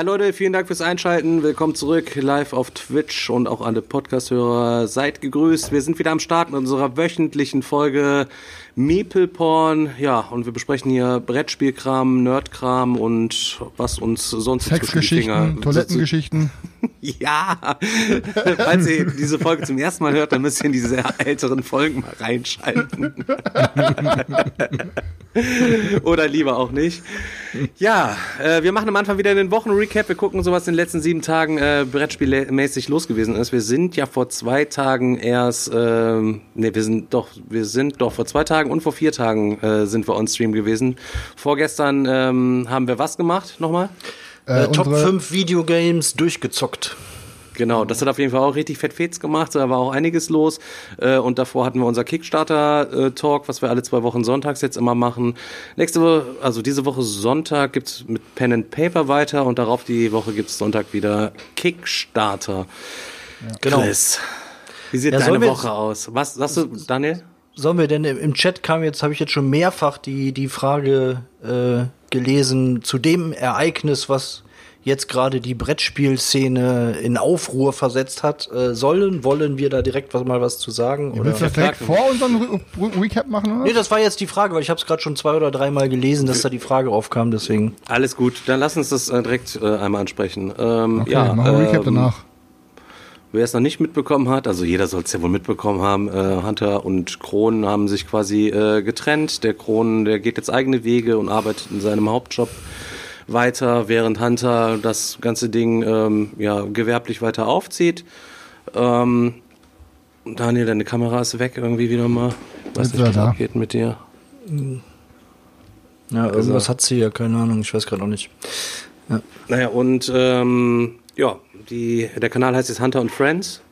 Hi Leute, vielen Dank fürs Einschalten. Willkommen zurück live auf Twitch und auch alle Podcast-Hörer. Seid gegrüßt. Wir sind wieder am Start mit unserer wöchentlichen Folge Meeple Porn. Ja, und wir besprechen hier Brettspielkram, Nerdkram und was uns sonst Sexgeschichten, Toilettengeschichten. Ja, falls ihr diese Folge zum ersten Mal hört, dann müsst ihr in diese älteren Folgen mal reinschalten. Oder lieber auch nicht. Ja, äh, wir machen am Anfang wieder den Wochenrecap. Wir gucken, so was in den letzten sieben Tagen äh, brettspielmäßig los gewesen ist. Wir sind ja vor zwei Tagen erst, ähm, nee, wir sind doch, wir sind doch vor zwei Tagen und vor vier Tagen äh, sind wir on Stream gewesen. Vorgestern ähm, haben wir was gemacht nochmal? Äh, Top unsere- 5 Videogames durchgezockt. Genau, das hat auf jeden Fall auch richtig fett Fets gemacht, da war auch einiges los. Äh, Und davor hatten wir unser Kickstarter-Talk, was wir alle zwei Wochen sonntags jetzt immer machen. Nächste Woche, also diese Woche Sonntag gibt's mit Pen and Paper weiter und darauf die Woche gibt's Sonntag wieder Kickstarter. Genau. Chris, wie sieht Ja, deine Woche aus? Was sagst du, Daniel? Sollen wir denn im Chat kam jetzt, habe ich jetzt schon mehrfach die, die Frage äh, gelesen zu dem Ereignis, was jetzt gerade die Brettspielszene in Aufruhr versetzt hat. Äh, sollen, wollen wir da direkt was, mal was zu sagen? Ihr Oder? willst das direkt vor unserem Re Re Recap machen, oder? Nee, das war jetzt die Frage, weil ich habe es gerade schon zwei oder dreimal gelesen, dass da die Frage aufkam, deswegen. Alles gut, dann lass uns das äh, direkt äh, einmal ansprechen. Ähm, Okay, ja, machen wir Recap ähm, danach. Wer es noch nicht mitbekommen hat, also jeder soll es ja wohl mitbekommen haben, äh, Hunter und Kron haben sich quasi äh, getrennt. Der Kron, der geht jetzt eigene Wege und arbeitet in seinem Hauptjob weiter, während Hunter das ganze Ding ähm, ja gewerblich weiter aufzieht. Ähm, Daniel, deine Kamera ist weg irgendwie wieder mal. Weiß Jetzt nicht, was abgeht mit dir. Ja, irgendwas hat sie ja, keine Ahnung, ich weiß gerade noch nicht. Naja, und ähm, ja, die, der Kanal heißt jetzt Hunter und Friends.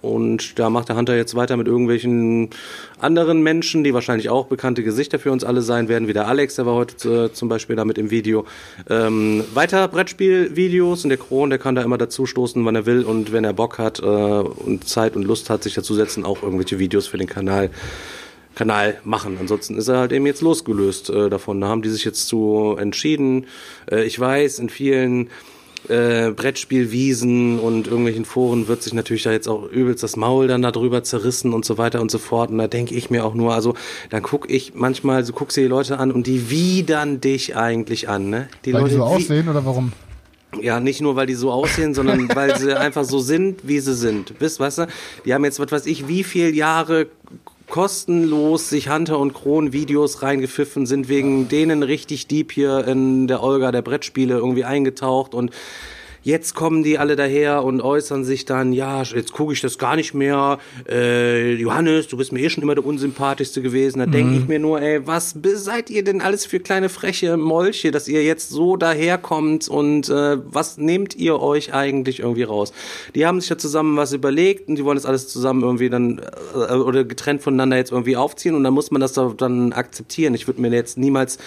Und da macht der Hunter jetzt weiter mit irgendwelchen anderen Menschen, die wahrscheinlich auch bekannte Gesichter für uns alle sein werden, wie der Alex, der war heute äh, zum Beispiel da mit im Video. Ähm, weiter Brettspielvideos und der Kron, der kann da immer dazu stoßen, wann er will und wenn er Bock hat äh, und Zeit und Lust hat, sich dazusetzen, auch irgendwelche Videos für den Kanal Kanal machen. Ansonsten ist er halt eben jetzt losgelöst äh, davon. Da haben die sich jetzt zu entschieden. Äh, ich weiß, in vielen äh, Brettspielwiesen und irgendwelchen Foren wird sich natürlich da jetzt auch übelst das Maul dann darüber zerrissen und so weiter und so fort. Und da denke ich mir auch nur, also dann guck ich manchmal, so guckst du die Leute an und die widern dich eigentlich an, ne? Die Weil die so aussehen oder warum? ja, nicht nur, weil die so aussehen, sondern weil sie einfach so sind, wie sie sind. Wisst, weißt du? Die haben jetzt, was weiß ich, wie viel Jahre kostenlos sich Hunter und Kron Videos reingepfiffen, sind wegen denen richtig deep hier in der Olga der Brettspiele irgendwie eingetaucht und Jetzt kommen die alle daher und äußern sich dann, ja, jetzt gucke ich das gar nicht mehr. Äh, Johannes, du bist mir eh schon immer der unsympathischste gewesen. Da denke ich mir nur, ey, was seid ihr denn alles für kleine freche Molche, dass ihr jetzt so daherkommt und äh, was nehmt ihr euch eigentlich irgendwie raus? Die haben sich ja zusammen was überlegt und die wollen das alles zusammen irgendwie dann äh, oder getrennt voneinander jetzt irgendwie aufziehen und dann muss man das da dann akzeptieren. Ich würde mir jetzt niemals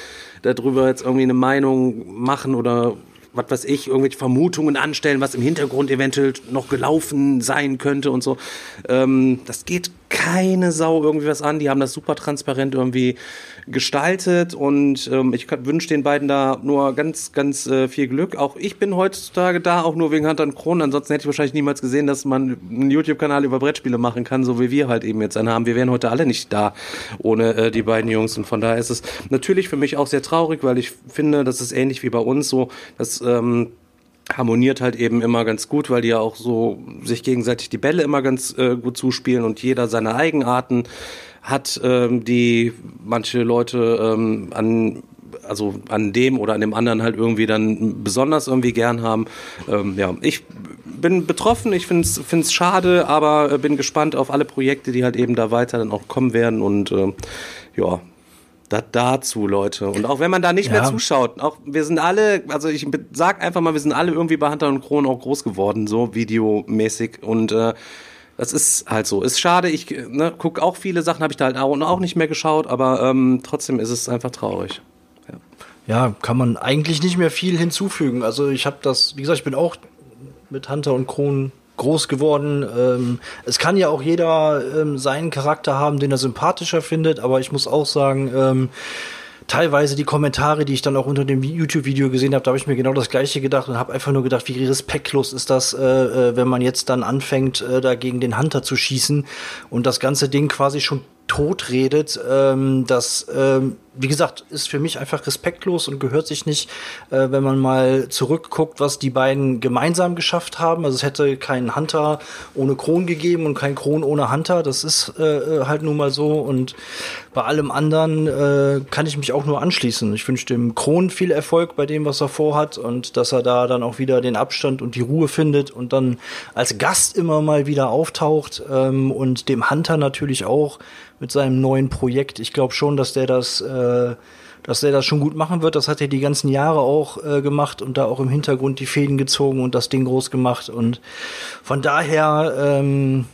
darüber jetzt irgendwie eine Meinung machen oder was weiß ich, irgendwelche Vermutungen anstellen, was im Hintergrund eventuell noch gelaufen sein könnte und so. Ähm, das geht keine Sau irgendwie was an. Die haben das super transparent irgendwie gestaltet und ähm, ich wünsche den beiden da nur ganz, ganz äh, viel Glück. Auch ich bin heutzutage da, auch nur wegen Hunter und Kron. Ansonsten hätte ich wahrscheinlich niemals gesehen, dass man einen YouTube-Kanal über Brettspiele machen kann, so wie wir halt eben jetzt einen haben. Wir wären heute alle nicht da ohne äh, die beiden Jungs und von daher ist es natürlich für mich auch sehr traurig, weil ich finde, das ist ähnlich wie bei uns so, dass ähm, harmoniert halt eben immer ganz gut, weil die ja auch so sich gegenseitig die Bälle immer ganz äh, gut zuspielen und jeder seine Eigenarten hat, ähm, die manche Leute ähm, an also an dem oder an dem anderen halt irgendwie dann besonders irgendwie gern haben. Ähm, ja, ich bin betroffen, ich finde es schade, aber äh, bin gespannt auf alle Projekte, die halt eben da weiter dann auch kommen werden und ähm, ja, Das dazu, Leute. Und auch wenn man da nicht Ja. mehr zuschaut, auch wir sind alle, also ich sag einfach mal, wir sind alle irgendwie bei Hunter und Kron auch groß geworden, so videomäßig. Und äh, das ist halt so. Ist schade, ich ne, guck auch viele Sachen, habe ich da halt auch, nicht mehr geschaut, aber ähm, trotzdem ist es einfach traurig. Ja, kann man eigentlich nicht mehr viel hinzufügen. Also ich habe das, wie gesagt, ich bin auch mit Hunter und Kron groß geworden. Ähm, es kann ja auch jeder ähm, seinen Charakter haben, den er sympathischer findet, aber ich muss auch sagen, ähm, teilweise die Kommentare, die ich dann auch unter dem YouTube-Video gesehen habe, da habe ich mir genau das gleiche gedacht und habe einfach nur gedacht, wie respektlos ist das, äh, äh, wenn man jetzt dann anfängt, äh, da gegen den Hunter zu schießen und das ganze Ding quasi schon tot redet. Ähm, das, ähm, wie gesagt, ist für mich einfach respektlos und gehört sich nicht, äh, wenn man mal zurückguckt, was die beiden gemeinsam geschafft haben. Also es hätte keinen Hunter ohne Kron gegeben und kein Kron ohne Hunter. Das ist äh, halt nun mal so. Und bei allem anderen äh, kann ich mich auch nur anschließen. Ich wünsche dem Kron viel Erfolg bei dem, was er vorhat und dass er da dann auch wieder den Abstand und die Ruhe findet und dann als Gast immer mal wieder auftaucht ähm, und dem Hunter natürlich auch mit seinem neuen Projekt. Ich glaube schon, dass der das, äh, dass der das schon gut machen wird. Das hat er die ganzen Jahre auch äh, gemacht und da auch im Hintergrund die Fäden gezogen und das Ding groß gemacht. Und von daher ähm,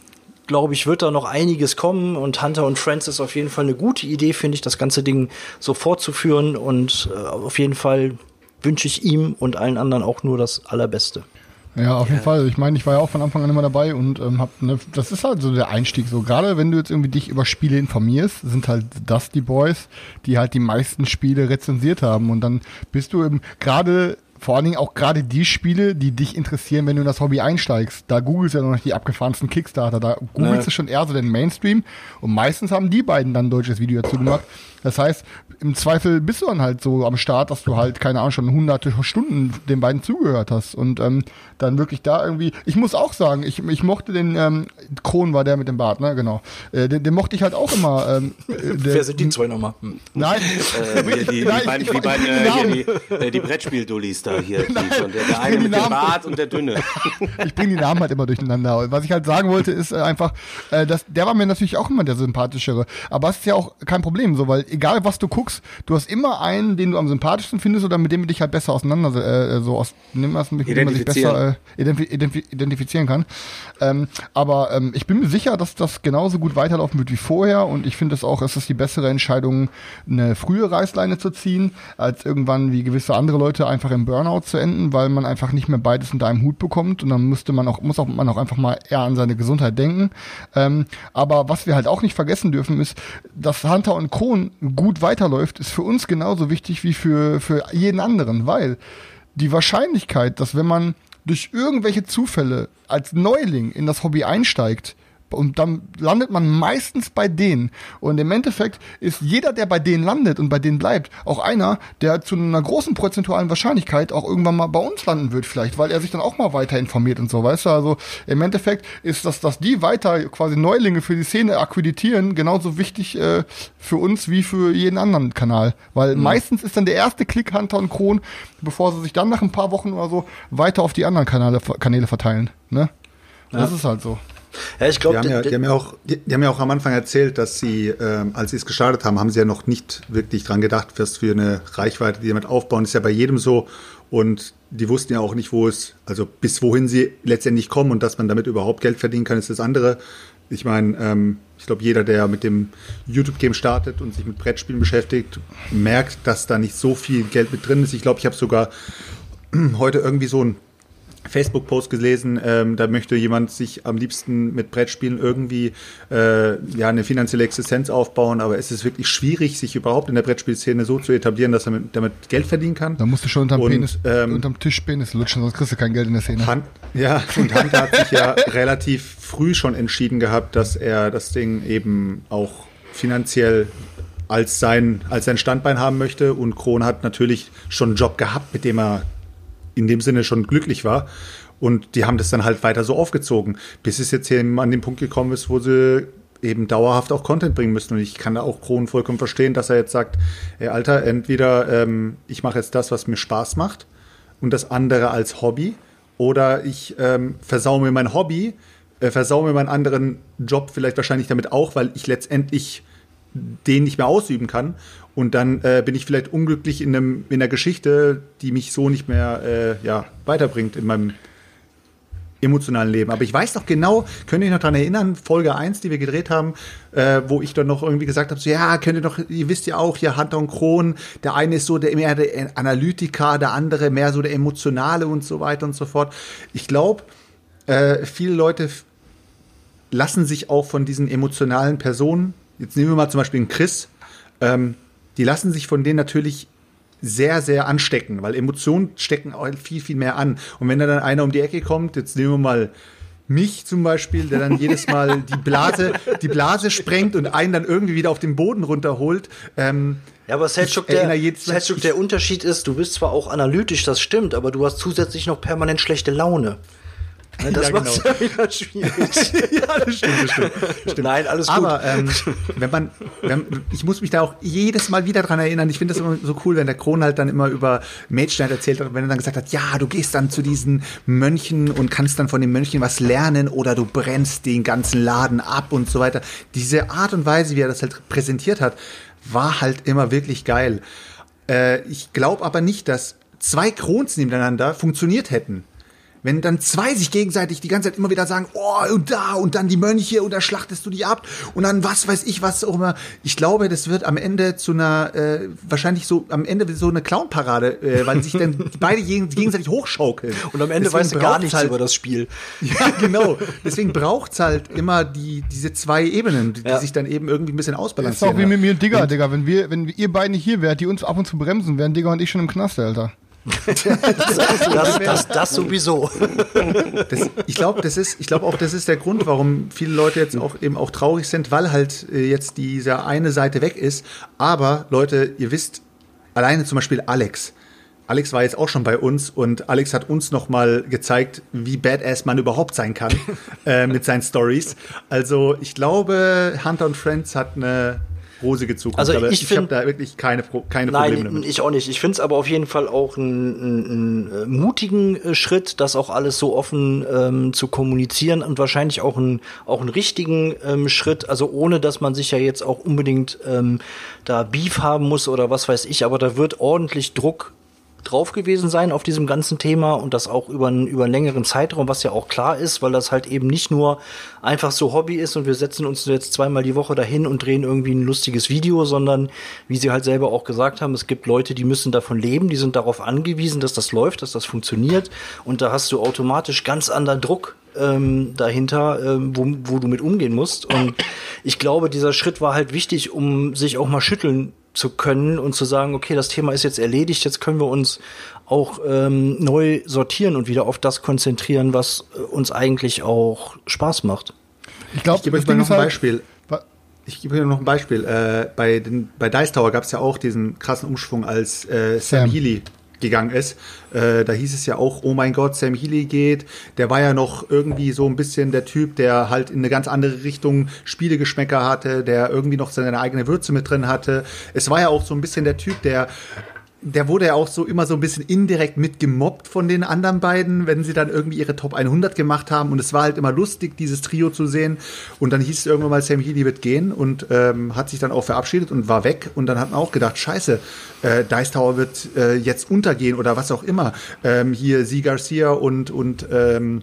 glaube ich, wird da noch einiges kommen und Hunter und Friends ist auf jeden Fall eine gute Idee, finde ich, das ganze Ding so fortzuführen und äh, auf jeden Fall wünsche ich ihm und allen anderen auch nur das Allerbeste. Ja, auf jeden Fall. Ich meine, ich war ja auch von Anfang an immer dabei und ähm, hab, ne, das ist halt so der Einstieg. So gerade wenn du jetzt irgendwie dich über Spiele informierst, sind halt das die Boys, die halt die meisten Spiele rezensiert haben und dann bist du eben gerade vor allen Dingen auch gerade die Spiele, die dich interessieren, wenn du in das Hobby einsteigst. Da googelst du ja noch nicht die abgefahrensten Kickstarter. Da googelst du schon eher so den Mainstream und meistens haben die beiden dann ein deutsches Video dazu gemacht. Das heißt, im Zweifel bist du dann halt so am Start, dass du halt, keine Ahnung, schon hunderte Stunden den beiden zugehört hast und ähm, dann wirklich da irgendwie, ich muss auch sagen, ich, ich mochte den, ähm, Kron war der mit dem Bart, ne, genau, äh, den, den mochte ich halt auch immer. Ähm, äh, der, Wer sind die zwei nochmal? Hm. Nein, Äh, die, die, Nein, beiden, die, beiden äh, die, äh, die Brettspiel-Dullis da hier. Die, der, ich der eine mit dem Namen- Bart und der Dünne. ich bringe die Namen halt immer durcheinander. Und was ich halt sagen wollte, ist äh, einfach, äh, dass der war mir natürlich auch immer der sympathischere. Aber es ist ja auch kein Problem, so, weil egal was du guckst, du hast immer einen, den du am sympathischsten findest oder mit dem du dich halt besser auseinander, äh, so aus, nimm was, mit dem man sich besser äh, identif identif identifizieren kann. Ähm, aber ähm, ich bin mir sicher, dass das genauso gut weiterlaufen wird wie vorher und ich finde es auch, es ist die bessere Entscheidung, eine frühe Reißleine zu ziehen, als irgendwann wie gewisse andere Leute einfach im Burnout zu enden, weil man einfach nicht mehr beides unter einem Hut bekommt und dann müsste man auch, muss auch man auch einfach mal eher an seine Gesundheit denken. Ähm, aber was wir halt auch nicht vergessen dürfen, ist, dass Hunter und Kron gut weiterläuft, ist für uns genauso wichtig wie für, für jeden anderen, weil die Wahrscheinlichkeit, dass wenn man durch irgendwelche Zufälle als Neuling in das Hobby einsteigt, und dann landet man meistens bei denen. Und im Endeffekt ist jeder, der bei denen landet und bei denen bleibt, auch einer, der zu einer großen prozentualen Wahrscheinlichkeit auch irgendwann mal bei uns landen wird, vielleicht, weil er sich dann auch mal weiter informiert und so, weißt du? Also im Endeffekt ist das, dass die weiter quasi Neulinge für die Szene akkreditieren, genauso wichtig äh, für uns wie für jeden anderen Kanal. Weil meistens ist dann der erste Klick Hunter und Kron, bevor sie sich dann nach ein paar Wochen oder so weiter auf die anderen Kanäle, Kanäle verteilen. Ne? Das ist halt so. Ja, ich Die glaube, haben, ja, die, haben ja auch, die, die haben ja auch am Anfang erzählt, dass sie, ähm, als sie es gestartet haben, haben sie ja noch nicht wirklich dran gedacht, was für eine Reichweite die damit aufbauen. ist ja bei jedem so. Und die wussten ja auch nicht, wo es, also bis wohin sie letztendlich kommen und dass man damit überhaupt Geld verdienen kann, ist das andere. Ich meine, ähm, ich glaube, jeder, der mit dem YouTube-Game startet und sich mit Brettspielen beschäftigt, merkt, dass da nicht so viel Geld mit drin ist. Ich glaube, ich habe sogar heute irgendwie so ein Facebook-Post gelesen, ähm, da möchte jemand sich am liebsten mit Brettspielen irgendwie äh, ja eine finanzielle Existenz aufbauen, aber es ist wirklich schwierig, sich überhaupt in der Brettspielszene so zu etablieren, dass er mit, damit Geld verdienen kann. Da musst du schon unterm, Und, Penis, ähm, unterm Tisch Penis lutschen, sonst kriegst du kein Geld in der Szene. Han ja, und Hunter hat sich ja relativ früh schon entschieden gehabt, dass er das Ding eben auch finanziell als sein, als sein Standbein haben möchte. Und Kron hat natürlich schon einen Job gehabt, mit dem er in dem Sinne schon glücklich war. Und die haben das dann halt weiter so aufgezogen, bis es jetzt eben an den Punkt gekommen ist, wo sie eben dauerhaft auch Content bringen müssen. Und ich kann da auch Kron vollkommen verstehen, dass er jetzt sagt, ey Alter, entweder ähm, ich mache jetzt das, was mir Spaß macht und das andere als Hobby, oder ich ähm, versau mir mein Hobby, äh, versau mir meinen anderen Job vielleicht wahrscheinlich damit auch, weil ich letztendlich den nicht mehr ausüben kann. Und dann äh, bin ich vielleicht unglücklich in, einem, in einer Geschichte, die mich so nicht mehr äh, ja, weiterbringt in meinem emotionalen Leben. Aber ich weiß noch genau, könnt ihr euch noch daran erinnern, Folge 1, die wir gedreht haben, äh, wo ich dann noch irgendwie gesagt habe, so, ja, könnt ihr doch, ihr wisst ja auch, hier Hunter und Kron, der eine ist so der mehr der Analytiker, der andere mehr so der Emotionale und so weiter und so fort. Ich glaube, äh, viele Leute lassen sich auch von diesen emotionalen Personen, jetzt nehmen wir mal zum Beispiel einen Chris, ähm, die lassen sich von denen natürlich sehr, sehr anstecken, weil Emotionen stecken auch viel, viel mehr an. Und wenn da dann einer um die Ecke kommt, jetzt nehmen wir mal mich zum Beispiel, der dann jedes Mal die Blase, die Blase sprengt und einen dann irgendwie wieder auf den Boden runterholt. Ähm, ja, aber Selchuk, der, Selchuk, der Unterschied ist, du bist zwar auch analytisch, das stimmt, aber du hast zusätzlich noch permanent schlechte Laune. Ne, das ja, genau. ja wieder schwierig. ja, das stimmt, das stimmt, stimmt. Nein, alles gut. Aber ähm, wenn man, wenn, ich muss mich da auch jedes Mal wieder dran erinnern. Ich finde das immer so cool, wenn der Kron halt dann immer über Mage erzählt hat, wenn er dann gesagt hat, ja, du gehst dann zu diesen Mönchen und kannst dann von den Mönchen was lernen oder du brennst den ganzen Laden ab und so weiter. Diese Art und Weise, wie er das halt präsentiert hat, war halt immer wirklich geil. Äh, ich glaube aber nicht, dass zwei Krons nebeneinander funktioniert hätten. Wenn dann zwei sich gegenseitig die ganze Zeit immer wieder sagen, oh, und da, und dann die Mönche, und da schlachtest du die ab, und dann was weiß ich, was auch immer. Ich glaube, das wird am Ende zu einer, äh, wahrscheinlich so, am Ende so eine Clown-Parade, äh, weil sich dann beide gegenseitig hochschaukeln. Und am Ende Deswegen weißt du gar nichts halt, über das Spiel. Ja, genau. Deswegen braucht's halt immer die, diese zwei Ebenen, die, ja. die sich dann eben irgendwie ein bisschen ausbalancieren. Das ist auch wie mit mir und Digga, und, Digga. Wenn wir, wenn ihr beide hier wärt, die uns ab und zu bremsen, wären Digga und ich schon im Knast, Alter das, das, das, sowieso. Das, ich glaube, das ist, ich glaube auch, das ist der Grund, warum viele Leute jetzt auch eben auch traurig sind, weil halt äh, jetzt diese eine Seite weg ist. Aber Leute, ihr wisst, alleine zum Beispiel Alex. Alex war jetzt auch schon bei uns und Alex hat uns noch mal gezeigt, wie badass man überhaupt sein kann äh, mit seinen Stories. Also ich glaube, Hunter und Friends hat eine rosige Zukunft. Also aber ich, ich habe da wirklich keine, keine nein, Probleme damit. ich auch nicht. Ich finde es aber auf jeden Fall auch einen äh, mutigen äh, Schritt, das auch alles so offen ähm, zu kommunizieren und wahrscheinlich auch einen, auch einen richtigen ähm, Schritt, also ohne, dass man sich ja jetzt auch unbedingt ähm, da Beef haben muss oder was weiß ich, aber da wird ordentlich Druck drauf gewesen sein auf diesem ganzen Thema und das auch über einen, über einen längeren Zeitraum, was ja auch klar ist, weil das halt eben nicht nur einfach so Hobby ist und wir setzen uns jetzt zweimal die Woche dahin und drehen irgendwie ein lustiges Video, sondern wie sie halt selber auch gesagt haben, es gibt Leute, die müssen davon leben, die sind darauf angewiesen, dass das läuft, dass das funktioniert und da hast du automatisch ganz anderen Druck ähm, dahinter, ähm, wo, wo du mit umgehen musst. Und ich glaube, dieser Schritt war halt wichtig, um sich auch mal schütteln zu können und zu sagen, okay, das Thema ist jetzt erledigt, jetzt können wir uns auch ähm, neu sortieren und wieder auf das konzentrieren, was äh, uns eigentlich auch Spaß macht. Ich glaube, ich gebe euch mal noch ein halt Beispiel. Ich gebe euch noch ein Beispiel. Äh, bei, den, bei Dice Tower gab es ja auch diesen krassen Umschwung, als äh, Sam, Sam Healy gegangen ist. Äh, da hieß es ja auch, oh mein Gott, Sam Healy geht. Der war ja noch irgendwie so ein bisschen der Typ, der halt in eine ganz andere Richtung Spielegeschmäcker hatte, der irgendwie noch seine eigene Würze mit drin hatte. Es war ja auch so ein bisschen der Typ, der der wurde ja auch so immer so ein bisschen indirekt mitgemobbt von den anderen beiden, wenn sie dann irgendwie ihre Top 100 gemacht haben. Und es war halt immer lustig, dieses Trio zu sehen. Und dann hieß es irgendwann mal, Sam Healy wird gehen und ähm, hat sich dann auch verabschiedet und war weg. Und dann hat man auch gedacht, scheiße, äh, Dice Tower wird äh, jetzt untergehen oder was auch immer. Ähm, hier Sie Garcia und, und ähm,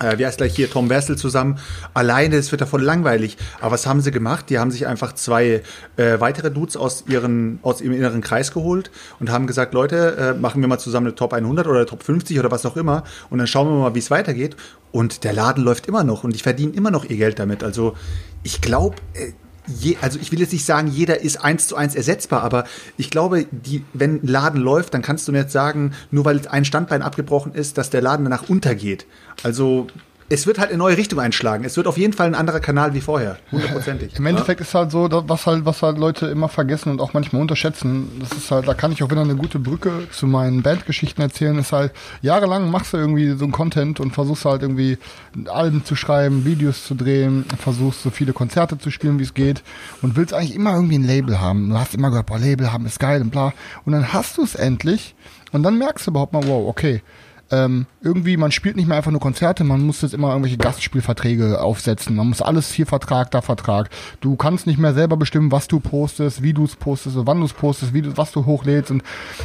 äh, wie heißt gleich hier Tom Wessel zusammen. Alleine, es wird davon langweilig. Aber was haben sie gemacht? Die haben sich einfach zwei äh, weitere Dudes aus ihren aus ihrem inneren Kreis geholt und haben gesagt, Leute, äh, machen wir mal zusammen eine Top 100 oder Top 50 oder was auch immer und dann schauen wir mal, wie es weitergeht. Und der Laden läuft immer noch und ich verdiene immer noch ihr Geld damit. Also ich glaube, äh, je, also ich will jetzt nicht sagen, jeder ist eins zu eins ersetzbar, aber ich glaube, die, wenn ein Laden läuft, dann kannst du nicht sagen, nur weil ein Standbein abgebrochen ist, dass der Laden danach untergeht. Also es wird halt eine neue Richtung einschlagen. Es wird auf jeden Fall ein anderer Kanal wie vorher. Hundertprozentig. Im Endeffekt ja? ist halt so, was halt, was halt Leute immer vergessen und auch manchmal unterschätzen. Das ist halt, da kann ich auch wieder eine gute Brücke zu meinen Bandgeschichten erzählen. Ist halt, jahrelang machst du irgendwie so ein Content und versuchst halt irgendwie Alben zu schreiben, Videos zu drehen, versuchst so viele Konzerte zu spielen, wie es geht und willst eigentlich immer irgendwie ein Label haben. Du hast immer gehört, boah, Label haben ist geil und bla. Und dann hast du es endlich und dann merkst du überhaupt mal, wow, okay, ähm, irgendwie, man spielt nicht mehr einfach nur Konzerte, man muss jetzt immer irgendwelche Gastspielverträge aufsetzen. Man muss alles hier Vertrag, da Vertrag. Du kannst nicht mehr selber bestimmen, was du postest, wie du es postest, wann du es postest, wie du, was du hochlädst. Und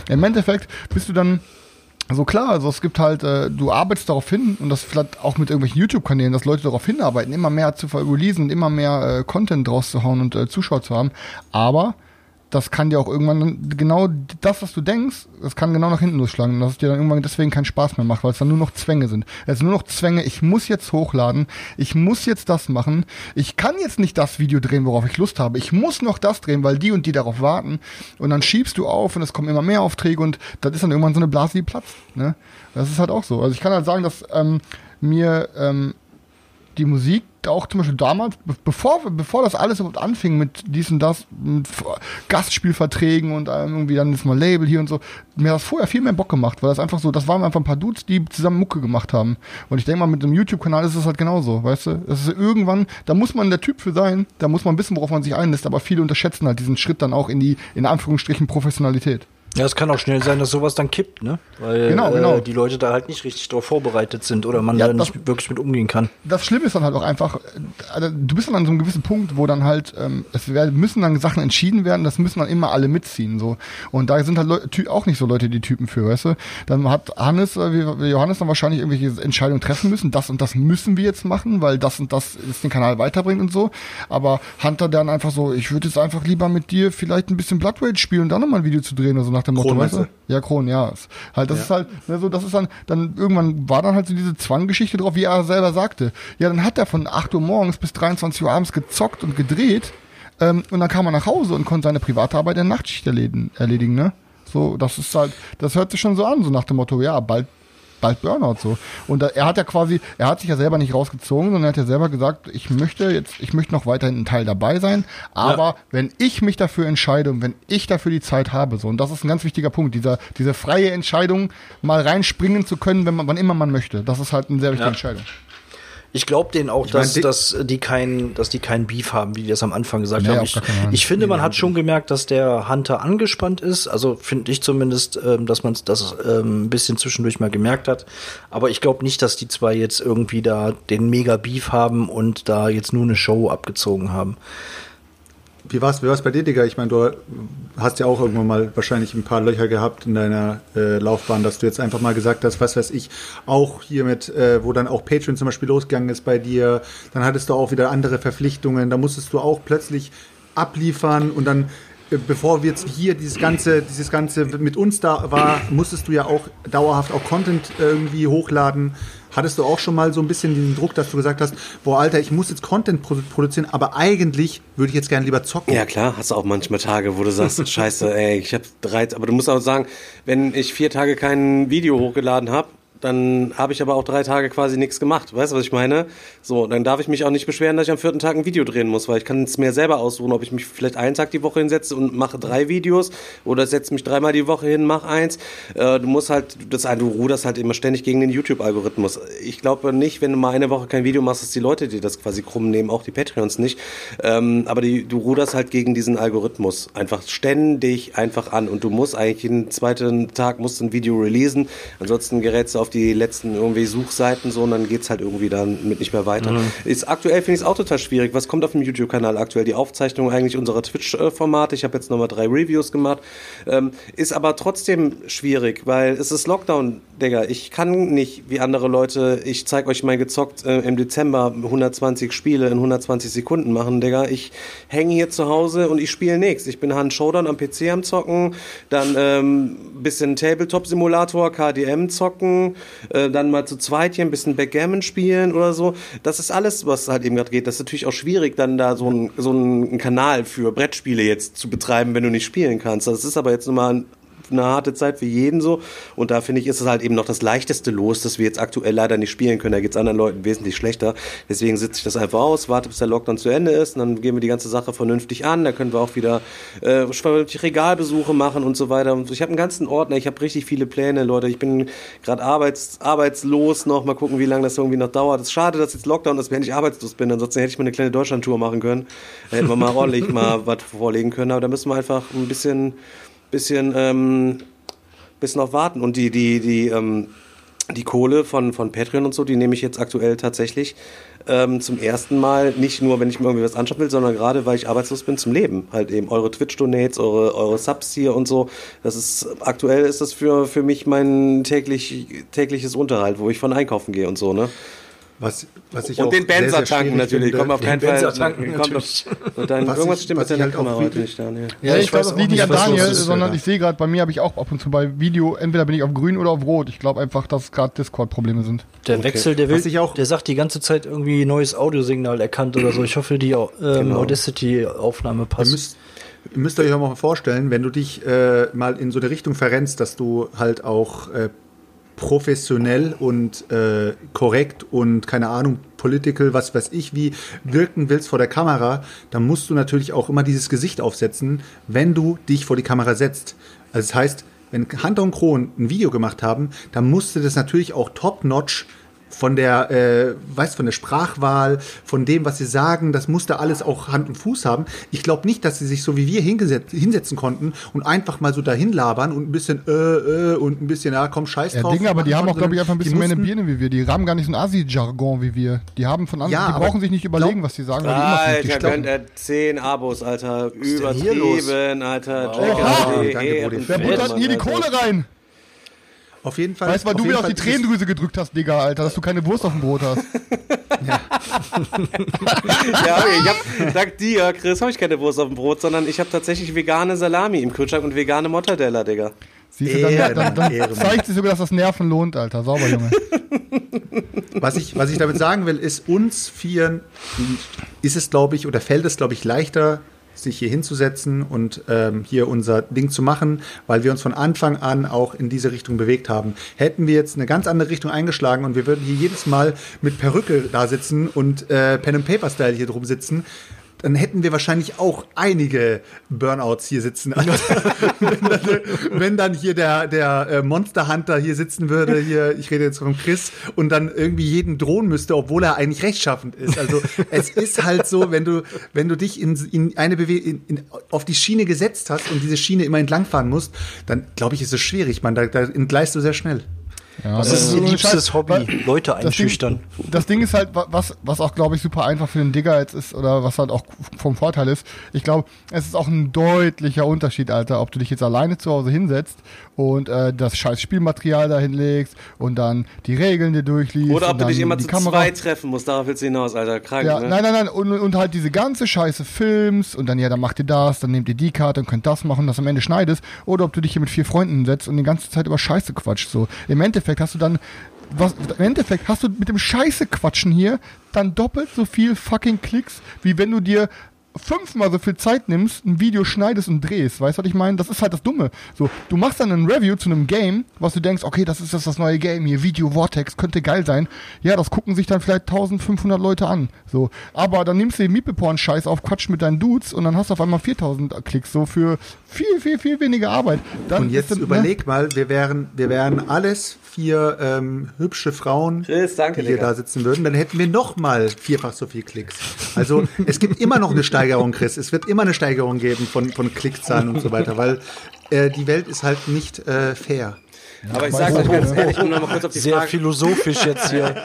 im Endeffekt bist du dann also klar, also es gibt halt, äh, du arbeitest darauf hin und das vielleicht auch mit irgendwelchen YouTube-Kanälen, dass Leute darauf hinarbeiten, immer mehr zu releasen und immer mehr äh, Content draus zu hauen und äh, Zuschauer zu haben. Aber das kann dir auch irgendwann genau das, was du denkst, das kann genau nach hinten losschlagen und dass es dir dann irgendwann deswegen keinen Spaß mehr macht, weil es dann nur noch Zwänge sind. Es sind nur noch Zwänge, ich muss jetzt hochladen, ich muss jetzt das machen, ich kann jetzt nicht das Video drehen, worauf ich Lust habe, ich muss noch das drehen, weil die und die darauf warten und dann schiebst du auf und es kommen immer mehr Aufträge und das ist dann irgendwann so eine Blase, die platzt. Ne? Das ist halt auch so. Also ich kann halt sagen, dass ähm, mir ähm, die Musik auch zum Beispiel damals, bevor, bevor das alles überhaupt anfing mit dies und das, mit Gastspielverträgen und irgendwie dann ist mal Label hier und so, mir hat das vorher viel mehr Bock gemacht, weil das einfach so, das waren einfach ein paar Dudes, die zusammen Mucke gemacht haben. Und ich denke mal, mit einem YouTube-Kanal ist es halt genauso, weißt du? Das ist irgendwann, da muss man der Typ für sein, da muss man wissen, worauf man sich einlässt, aber viele unterschätzen halt diesen Schritt dann auch in die, in Anführungsstrichen, Professionalität. Ja, es kann auch schnell sein, dass sowas dann kippt, ne? Weil genau, genau. Äh, die Leute da halt nicht richtig darauf vorbereitet sind oder man Ja, da das- nicht wirklich mit umgehen kann. das Schlimme ist dann halt auch einfach, äh, du bist dann an so einem gewissen Punkt, wo dann halt, ähm, es werden, müssen dann Sachen entschieden werden, das müssen dann immer alle mitziehen, so. Und da sind halt Leu Ty auch nicht so Leute die Typen für, weißt du? Dann hat Hannes, äh, Johannes dann wahrscheinlich irgendwelche Entscheidungen treffen müssen, das und das müssen wir jetzt machen, weil das und das ist den Kanal weiterbringt und so. Aber Hunter dann einfach so, ich würde jetzt einfach lieber mit dir vielleicht ein bisschen Blood Rage spielen und dann nochmal ein Video zu drehen oder so nach dem Motto, weißt du? Ja, Kron, ja. Halt, das ist halt, ne, so, das ist dann, dann irgendwann war dann halt so diese Zwanggeschichte drauf, wie er selber sagte. Ja, dann hat er von 8 Uhr morgens bis 23 Uhr abends gezockt und gedreht, ähm, und dann kam er nach Hause und konnte seine private Arbeit in der Nachtschicht erledigen, erledigen, ne? So, das ist halt, das hört sich schon so an, so nach dem Motto, ja, bald, bald Burnout so. Und da, er hat ja quasi, er hat sich ja selber nicht rausgezogen, sondern er hat ja selber gesagt, ich möchte jetzt, ich möchte noch weiterhin ein Teil dabei sein, aber wenn ich mich dafür entscheide und wenn ich dafür die Zeit habe, so, und das ist ein ganz wichtiger Punkt, dieser, diese freie Entscheidung, mal reinspringen zu können, wenn man, wann immer man möchte. Das ist halt eine sehr wichtige Ja. Entscheidung. Ich glaube denen auch, mein, dass, die- dass die kein, dass die keinen Beef haben, wie die das am Anfang gesagt Nee, haben. Ich, keinen ich finde, man hat schon gemerkt, dass der Hunter angespannt ist. Also finde ich zumindest, ähm, dass man das ähm, ein bisschen zwischendurch mal gemerkt hat. Aber ich glaube nicht, dass die zwei jetzt irgendwie da den mega Beef haben und da jetzt nur eine Show abgezogen haben. Wie war's, wie war's bei dir, Digga? Ich meine, du hast ja auch irgendwann mal wahrscheinlich ein paar Löcher gehabt in deiner äh, Laufbahn, dass du jetzt einfach mal gesagt hast, was weiß ich, auch hier mit, äh, wo dann auch Patreon zum Beispiel losgegangen ist bei dir, dann hattest du auch wieder andere Verpflichtungen, da musstest du auch plötzlich abliefern und dann äh, Bevor wir jetzt hier dieses ganze, dieses ganze mit uns da war, musstest du ja auch dauerhaft auch Content irgendwie hochladen. Hattest du auch schon mal so ein bisschen diesen Druck, dass du gesagt hast, boah, Alter, ich muss jetzt Content produ- produzieren, aber eigentlich würde ich jetzt gerne lieber zocken. Ja klar, hast du auch manchmal Tage, wo du sagst, scheiße, ey, ich habe drei, aber du musst auch sagen, wenn ich vier Tage kein Video hochgeladen habe, dann habe ich aber auch drei Tage quasi nichts gemacht. Weißt du, was ich meine? So, dann darf ich mich auch nicht beschweren, dass ich am vierten Tag ein Video drehen muss, weil ich kann es mir selber aussuchen, ob ich mich vielleicht einen Tag die Woche hinsetze und mache drei Videos oder setze mich dreimal die Woche hin, mach eins. Äh, du musst halt, das, du ruderst halt immer ständig gegen den YouTube-Algorithmus. Ich glaube nicht, wenn du mal eine Woche kein Video machst, dass die Leute dir das quasi krumm nehmen, auch die Patreons nicht. Ähm, aber die, du ruderst halt gegen diesen Algorithmus einfach ständig einfach an und du musst eigentlich jeden zweiten Tag musst ein Video releasen, ansonsten gerätst du auf die letzten irgendwie Suchseiten so und dann geht's halt irgendwie dann mit nicht mehr weiter. Ist aktuell finde ich es auch total schwierig. Was kommt auf dem YouTube-Kanal aktuell? Die Aufzeichnung eigentlich unserer Twitch-Formate. Ich habe jetzt nochmal drei Reviews gemacht. Ähm, ist aber trotzdem schwierig, weil es ist Lockdown, Digga. Ich kann nicht wie andere Leute, ich zeig euch mal gezockt äh, im Dezember 120 Spiele in 120 Sekunden machen, Digga. Ich hänge hier zu Hause und ich spiele nichts. Ich bin Hand Showdown am PC am Zocken, dann ähm, bisschen Tabletop-Simulator, KDM zocken, äh, dann mal zu zweit hier ein bisschen Backgammon spielen oder so. Das ist alles, was halt eben gerade geht. Das ist natürlich auch schwierig, dann da so ein so einen Kanal für Brettspiele jetzt zu betreiben, wenn du nicht spielen kannst. Das ist aber jetzt nun mal ein eine harte Zeit für jeden so. Und da finde ich, ist es halt eben noch das leichteste Los, dass wir jetzt aktuell leider nicht spielen können. Da geht es anderen Leuten wesentlich schlechter. Deswegen sitze ich das einfach aus, warte, bis der Lockdown zu Ende ist. Und dann gehen wir die ganze Sache vernünftig an. Da können wir auch wieder äh, vernünftig Regalbesuche machen und so weiter. Ich habe einen ganzen Ordner, ich habe richtig viele Pläne, Leute. Ich bin gerade arbeits, arbeitslos noch. Mal gucken, wie lange das irgendwie noch dauert. Es ist schade, dass jetzt Lockdown ist, wenn ich arbeitslos bin. Ansonsten hätte ich mal eine kleine Deutschlandtour machen können. Da hätten wir mal ordentlich mal was vorlegen können. Aber da müssen wir einfach ein bisschen bisschen, ähm, bisschen noch warten. Und die, die, die, ähm, die Kohle von, von Patreon und so, die nehme ich jetzt aktuell tatsächlich ähm, zum ersten Mal, nicht nur, wenn ich mir irgendwie was anschauen will, sondern gerade, weil ich arbeitslos bin, zum Leben. Halt eben eure Twitch-Donates, eure, eure Subs hier und so. Das ist, aktuell ist das für, für mich mein täglich, tägliches Unterhalt, wo ich von einkaufen gehe und so, ne? Was, was ich Und auch den Benzer tanken natürlich. finde- Kommt auf keinen Den Fall. Benzer tanken kommt natürlich. auf, und dann, Was irgendwas ich- stimmt was mit deiner halt Kamera heute nicht, Daniel. Ja, ich, ich weiß auch nicht nicht, an Daniel, ist, sondern ich sehe gerade, bei mir habe ich auch ab und zu bei Video, entweder bin ich auf grün oder auf rot. Ich glaube einfach, dass gerade Discord-Probleme sind. Der Wechsel, der will, ich auch- der sagt die ganze Zeit irgendwie neues Audiosignal erkannt oder so. Ich hoffe, die ähm, Genau. Audacity-Aufnahme Ihr passt. müsst, ihr müsst euch auch mal vorstellen, wenn du dich äh, mal in so eine Richtung verrennst, dass du halt auch äh, professionell und äh, korrekt und keine Ahnung, political, was weiß ich, wie wirken willst vor der Kamera, dann musst du natürlich auch immer dieses Gesicht aufsetzen, wenn du dich vor die Kamera setzt. Also das heißt, wenn Hunter und Kron ein Video gemacht haben, dann musste das natürlich auch top-notch von der, äh, weißt, von der Sprachwahl, von dem, was sie sagen, das musste alles auch Hand und Fuß haben. Ich glaube nicht, dass sie sich so wie wir hinsetzen konnten und einfach mal so dahin labern und ein bisschen äh, äh und ein bisschen, ja, komm, scheiß Ja, drauf. Dinge, aber die haben auch, glaube ich, einfach ein bisschen mehr eine mussten- Birne wie wir. Die haben gar nicht so ein Asi-Jargon wie wir. Die haben von anderen, Ja, die brauchen sich nicht überlegen, glaub- was die sagen, weil die Alter, gönnt er 10 Abos, Alter. Übertrieben, Alter. Oha, danke, LD, Brudi. Wer buttert denn hier die. Kohle rein? Auf jeden Fall. Weißt du, weil du mir auf die Tränendrüse gedrückt hast, Digga, Alter, dass du keine Wurst auf dem Brot hast. Ja, okay, ich hab, dank dir, Chris, habe ich keine Wurst auf dem Brot, sondern ich habe tatsächlich vegane Salami im Kühlschrank und vegane Mortadella, Digga. Siehst du, dann, Ehre, dann, dann Mann. zeigt sich sogar, dass das Nerven lohnt, Alter. Sauber, Junge. Was ich, was ich damit sagen will, ist, uns Vieren ist es, glaube ich, oder fällt es, glaube ich, leichter, sich hier hinzusetzen und ähm, hier unser Ding zu machen, weil wir uns von Anfang an auch in diese Richtung bewegt haben. Hätten wir jetzt eine ganz andere Richtung eingeschlagen und wir würden hier jedes Mal mit Perücke da sitzen und äh, Pen and Paper Style hier drum sitzen, dann hätten wir wahrscheinlich auch einige Burnouts hier sitzen. Also, wenn, dann, wenn dann hier der, der äh, Monster Hunter hier sitzen würde, hier, ich rede jetzt von Chris, und dann irgendwie jeden drohen müsste, obwohl er eigentlich rechtschaffend ist. Also es ist halt so, wenn du, wenn du dich in, in eine Bewe in, in, auf die Schiene gesetzt hast und diese Schiene immer entlangfahren musst, dann glaube ich, ist es schwierig. Man, da, da entgleist du sehr schnell. Ja, Das ist so ihr ein liebstes Hobby, weil- Leute das Ding, einschüchtern. das Ding ist halt, wa- was, was auch, glaube ich, super einfach für den Digger jetzt ist, oder was halt auch vom Vorteil ist. Ich glaube, es ist auch ein deutlicher Unterschied, Alter, ob du dich jetzt alleine zu Hause hinsetzt und äh, das scheiß Spielmaterial da hinlegst und dann die Regeln dir durchliest. Oder ob du dich immer zu Kamera zweit treffen musst, darauf willst du hinaus, Alter. Krank, Ja, ne? nein, nein, nein. Und, und halt diese ganze Scheiße filmst und dann, ja, dann macht ihr das, dann nehmt ihr die Karte und könnt das machen, das am Ende schneidest. Oder ob du dich hier mit vier Freunden setzt und die ganze Zeit über Scheiße quatscht. So. Im Endeffekt hast du dann, was, im Endeffekt hast du mit dem Scheiße quatschen hier dann doppelt so viel fucking Klicks, wie wenn du dir fünfmal so viel Zeit nimmst, ein Video schneidest und drehst. Weißt du, was ich meine? Das ist halt das Dumme. So, du machst dann ein Review zu einem Game, was du denkst, okay, das ist jetzt das neue Game hier, Video Vortex, könnte geil sein. Ja, das gucken sich dann vielleicht 1500 Leute an. So, aber dann nimmst du den Miepelporn-Scheiß auf, Quatsch mit deinen Dudes und dann hast du auf einmal 4000 Klicks, so für viel, viel, viel weniger Arbeit. Dann Und jetzt ist dann, überleg mal, wir wären, wir wären alles vier ähm, hübsche Frauen, Chris, danke, die hier Digga. da sitzen würden, dann hätten wir noch mal vierfach so viel Klicks. Also es gibt immer noch eine Steigerung, Chris. Es wird immer eine Steigerung geben von, von Klickzahlen und so weiter, weil äh, die Welt ist halt nicht äh, fair. Aber ich sag's euch ganz ehrlich, um nochmal kurz auf die Sehr Frage, philosophisch jetzt hier.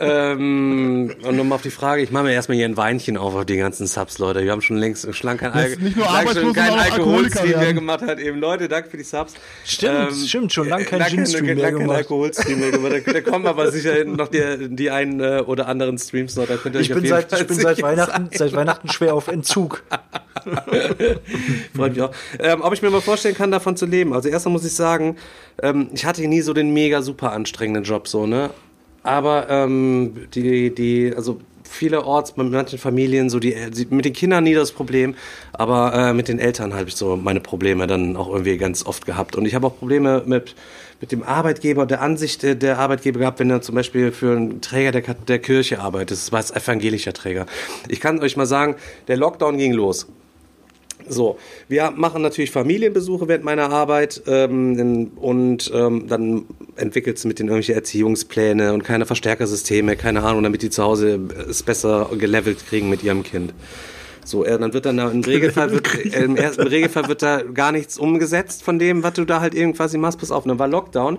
ähm, und nochmal auf die Frage, ich mache mir erstmal hier ein Weinchen auf auf die ganzen Subs, Leute. Wir haben schon längst schon lange kein, schon auch Alkoholiker Alkoholstream mehr gemacht hat. Eben Leute, danke für die Subs. Stimmt, stimmt, schon lange kein lange- Gin-Stream lange mehr kein gemacht. Alkoholstream mehr gemacht. Da, da kommen aber sicher noch die, die einen äh, oder anderen Streams noch. Da könnt ihr Ich bin seit, ich bin seit Weihnachten, seit Weihnachten schwer auf Entzug. Freut mich auch. Ähm, ob ich mir mal vorstellen kann, davon zu leben. Also erstmal muss ich sagen, ähm, ich hatte nie so den mega super anstrengenden Job so, ne? Aber ähm, die, die, also vielerorts bei manchen Familien so die, die mit den Kindern nie das Problem, aber äh, mit den Eltern habe ich so meine Probleme dann auch irgendwie ganz oft gehabt. Und ich habe auch Probleme mit mit dem Arbeitgeber, der Ansicht der, Arbeitgeber gehabt, wenn er zum Beispiel für einen Träger der, der Kirche arbeitet. Das war jetzt evangelischer Träger. Ich kann euch mal sagen, der Lockdown ging los. So, wir machen natürlich Familienbesuche während meiner Arbeit ähm, und ähm, dann entwickelt es mit den irgendwelche Erziehungspläne und keine Verstärkersysteme, keine Ahnung, damit die zu Hause es besser gelevelt kriegen mit ihrem Kind. So, äh, dann wird dann da im Regelfall wird, äh, im ersten Regelfall wird da gar nichts umgesetzt von dem, was du da halt irgendwas machst. Pass auf, dann war Lockdown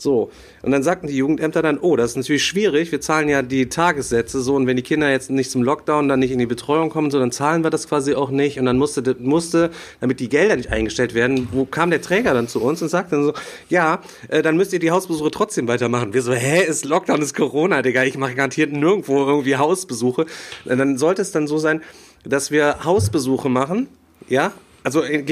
So, und dann sagten die Jugendämter dann, oh, das ist natürlich schwierig, wir zahlen ja die Tagessätze so und wenn die Kinder jetzt nicht zum Lockdown, dann nicht in die Betreuung kommen, so, dann zahlen wir das quasi auch nicht und dann musste, musste damit die Gelder nicht eingestellt werden, wo kam der Träger dann zu uns und sagte dann so, ja, äh, dann müsst ihr die Hausbesuche trotzdem weitermachen. Wir so, hä, ist Lockdown, ist Corona, Digga, ich mache garantiert nirgendwo irgendwie Hausbesuche. Und dann sollte es dann so sein, dass wir Hausbesuche machen, ja, also äh,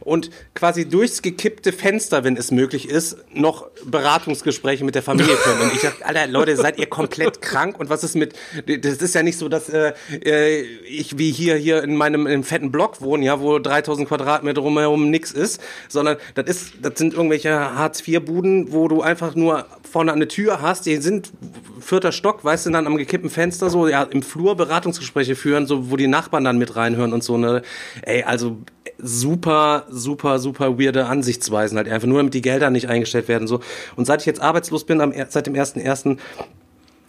und quasi durchs gekippte Fenster, wenn es möglich ist, noch Beratungsgespräche mit der Familie führen. Und ich dachte, Alter, Leute, seid ihr komplett krank? Und was ist mit, das ist ja nicht so, dass äh, äh ich wie hier hier in meinem im fetten Block wohne, ja, wo 3000 Quadratmeter drumherum nix ist, sondern das ist, das sind irgendwelche Hartz-IV-Buden, wo du einfach nur vorne eine Tür hast, die sind vierter Stock, weißt du, dann am gekippten Fenster so, ja, im Flur Beratungsgespräche führen, so, wo die Nachbarn dann mit reinhören und so, ne, ey, also super, super, super weirde Ansichtsweisen halt einfach, nur damit die Gelder nicht eingestellt werden, so. Und seit ich jetzt arbeitslos bin, am, seit dem ersten ersten,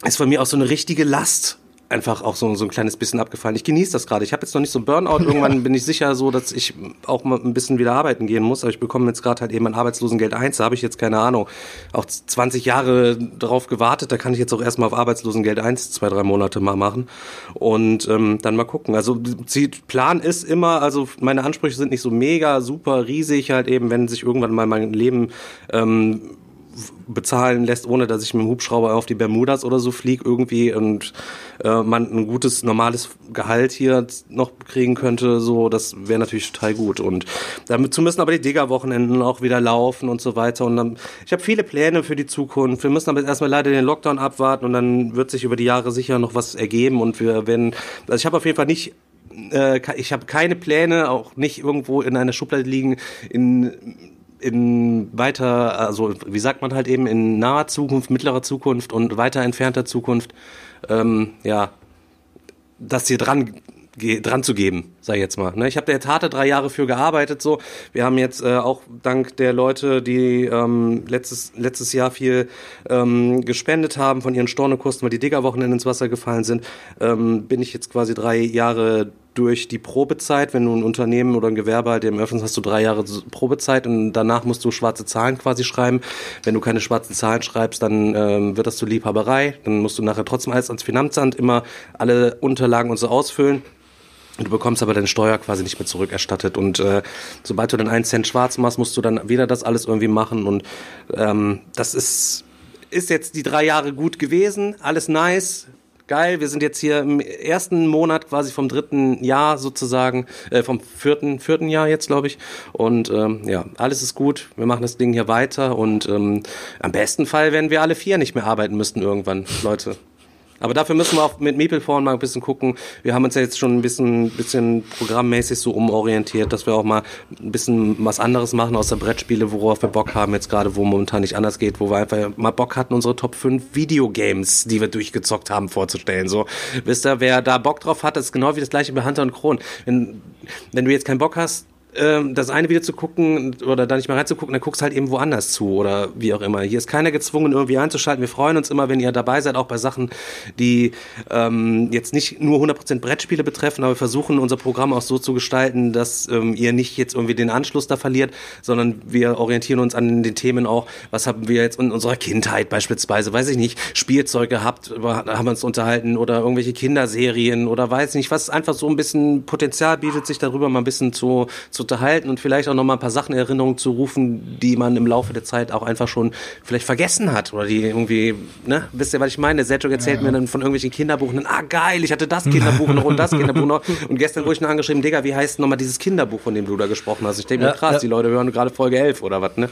ist von mir auch so eine richtige Last einfach auch so, so ein kleines bisschen abgefallen. Ich genieße das gerade. Ich habe jetzt noch nicht so ein Burnout. Irgendwann bin ich sicher so, dass ich auch mal ein bisschen wieder arbeiten gehen muss. Aber ich bekomme jetzt gerade halt eben ein Arbeitslosengeld 1. Da habe ich jetzt keine Ahnung. Auch 20 Jahre darauf gewartet. Da kann ich jetzt auch erstmal auf Arbeitslosengeld 1 zwei, drei Monate mal machen. Und ähm, dann mal gucken. Also Plan ist immer, also meine Ansprüche sind nicht so mega, super riesig. Halt eben, wenn sich irgendwann mal mein Leben ähm, bezahlen lässt, ohne dass ich mit dem Hubschrauber auf die Bermudas oder so fliege irgendwie und äh, man ein gutes, normales Gehalt hier noch kriegen könnte, so, das wäre natürlich total gut. Und dazu müssen aber die Digger-Wochenenden auch wieder laufen und so weiter. Und dann, ich habe viele Pläne für die Zukunft. Wir müssen aber erstmal leider den Lockdown abwarten und dann wird sich über die Jahre sicher noch was ergeben und wir werden, also ich habe auf jeden Fall nicht äh, ich habe keine Pläne, auch nicht irgendwo in einer Schublade liegen, in in weiter, also wie sagt man halt eben, in naher Zukunft, mittlerer Zukunft und weiter entfernter Zukunft, ähm, ja, das hier dran dran zu geben, sag ich jetzt mal. Ne? Ich habe der harte drei Jahre für gearbeitet. So, wir haben jetzt äh, auch dank der Leute, die ähm, letztes letztes Jahr viel ähm, gespendet haben von ihren Stornokosten, weil die Diggerwochenende ins Wasser gefallen sind, ähm, bin ich jetzt quasi drei Jahre durch die Probezeit, wenn du ein Unternehmen oder ein Gewerbe halt eben öffnest, hast du drei Jahre Probezeit und danach musst du schwarze Zahlen quasi schreiben. Wenn du keine schwarzen Zahlen schreibst, dann ähm, wird das zur Liebhaberei. Dann musst du nachher trotzdem alles ans Finanzamt immer alle Unterlagen und so ausfüllen. Du bekommst aber deine Steuer quasi nicht mehr zurückerstattet. Und äh, sobald du dann einen Cent schwarz machst, musst du dann wieder das alles irgendwie machen. Und ähm, das ist, ist jetzt die drei Jahre gut gewesen, alles nice geil, wir sind jetzt hier im ersten Monat quasi vom dritten Jahr sozusagen, äh, vom vierten, vierten Jahr jetzt, glaube ich. Und ähm, ja, alles ist gut, wir machen das Ding hier weiter und ähm, am besten Fall werden wir alle vier nicht mehr arbeiten müssten irgendwann, Leute. Aber dafür müssen wir auch mit Meeple-Foren mal ein bisschen gucken. Wir haben uns ja jetzt schon ein bisschen, bisschen programmmäßig so umorientiert, dass wir auch mal ein bisschen was anderes machen außer Brettspiele, worauf wir Bock haben jetzt gerade, wo momentan nicht anders geht, wo wir einfach mal Bock hatten, unsere Top 5 Videogames, die wir durchgezockt haben, vorzustellen. So, wisst ihr, wer da Bock drauf hat, ist genau wie das gleiche bei Hunter und Kron. Wenn, wenn du jetzt keinen Bock hast, ähm, das eine Video zu gucken oder da nicht mal reinzugucken, dann guckst halt eben woanders zu oder wie auch immer. Hier ist keiner gezwungen, irgendwie einzuschalten. Wir freuen uns immer, wenn ihr dabei seid, auch bei Sachen, die ähm, jetzt nicht nur 100% Brettspiele betreffen, aber wir versuchen unser Programm auch so zu gestalten, dass ähm, ihr nicht jetzt irgendwie den Anschluss da verliert, sondern wir orientieren uns an den Themen auch, was haben wir jetzt in unserer Kindheit beispielsweise, weiß ich nicht, Spielzeug gehabt, haben wir uns unterhalten oder irgendwelche Kinderserien oder weiß nicht, was einfach so ein bisschen Potenzial bietet, sich darüber mal ein bisschen zu, zu unterhalten und vielleicht auch noch mal ein paar Sachen in Erinnerung zu rufen, die man im Laufe der Zeit auch einfach schon vielleicht vergessen hat oder die irgendwie, ne, wisst ihr, was ich meine? Sergio erzählt ja, ja. mir dann von irgendwelchen Kinderbuchen, ah geil, ich hatte das Kinderbuch noch und das Kinderbuch noch und gestern wurde ich noch angeschrieben, Digga, wie heißt nochmal dieses Kinderbuch, von dem du da gesprochen hast? Ich denke mir, krass, die Leute hören gerade Folge 11 oder was, ne?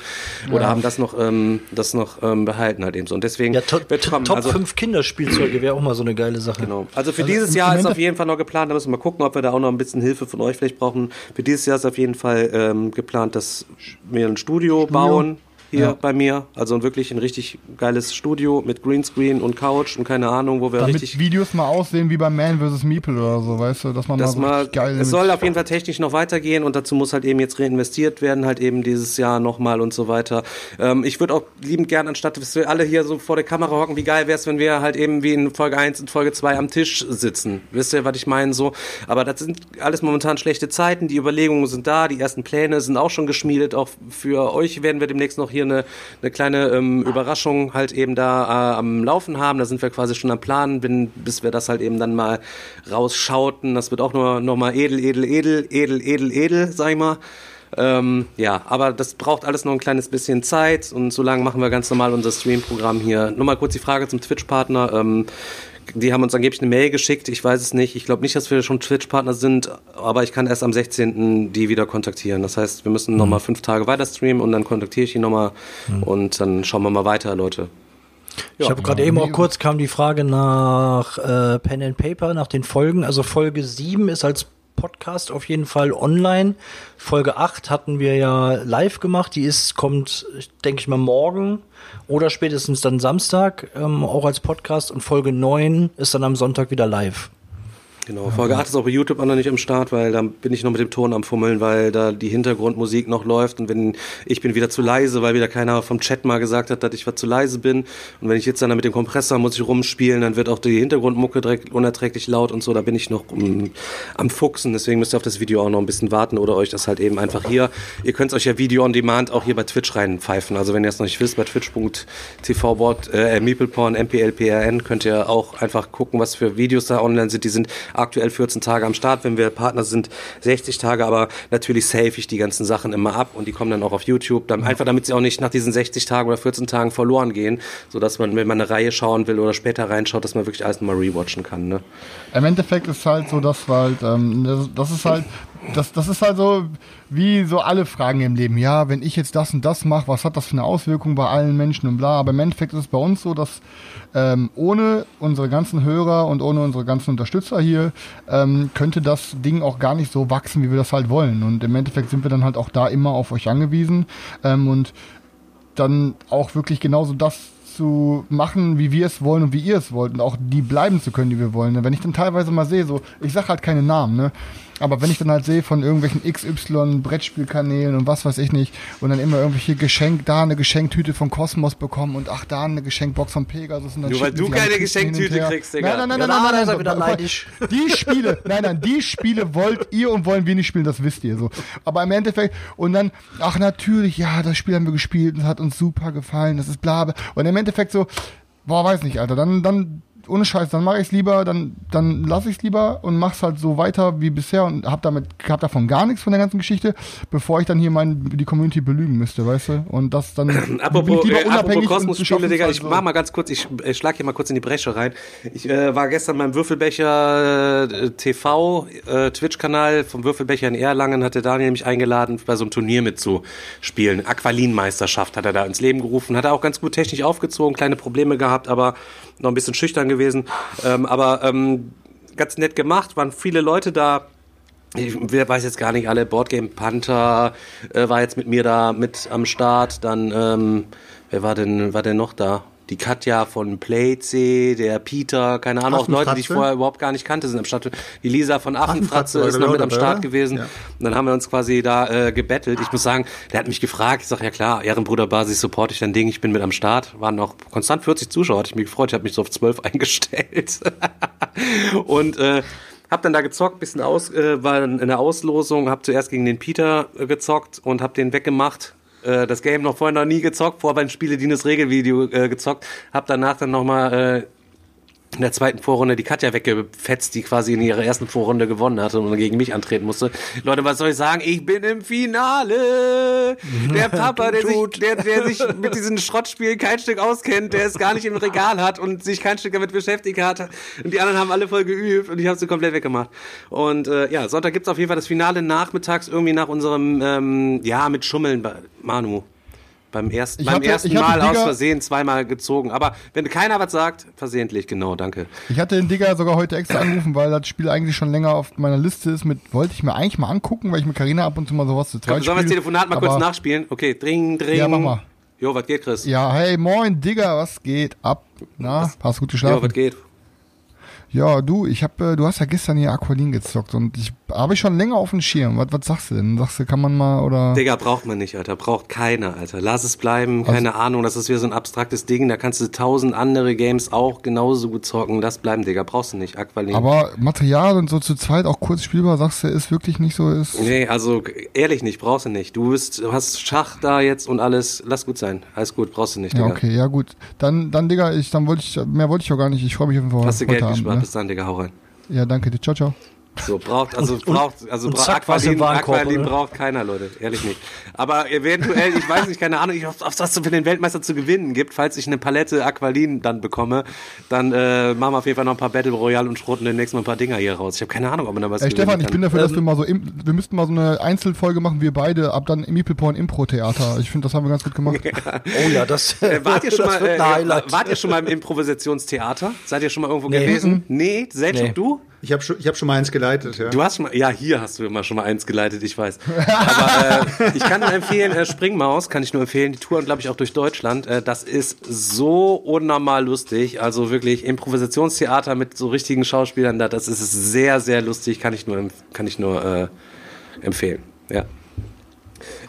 Oder haben das noch, ähm, das noch ähm, behalten halt eben so und deswegen ja, to kommen, Top also, 5 Kinderspielzeuge wäre auch mal so eine geile Sache. Genau. Also für also dieses Jahr ist auf jeden Fall noch geplant, da müssen wir mal gucken, ob wir da auch noch ein bisschen Hilfe von euch vielleicht brauchen. Für dieses Jahr ist auf jeden Fall ähm, geplant, dass wir ein Studio, Studio? bauen hier ja. bei mir. Also wirklich ein richtig geiles Studio mit Greenscreen und Couch und keine Ahnung, wo wir Damit richtig. Videos mal aussehen wie bei Man vs. Meeple oder so, weißt du, dass man das mal, so geil Es soll auf jeden Fall technisch noch weitergehen und dazu muss halt eben jetzt reinvestiert werden, halt eben dieses Jahr nochmal und so weiter. Ähm, ich würde auch liebend gern, anstatt dass wir alle hier so vor der Kamera hocken, wie geil wäre es, wenn wir halt eben wie in Folge 1 und Folge 2 am Tisch sitzen. Wisst ihr, was ich meine? So. Aber das sind alles momentan schlechte Zeiten, die Überlegungen sind da, die ersten Pläne sind auch schon geschmiedet, auch für euch werden wir demnächst noch hier hier eine, eine kleine ähm, Überraschung halt eben da äh, am Laufen haben. Da sind wir quasi schon am Plan, bin, bis wir das halt eben dann mal rausschauten. Das wird auch nur noch mal edel, edel, edel, edel, edel, edel, sag ich mal. Ähm, ja, aber das braucht alles noch ein kleines bisschen Zeit und so lange machen wir ganz normal unser Stream-Programm hier. Nur mal kurz die Frage zum Twitch-Partner. Ähm, die haben uns angeblich eine Mail geschickt, ich weiß es nicht. Ich glaube nicht, dass wir schon Twitch-Partner sind, aber ich kann erst am 16. die wieder kontaktieren. Das heißt, wir müssen mhm. nochmal fünf Tage weiter streamen und dann kontaktiere ich die nochmal mhm. und dann schauen wir mal weiter, Leute. Ja. Ich habe gerade eben auch kurz kam die Frage nach äh, Pen and Paper, nach den Folgen. Also Folge 7 ist als Podcast auf jeden Fall online. Folge 8 hatten wir ja live gemacht. Die ist, kommt, denke ich mal, morgen oder spätestens dann Samstag, ähm, auch als Podcast. Und Folge 9 ist dann am Sonntag wieder live. Genau, Folge 8 ist auch bei YouTube auch noch nicht am Start, weil da bin ich noch mit dem Ton am Fummeln, weil da die Hintergrundmusik noch läuft und wenn ich bin wieder zu leise, weil wieder keiner vom Chat mal gesagt hat, dass ich was zu leise bin. Und wenn ich jetzt dann mit dem Kompressor muss ich rumspielen, dann wird auch die Hintergrundmucke direkt unerträglich laut und so, da bin ich noch um, am Fuchsen, deswegen müsst ihr auf das Video auch noch ein bisschen warten oder euch das halt eben einfach hier, ihr könnt euch ja Video on Demand auch hier bei Twitch reinpfeifen, also wenn ihr es noch nicht wisst, bei twitch.tv äh, Meepleporn, MPLPRN könnt ihr auch einfach gucken, was für Videos da online sind, die sind aktuell 14 Tage am Start, wenn wir Partner sind 60 Tage, aber natürlich safe ich die ganzen Sachen immer ab und die kommen dann auch auf YouTube, dann einfach damit sie auch nicht nach diesen 60 Tagen oder 14 Tagen verloren gehen, sodass man, wenn man eine Reihe schauen will oder später reinschaut, dass man wirklich alles mal rewatchen kann. Ne? Im Endeffekt ist halt so, dass halt, ähm, das ist halt das, das ist halt so wie so alle Fragen im Leben. Ja, wenn ich jetzt das und das mache, was hat das für eine Auswirkung bei allen Menschen und bla. Aber im Endeffekt ist es bei uns so, dass ähm, ohne unsere ganzen Hörer und ohne unsere ganzen Unterstützer hier ähm, könnte das Ding auch gar nicht so wachsen, wie wir das halt wollen. Und im Endeffekt sind wir dann halt auch da immer auf euch angewiesen ähm, und dann auch wirklich genauso das zu machen, wie wir es wollen und wie ihr es wollt und auch die bleiben zu können, die wir wollen. Wenn ich dann teilweise mal sehe, so, ich sag halt keine Namen, ne? Aber wenn ich dann halt sehe von irgendwelchen XY-Brettspielkanälen und was weiß ich nicht und dann immer irgendwelche Geschenk, da eine Geschenktüte von Kosmos bekommen und ach, da eine Geschenkbox von Pegasus und dann Nur weil du keine Geschenktüte kriegst, Digga. Nein, nein, nein, nein, nein, nein, nein, nein, Die Spiele, nein, nein, die Spiele wollt ihr und wollen wir nicht spielen, das wisst ihr so. Aber im Endeffekt, und dann, ach natürlich, ja, das Spiel haben wir gespielt und hat uns super gefallen, das ist blabe. Und im Endeffekt so, boah, weiß nicht, Alter, dann, dann ohne Scheiß, dann mache ich es lieber, dann, dann lasse ich es lieber und mache es halt so weiter wie bisher und habe damit hab davon gar nichts von der ganzen Geschichte, bevor ich dann hier mein, die Community belügen müsste, weißt du? Und das dann apropos, äh, apropos Kosmos-Spiele, Digga, ich mach mal ganz kurz, ich äh, schlag hier mal kurz in die Bresche rein. Ich äh, war gestern beim Würfelbecher äh, TV äh, Twitch-Kanal vom Würfelbecher in Erlangen, hat der Daniel mich eingeladen, bei so einem Turnier mitzuspielen. Aqualin-Meisterschaft hat er da ins Leben gerufen, hat er auch ganz gut technisch aufgezogen, kleine Probleme gehabt, aber noch ein bisschen schüchtern gewesen. Ähm, aber ähm, ganz nett gemacht, waren viele Leute da. Ich weiß jetzt gar nicht alle, Boardgame Panther äh, war jetzt mit mir da mit am Start. Dann, ähm, wer war denn, war denn noch da? Die Katja von Playc, der Peter, keine Ahnung, auch Leute, die ich vorher überhaupt gar nicht kannte, sind am Start. Die Lisa von Affenfratze ist noch mit am Start gewesen. Ja. Und dann haben wir uns quasi da äh, gebettelt. Ich muss sagen, der hat mich gefragt. Ich sage, ja klar, Ehrenbruder Basis support ich dein Ding, ich bin mit am Start. Waren noch konstant 40 Zuschauer, hatte ich mich gefreut. Ich habe mich so auf 12 eingestellt. und äh, hab dann da gezockt, bisschen aus, äh, war in der Auslosung, hab zuerst gegen den Peter äh, gezockt und hab den weggemacht äh, das Game noch vorher noch nie gezockt, vor beim Spiele Dines Regelvideo äh, gezockt, hab danach dann nochmal äh, in der zweiten Vorrunde die Katja weggefetzt, die quasi in ihrer ersten Vorrunde gewonnen hatte und gegen mich antreten musste. Leute, was soll ich sagen? Ich bin im Finale! Der Papa, der sich, der, der sich mit diesen Schrottspielen kein Stück auskennt, der es gar nicht im Regal hat und sich kein Stück damit beschäftigt hat. Und die anderen haben alle voll geübt und ich habe sie komplett weggemacht. Und äh, ja, Sonntag gibt's auf jeden Fall das Finale nachmittags irgendwie nach unserem, ähm, ja, mit Schummeln bei Manu. Beim ersten, beim hatte, ersten Mal aus Versehen zweimal gezogen. Aber wenn keiner was sagt, versehentlich, genau, danke. Ich hatte den Digger sogar heute extra angerufen, weil das Spiel eigentlich schon länger auf meiner Liste ist. Mit wollte ich mir eigentlich mal angucken, weil ich mit Karina ab und zu mal sowas zu zweit Sollen wir das Telefonat mal kurz nachspielen? Okay, dring, dring. Ja, mach mal. Jo, was geht, Chris? Ja, hey, moin, Digger, was geht ab? Na, was? hast gut geschlafen? Jo, was geht? Ja, du, ich hab, äh, du hast ja gestern hier Aqualin gezockt und ich Habe ich schon länger auf dem Schirm. Was, was sagst du denn? Sagst du, kann man mal oder. Digga, braucht man nicht, Alter. Braucht keiner, Alter. Lass es bleiben. Keine Ahnung, das ist wieder so ein abstraktes Ding. Da kannst du tausend andere Games auch genauso gut zocken. Lass bleiben, Digga. Brauchst du nicht. Aqualin. Aber Material und so zu zweit auch kurz spielbar, sagst du, ist wirklich nicht so. Ist Nee, also ehrlich nicht, brauchst du nicht. Du bist, du hast Schach da jetzt und alles. Lass gut sein. Alles gut, brauchst du nicht, ja, Digga. okay, ja gut. Dann, dann Digga, ich, dann wollte ich, mehr wollte ich auch gar nicht. Ich freue mich auf jeden Fall Hast du Geld Abend. gespart? Ne? Bis dann, Digga, hau rein. Ja, danke dir. Ciao, ciao. So, braucht, also Und- braucht, also und bra zack, Aqualin, Warenkorb, Aqualin braucht keiner, Leute. Ehrlich nicht. Aber eventuell, ich weiß nicht, keine Ahnung, ich hoffe, ob es was für den Weltmeister zu gewinnen gibt. Falls ich eine Palette Aqualin dann bekomme, dann äh, machen wir auf jeden Fall noch ein paar Battle Royale und schroten demnächst mal ein paar Dinger hier raus. Ich habe keine Ahnung, ob man da was Ey, Stefan, ich bin dafür, dass Ähm, wir mal so, im, wir müssten mal so eine Einzelfolge machen, wir beide, ab dann im Meeple Impro-Theater. Ich finde, das haben wir ganz gut gemacht. Oh ja, das, Äh, wart, ihr schon mal, äh, wart ihr schon mal im Improvisationstheater? Seid ihr schon mal irgendwo Nee. gewesen? Nee, selbst Nee. auch du? Ich habe schon, hab schon mal eins geleitet, ja. Du hast schon mal, ja, hier hast du immer schon mal eins geleitet, ich weiß. Aber äh, ich kann nur empfehlen, äh, Springmaus kann ich nur empfehlen. Die touren, glaube ich, auch durch Deutschland. Äh, das ist so unnormal lustig. Also wirklich Improvisationstheater mit so richtigen Schauspielern, da, das ist sehr, sehr lustig. Kann ich nur, kann ich nur äh, empfehlen. Ja.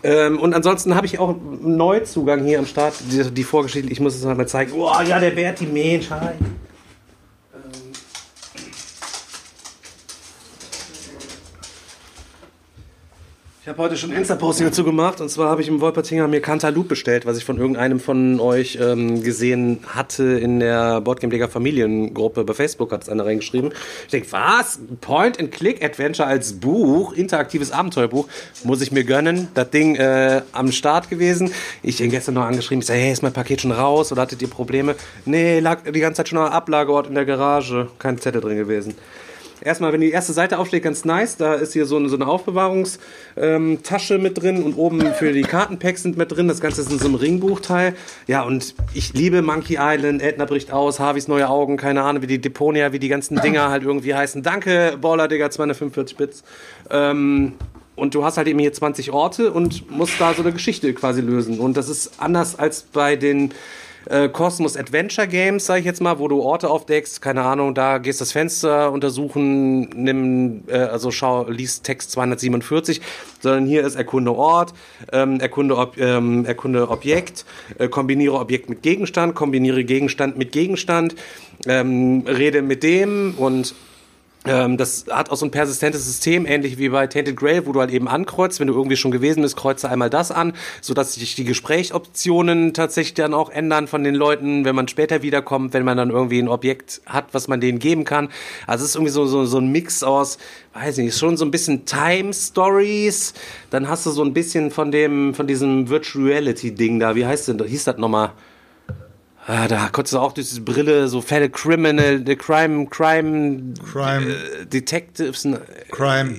Ähm, und ansonsten habe ich auch einen Neuzugang hier am Start, die, die Vorgeschichte, ich muss es mal zeigen. Oh ja, der Berti Mensch, hi. Habe heute schon ein Insta-Posting dazu gemacht und zwar habe ich im Wolpertinger mir Cantaloupe bestellt, was ich von irgendeinem von euch ähm, gesehen hatte in der Boardgame Familiengruppe bei Facebook, hat es einer reingeschrieben. Ich denke, was? Point-and-Click-Adventure als Buch, interaktives Abenteuerbuch, muss ich mir gönnen. Das Ding äh, am Start gewesen. Ich ihn gestern noch angeschrieben, ich sage, hey, ist mein Paket schon raus oder hattet ihr Probleme? Nee, lag die ganze Zeit schon am Ablageort in der Garage, kein Zettel drin gewesen. Erstmal, wenn die erste Seite aufschlägt, ganz nice. Da ist hier so eine, so eine Aufbewahrungstasche ähm, mit drin und oben für die Kartenpacks sind mit drin. Das Ganze ist in so einem Ringbuchteil. Ja, und ich liebe Monkey Island. Edna bricht aus, Harveys neue Augen, keine Ahnung, wie die Deponia, wie die ganzen Dinger halt irgendwie heißen. Danke, Baller, Digga, 245 Bits. Ähm, und du hast halt eben hier 20 Orte und musst da so eine Geschichte quasi lösen. Und das ist anders als bei den äh, Cosmos Adventure Games, sage ich jetzt mal, wo du Orte aufdeckst, keine Ahnung, da gehst das Fenster untersuchen, nimm, äh, also schau, liest Text 247, sondern hier ist erkunde Ort, ähm, erkunde, Ob, ähm, erkunde Objekt, äh, kombiniere Objekt mit Gegenstand, kombiniere Gegenstand mit Gegenstand, ähm, rede mit dem und das hat auch so ein persistentes System, ähnlich wie bei Tainted Grail, wo du halt eben ankreuzt. Wenn du irgendwie schon gewesen bist, kreuze einmal das an, sodass sich die Gesprächsoptionen tatsächlich dann auch ändern von den Leuten, wenn man später wiederkommt, wenn man dann irgendwie ein Objekt hat, was man denen geben kann. Also es ist irgendwie so, so, so ein Mix aus, weiß nicht, schon so ein bisschen Time Stories. Dann hast du so ein bisschen von dem, von diesem Virtual Reality Ding da. Wie heißt denn, hieß das nochmal? Ah, da konntest du auch durch diese Brille so Fälle Criminal, the Crime, Crime, Crime. äh, Detectives. äh, Crime.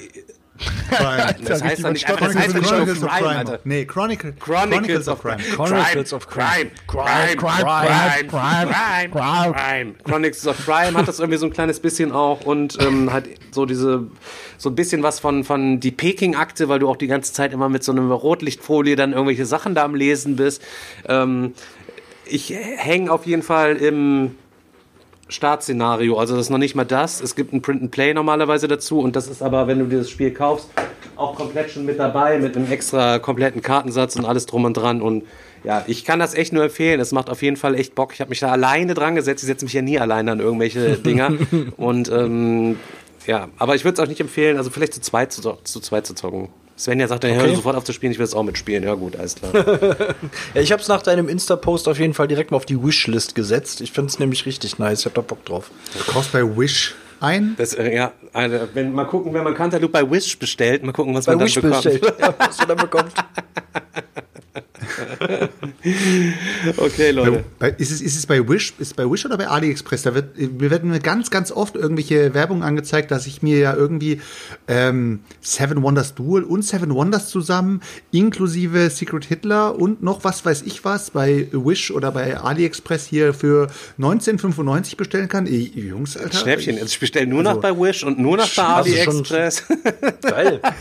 Crime. Das heißt dann nicht einfach, das heißt Chronicles nur of Crime, Crime. Alter. Nee, Chronicle, Chronicles of Crime. Chronicles of Crime. Crime, Crime, Crime, Crime, Crime, Crime. Chronicles of Crime hat das irgendwie so ein kleines bisschen auch und ähm, hat so diese, so ein bisschen was von, von die Peking-Akte, weil du auch die ganze Zeit immer mit so einer Rotlichtfolie dann irgendwelche Sachen da am Lesen bist. Ähm, ich hänge auf jeden Fall im Startszenario. Also das ist noch nicht mal das. Es gibt ein Print and Play normalerweise dazu und das ist aber, wenn du dieses Spiel kaufst, auch komplett schon mit dabei, mit einem extra kompletten Kartensatz und alles drum und dran. Und ja, ich kann das echt nur empfehlen. Es macht auf jeden Fall echt Bock. Ich habe mich da alleine dran gesetzt. Ich setze mich ja nie alleine an irgendwelche Dinger. und ähm, ja, aber ich würde es auch nicht empfehlen, also vielleicht zu zweit zu, zu, zweit zu zocken. Svenja sagt, dann hör Okay. sofort auf zu spielen, ich will es auch mitspielen. Ja gut, alles klar. Ja, ich habe es nach deinem Insta-Post auf jeden Fall direkt mal auf die Wishlist gesetzt. Ich finde es nämlich richtig nice. Ich habe da Bock drauf. Du kaufst bei Wish ein. Das, äh, ja, eine, wenn, mal gucken, wenn man Cantaloupe bei Wish bestellt, mal gucken, was Bei man dann Wish bekommt. bestellt. Ja, was du dann bekommst. Okay, Leute. Bei, ist, es, ist es bei Wish, ist es bei Wish oder bei AliExpress? Da wird, mir werden mir ganz, ganz oft irgendwelche Werbung angezeigt, dass ich mir ja irgendwie ähm, Seven Wonders Duel und Seven Wonders zusammen, inklusive Secret Hitler und noch was weiß ich was bei Wish oder bei AliExpress hier für 19,95 bestellen kann. Ey, Jungs, Alter. Schnäppchen. Ich, Also ich bestelle nur noch Also- bei Wish und nur noch bei Also schon- AliExpress. Geil.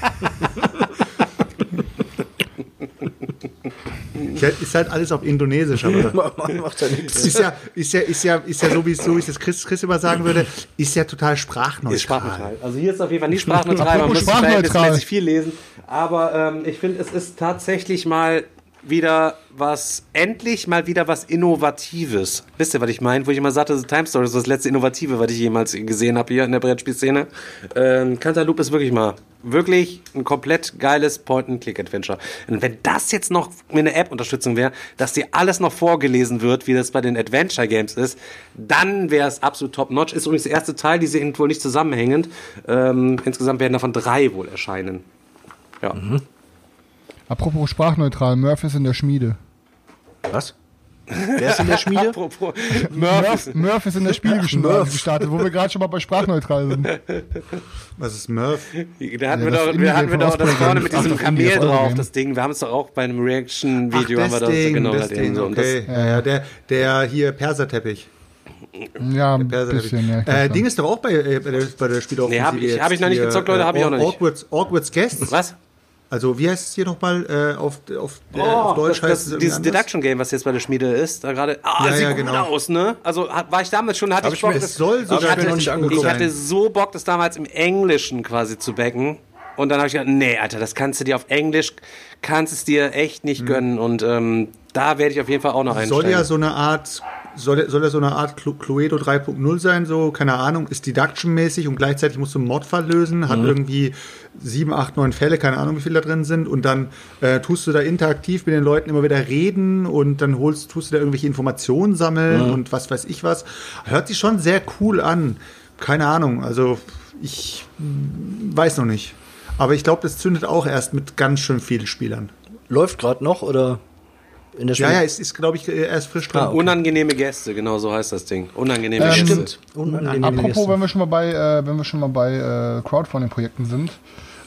Ist halt alles auf Indonesisch, aber Macht ja nichts. ist ja, ist ja, ist ja, ist ja so, wie es so wie es Chris, Chris immer sagen würde, ist ja total sprachneutral. Ist sprachneutral. Also hier ist auf jeden Fall nicht sprachneutral, man muss sprachneutral. viel lesen. Aber ähm, ich finde, es ist tatsächlich mal wieder was, endlich mal wieder was Innovatives. Wisst ihr, was ich meine? Wo ich immer sagte, Time Story ist das letzte Innovative, was ich jemals gesehen habe hier in der Brettspielszene. Ähm, Cantaloupe ist wirklich mal, wirklich ein komplett geiles Point-and-Click-Adventure. Und wenn das jetzt noch mit einer App-Unterstützung wäre, dass dir alles noch vorgelesen wird, wie das bei den Adventure-Games ist, dann wäre es absolut top-notch. Ist übrigens der erste Teil, die sind wohl nicht zusammenhängend. Ähm, insgesamt werden davon drei wohl erscheinen. Ja. Apropos sprachneutral, Murph ist in der Schmiede. Was? Wer ist in der Schmiede? Apropos Murph. Murph, Murph ist in der Schmiede gestartet, wo wir gerade schon mal bei sprachneutral sind. Was ist Murph? Da hatten Ja, wir doch, wir hatten wir doch das vorne mit diesem Kamel drauf, das Ding. Wir haben es doch auch bei einem Reaction-Video Ach, haben wir das Ding, genau das Ding, so. Okay. das, ja, ja, der, der hier Perserteppich. Ja, ein Perserteppich. bisschen, ja. äh. Ding ist doch auch bei, äh, bei der, bei der Spieleoffensive Nee, hab ich- jetzt hab ich noch nicht gezockt, Leute, hab ich auch noch nicht. Awkward's, Awkward's Guests. was? Also, wie heißt es hier nochmal äh, auf, auf, äh, Oh, auf Deutsch? das, heißt das, es dieses anders? Deduction Game, was jetzt bei der Schmiede ist, da gerade. Ah, Ja, sieht ja, gut genau. aus, ne? Also hat, war ich damals schon, hatte Hab ich ich Bock. mir- das- soll sogar ich hatte, noch nicht angeguckt ich hatte so Bock, das damals im Englischen quasi zu backen. Und dann habe ich gedacht, nee, Alter, das kannst du dir auf Englisch, kannst es dir echt nicht gönnen. Und ähm, da werde ich auf jeden Fall auch noch einsteigen. Soll ja so eine Art, soll, soll ja so eine Art Clu- Cluedo 3.0 sein, so, keine Ahnung, ist Deduction-mäßig und gleichzeitig musst du einen Mordfall lösen, hat irgendwie sieben, acht, neun Fälle, keine Ahnung, wie viele da drin sind und dann äh, tust du da interaktiv mit den Leuten immer wieder reden und dann holst, tust du da irgendwelche Informationen sammeln und was weiß ich was. Hört sich schon sehr cool an. Keine Ahnung, also ich weiß noch nicht. Aber ich glaube, das zündet auch erst mit ganz schön vielen Spielern. Läuft gerade noch oder in der Ja, Schmiede? ja, es ist, glaube ich, erst frisch drin. Ah, okay. Unangenehme Gäste, genau so heißt das Ding. Unangenehme Ähm, Gäste. Stimmt. Unangenehme Apropos, Gäste. wenn wir schon mal bei, äh, wenn wir schon mal bei äh, Crowdfunding-Projekten sind.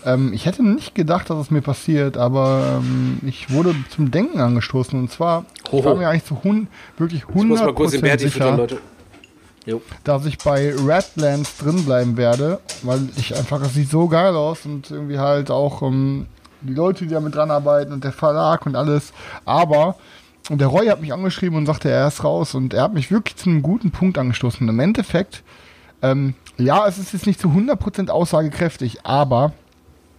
Ähm, ich hätte nicht gedacht, dass es mir passiert, aber ähm, ich wurde zum Denken angestoßen. Und zwar, ich Hoho. war mir eigentlich zu hun wirklich Ich muss mal kurz den 100% Berti füttern, sicher, Leute. Jo. dass ich bei Redlands drin bleiben werde, weil ich einfach, es sieht so geil aus und irgendwie halt auch ähm, die Leute, die da mit dran arbeiten und der Verlag und alles. Aber und der Roy hat mich angeschrieben und sagte, er ist raus und er hat mich wirklich zu einem guten Punkt angestoßen. Im Endeffekt, ähm, ja, es ist jetzt nicht zu 100% aussagekräftig, aber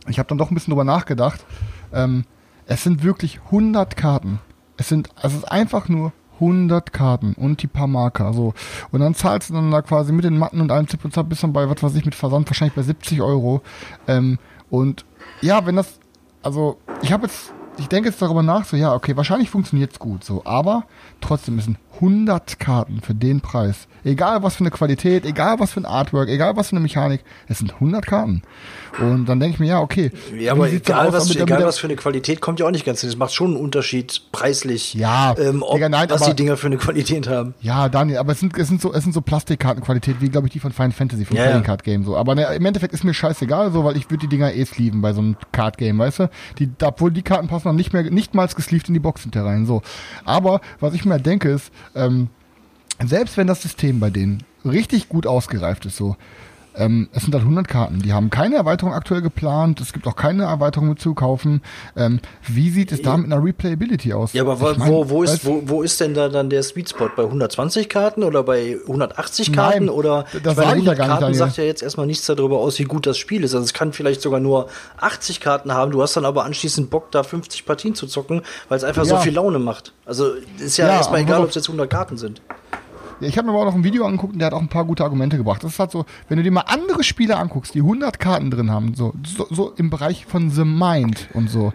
ich habe dann doch ein bisschen drüber nachgedacht. Ähm, es sind wirklich 100 Karten. Es sind, es ist einfach nur 100 Karten und die paar Marker. So. Und dann zahlst du dann da quasi mit den Matten und allem Zip und Zap bis dann bei, was weiß ich, mit Versand wahrscheinlich bei 70 Euro. Ähm, und ja, wenn das, also ich habe jetzt, ich denke jetzt darüber nach, so ja, okay, wahrscheinlich funktioniert es gut, so, aber trotzdem es sind 100 Karten für den Preis. Egal was für eine Qualität, egal was für ein Artwork, egal was für eine Mechanik, es sind 100 Karten. Und dann denke ich mir, ja, okay. Ja, aber egal, was, der- egal was für eine Qualität, kommt ja auch nicht ganz hin. Das macht schon einen Unterschied preislich, Ja, ähm, ob, Digga, nein, was aber- die Dinger für eine Qualität haben. Ja, Daniel, aber es sind, es sind so, es sind so Plastikkartenqualität, wie, glaube ich, die von Final Fantasy, vom Ja, Trading. Card Game, so. Aber ne, im Endeffekt ist mir scheißegal, so, weil ich würde die Dinger eh sleeven bei so einem Card Game, weißt du? Die, obwohl die Karten passen noch nicht mehr, nicht mal gesleeved in die Box hinter rein, so. Aber, was ich mir denke, ist, ähm, selbst wenn das System bei denen richtig gut ausgereift ist, so, ähm, es sind halt 100 Karten. Die haben keine Erweiterung aktuell geplant. Es gibt auch keine Erweiterung mit zu kaufen. Ähm, wie sieht es da mit einer Replayability aus? Ja, aber wo, Ich mein, wo, wo, ist, wo, wo ist denn da dann der Sweet Spot? Bei 120 Karten oder bei 180 Karten? Nein, oder das meine, sag ich ja gar nicht, Karten Daniel. sagt ja jetzt erstmal nichts darüber aus, wie gut das Spiel ist. Also es kann vielleicht sogar nur 80 Karten haben. Du hast dann aber anschließend Bock, da 50 Partien zu zocken, weil es einfach so Ja. viel Laune macht. Also ist ja, Ja, erstmal egal, ob es jetzt 100 Karten sind. Ja, ich habe mir aber auch noch ein Video angeguckt und der hat auch ein paar gute Argumente gebracht. Das ist halt so, wenn du dir mal andere Spiele anguckst, die 100 Karten drin haben, so, so, so im Bereich von The Mind und so,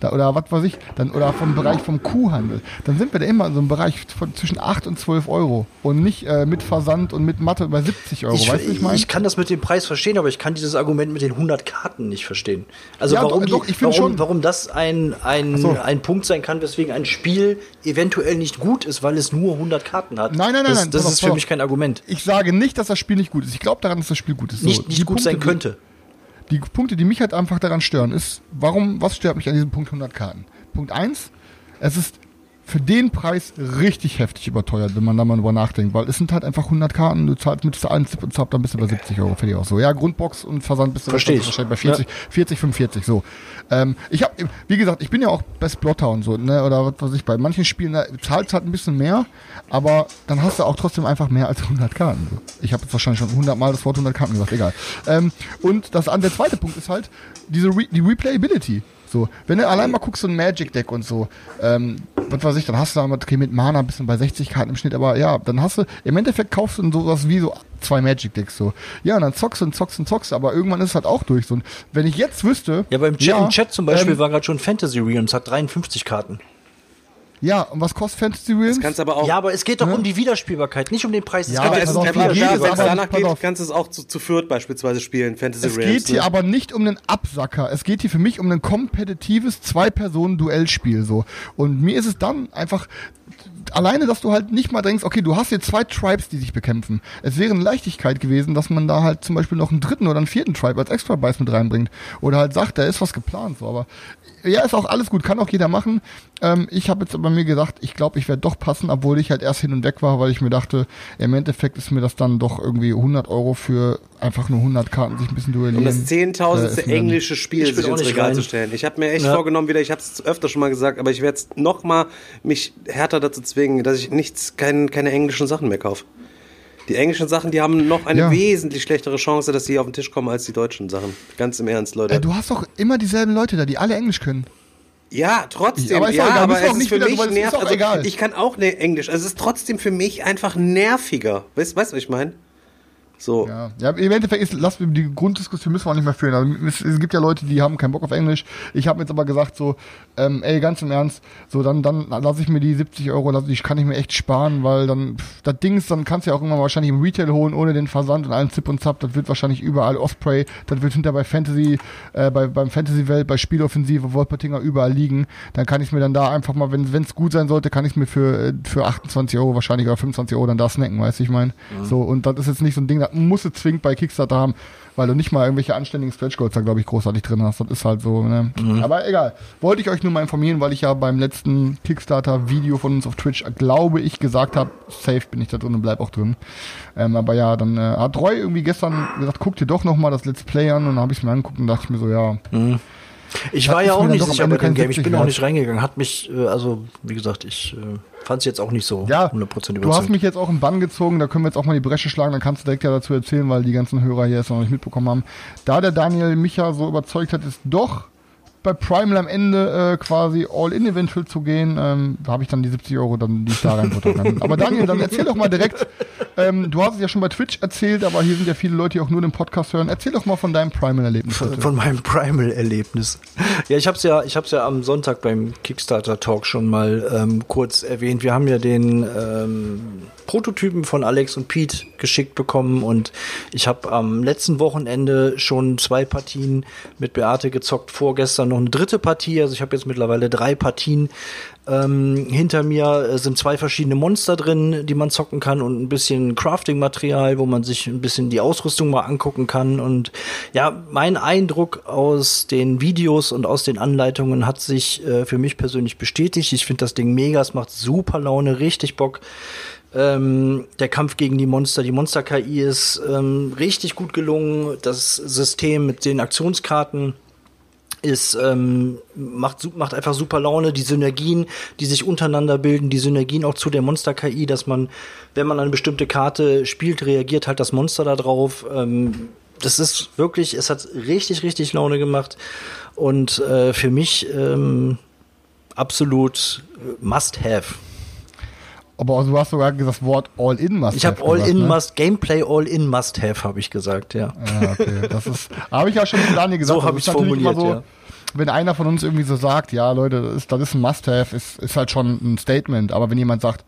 da, oder was weiß ich, dann, oder vom Bereich vom Kuhhandel, dann sind wir da immer in so einem Bereich von zwischen 8 und 12 Euro und nicht äh, mit Versand und mit Mathe bei 70 Euro. Ich, weißt ich meine? ich kann das mit dem Preis verstehen, aber ich kann dieses Argument mit den 100 Karten nicht verstehen. Also Ja, warum, doch, die, doch, ich find warum, schon. warum das ein, ein, so. ein Punkt sein kann, weswegen ein Spiel eventuell nicht gut ist, weil es nur 100 Karten hat. Nein, nein, nein, Das, nein, das pass ist auf, für mich kein Argument. Ich sage nicht, dass das Spiel nicht gut ist. Ich glaube daran, dass das Spiel gut ist. So, Nicht, die nicht gut sein Punkte, könnte. Die Punkte, die mich halt einfach daran stören, ist, warum, was stört mich an diesem Punkt 100 Karten? Punkt 1, es ist für den Preis richtig heftig überteuert, wenn man da mal drüber nachdenkt, weil es sind halt einfach 100 Karten, du zahlst mit allen Zip und Zap, dann bist du bei 70 Euro, fertig auch so. Ja, Grundbox und Versand bist du wahrscheinlich bei 40, 40, 45, so. Ähm, ich habe, wie gesagt, ich bin ja auch Best Blotter und so, ne, oder was weiß ich, bei manchen Spielen, da zahlst halt ein bisschen mehr, aber dann hast du auch trotzdem einfach mehr als 100 Karten. So. Ich habe jetzt wahrscheinlich schon 100 Mal das Wort 100 Karten gesagt, egal. Ähm, und das, der zweite Punkt ist halt diese Re die Replayability. So, wenn du allein mal guckst, so ein Magic Deck und so, ähm, was weiß ich, dann hast du da okay, mit Mana ein bisschen bei 60 Karten im Schnitt, aber ja, dann hast du, im Endeffekt kaufst du sowas wie so zwei Magic Decks so. Ja, und dann zockst du und zockst und zockst, aber irgendwann ist es halt auch durch. So, und wenn ich jetzt wüsste. Ja, beim Chat, im Chat zum Beispiel ähm, war gerade schon Fantasy Realms, hat 53 Karten. Ja, und was kostet Fantasy Realms? Das kannst aber auch. Ja, aber es geht doch um die Wiederspielbarkeit, nicht um den Preis. Es Ja, geht aber es ist einfach die da, wenn es danach geht, auf. kannst du es auch zu, zu viert beispielsweise spielen, Fantasy Es Realms. geht hier ne? aber nicht um einen Absacker. Es geht hier für mich um ein kompetitives Zwei-Personen-Duellspiel so. Und mir ist es dann einfach alleine, dass du halt nicht mal denkst, okay, du hast hier zwei Tribes, die sich bekämpfen. Es wäre eine Leichtigkeit gewesen, dass man da halt zum Beispiel noch einen dritten oder einen vierten Tribe als extra Bice mit reinbringt. Oder halt sagt, da ist was geplant so. Aber ja, ist auch alles gut, kann auch jeder machen. Ähm, ich habe jetzt aber mir gesagt, ich glaube, ich werde doch passen, obwohl ich halt erst hin und weg war, weil ich mir dachte, im Endeffekt ist mir das dann doch irgendwie 100 Euro für einfach nur 100 Karten sich ein bisschen duellieren. Um das äh, zehntausendste dann- englische Spiel sich auch ins nicht Regal rein. zu stellen. Ich habe mir echt Ja. vorgenommen, wieder, ich habe es öfter schon mal gesagt, aber ich werde es nochmal mich härter dazu zwingen, dass ich nichts, kein, keine englischen Sachen mehr kaufe. Die englischen Sachen, die haben noch eine Ja. wesentlich schlechtere Chance, dass sie auf den Tisch kommen als die deutschen Sachen. Ganz im Ernst, Leute. Äh, du hast doch immer dieselben Leute da, die alle Englisch können. Ja, trotzdem. Aber ja, egal, aber es ist nicht für wieder mich nervig. Also, ich kann auch ne Englisch. Es ist trotzdem für mich einfach nerviger. Weißt du, was ich meine? So. Ja, ja im Endeffekt ist, lass wir die Grunddiskussion müssen wir auch nicht mehr führen. Also, es, es gibt ja Leute, die haben keinen Bock auf Englisch. Ich habe jetzt aber gesagt so, ähm, ey, ganz im Ernst, so dann dann lasse ich mir die 70 Euro, lass, die kann ich mir echt sparen, weil dann pff, das Ding ist, dann kannst du ja auch immer wahrscheinlich im Retail holen ohne den Versand und allen Zip und Zap. Das wird wahrscheinlich überall Osprey, das wird hinter bei Fantasy, äh, bei beim Fantasy Welt, bei Spieloffensive, Wolpertinger überall liegen. Dann kann ich mir dann da einfach mal, wenn es gut sein sollte, kann ich mir für äh, für 28 Euro wahrscheinlich oder 25 Euro dann da snacken, weißt du, ich meine. So und das ist jetzt nicht so ein Ding, das musst du zwingend bei Kickstarter haben, weil du nicht mal irgendwelche anständigen Stretch Goals da, glaube ich, großartig drin hast. Das ist halt so, ne? Aber egal. Wollte ich euch nur mal informieren, weil ich ja beim letzten Kickstarter-Video von uns auf Twitch, glaube ich, gesagt habe, safe bin ich da drin und bleib auch drin. Ähm, aber ja, dann äh, hat Roy irgendwie gestern gesagt, guck dir doch noch mal das Let's Play an und dann habe ich es mir angeguckt und dachte ich mir so, ja, Ich Hat war ja auch nicht sicher mit dem Game. Ich 70 bin auch nicht reingegangen. Hat mich, äh, also, wie gesagt, ich äh, fand es jetzt auch nicht so Ja, 100% du hast überzeugt. mich jetzt auch im Bann gezogen, da können wir jetzt auch mal die Bresche schlagen, dann kannst du direkt ja dazu erzählen, weil die ganzen Hörer hier es noch nicht mitbekommen haben. Da der Daniel mich ja so überzeugt hat, ist doch bei Primal am Ende äh, quasi All-In eventuell zu gehen, ähm, da habe ich dann die 70 Euro, dann, die ich da reinbuttern kann. Aber Daniel, dann erzähl doch mal direkt, ähm, du hast es ja schon bei Twitch erzählt, aber hier sind ja viele Leute, die auch nur den Podcast hören. Erzähl doch mal von deinem Primal-Erlebnis. von, von meinem Primal-Erlebnis. Ja, ich habe es ja, ich ja am Sonntag beim Kickstarter Talk schon mal ähm, kurz erwähnt. Wir haben ja den ähm, Prototypen von Alex und Pete geschickt bekommen und ich habe am letzten Wochenende schon zwei Partien mit Beate gezockt. Vorgestern noch eine dritte Partie. Also ich habe jetzt mittlerweile drei Partien ähm, hinter mir äh, sind zwei verschiedene Monster drin, die man zocken kann und ein bisschen Crafting-Material, wo man sich ein bisschen die Ausrüstung mal angucken kann. Und ja, mein Eindruck aus den Videos und aus den Anleitungen hat sich äh, für mich persönlich bestätigt. Ich finde das Ding mega, es macht super Laune, richtig Bock. Ähm, der Kampf gegen die Monster, die Monster-KI ist ähm, richtig gut gelungen. Das System mit den Aktionskarten ist ähm, macht macht einfach super Laune. Die Synergien die sich untereinander bilden die Synergien auch zu der Monster KI dass man wenn man eine bestimmte Karte spielt reagiert halt das Monster da drauf. Ähm, das ist wirklich es hat richtig richtig Laune gemacht. Und äh, für mich ähm, absolut must have aber du hast sogar das Wort All-In must ich habe have all gesagt, in ne? must Gameplay all in must have habe ich gesagt ja Ja, okay. Das ist, habe ich ja schon mit Daniel gesagt. So hab das ich's ist natürlich formuliert, immer ja. Wenn einer von uns irgendwie so sagt, ja, Leute, das ist, das ist ein Must-Have, ist, ist halt schon ein Statement. Aber wenn jemand sagt,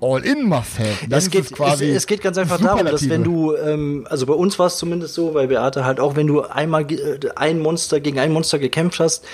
All-in Must-Have, dann es ist geht, es quasi. es, es geht ganz einfach darum, dass wenn du, ähm, also bei uns war es zumindest so, bei Beate halt auch, wenn du einmal äh, ein Monster gegen ein Monster gekämpft hast,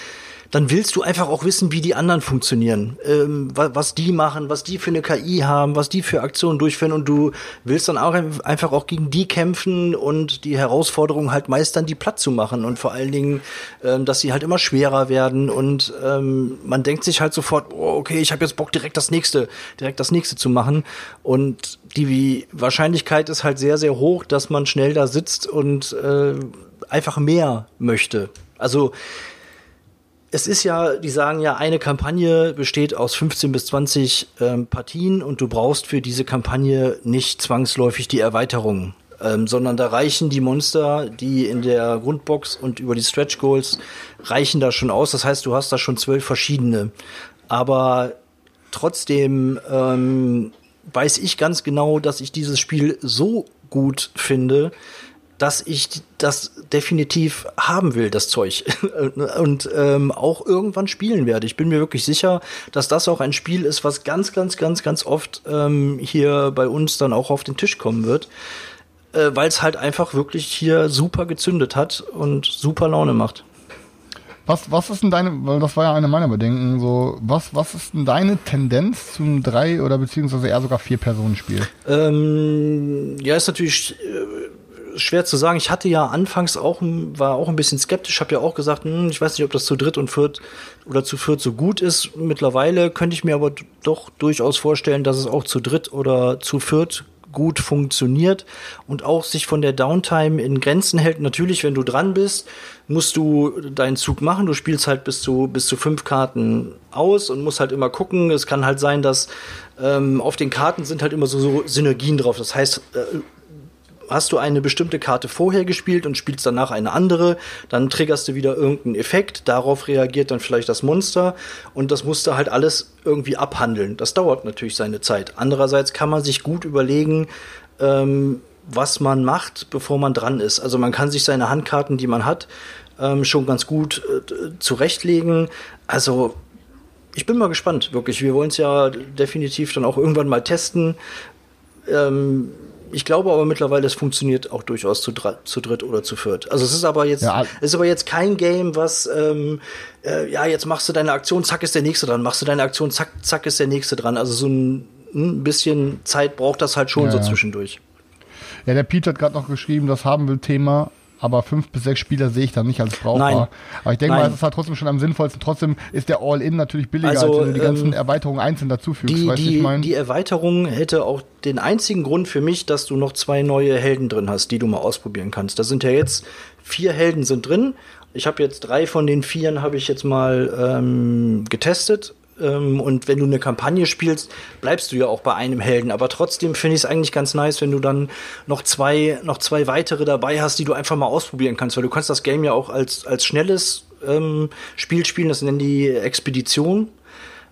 dann willst du einfach auch wissen, wie die anderen funktionieren, ähm, wa was die machen, was die für eine KI haben, was die für Aktionen durchführen. Und du willst dann auch einfach auch gegen die kämpfen und die Herausforderung halt meistern, die platt zu machen. Und vor allen Dingen, ähm, dass sie halt immer schwerer werden. Und ähm, man denkt sich halt sofort, oh, okay, ich habe jetzt Bock direkt das nächste, direkt das nächste zu machen. Und die Wahrscheinlichkeit ist halt sehr, sehr hoch, dass man schnell da sitzt und äh, einfach mehr möchte. Also es ist ja, die sagen ja, eine Kampagne besteht aus 15 bis 20 ähm, Partien und du brauchst für diese Kampagne nicht zwangsläufig die Erweiterung, ähm, sondern da reichen die Monster, die in der Grundbox und über die Stretch Goals reichen da schon aus. Das heißt, du hast da schon zwölf verschiedene. Aber trotzdem ähm, weiß ich ganz genau, dass ich dieses Spiel so gut finde, dass ich das definitiv haben will, das Zeug. und ähm, auch irgendwann spielen werde. Ich bin mir wirklich sicher, dass das auch ein Spiel ist, was ganz, ganz, ganz, ganz oft ähm, hier bei uns dann auch auf den Tisch kommen wird. Äh, Weil es halt einfach wirklich hier super gezündet hat und super Laune macht. Was, was ist denn deine, weil das war ja eine meiner Bedenken, so, was, was ist denn deine Tendenz zum drei oder beziehungsweise eher sogar vier Personen Spiel? Ähm, ja, ist natürlich äh, schwer zu sagen. Ich hatte ja anfangs auch, war auch ein bisschen skeptisch, habe ja auch gesagt, hm, ich weiß nicht, ob das zu dritt und viert oder zu viert so gut ist. Mittlerweile könnte ich mir aber doch durchaus vorstellen, dass es auch zu dritt oder zu viert gut funktioniert und auch sich von der Downtime in Grenzen hält. Natürlich, wenn du dran bist, musst du deinen Zug machen. Du spielst halt bis zu, bis zu fünf Karten aus und musst halt immer gucken. Es kann halt sein, dass ähm, auf den Karten sind halt immer so, so Synergien drauf. Das heißt, äh, hast du eine bestimmte Karte vorher gespielt und spielst danach eine andere, dann triggerst du wieder irgendeinen Effekt, darauf reagiert dann vielleicht das Monster und das musst du halt alles irgendwie abhandeln. Das dauert natürlich seine Zeit. Andererseits kann man sich gut überlegen, ähm, was man macht, bevor man dran ist. Also man kann sich seine Handkarten, die man hat, ähm, schon ganz gut äh, zurechtlegen. Also ich bin mal gespannt, wirklich. Wir wollen es ja definitiv dann auch irgendwann mal testen. Ähm, ich glaube aber mittlerweile, es funktioniert auch durchaus zu, zu dritt oder zu viert. Also es ist aber jetzt, ja. ist aber jetzt kein Game, was ähm, äh, ja jetzt machst du deine Aktion, zack ist der nächste dran, machst du deine Aktion, zack, zack ist der nächste dran. Also so ein, ein bisschen Zeit braucht das halt schon ja, so zwischendurch. Ja, der Pete hat gerade noch geschrieben, das haben will Thema aber fünf bis sechs Spieler sehe ich da nicht als brauchbar. Nein. Aber ich denke mal, es ist halt trotzdem schon am sinnvollsten. Trotzdem ist der All-In natürlich billiger, also, als wenn du die ganzen ähm, Erweiterungen einzeln dazufügst. Die, weißt, die, ich mein? die Erweiterung hätte auch den einzigen Grund für mich, dass du noch zwei neue Helden drin hast, die du mal ausprobieren kannst. Da sind ja jetzt vier Helden sind drin. Ich habe jetzt drei von den vieren habe ich jetzt mal ähm, getestet ähm, und wenn du eine Kampagne spielst, bleibst du ja auch bei einem Helden. Aber trotzdem finde ich es eigentlich ganz nice, wenn du dann noch zwei, noch zwei weitere dabei hast, die du einfach mal ausprobieren kannst. Weil du kannst das Game ja auch als, als schnelles ähm, Spiel spielen, das nennen die Expedition.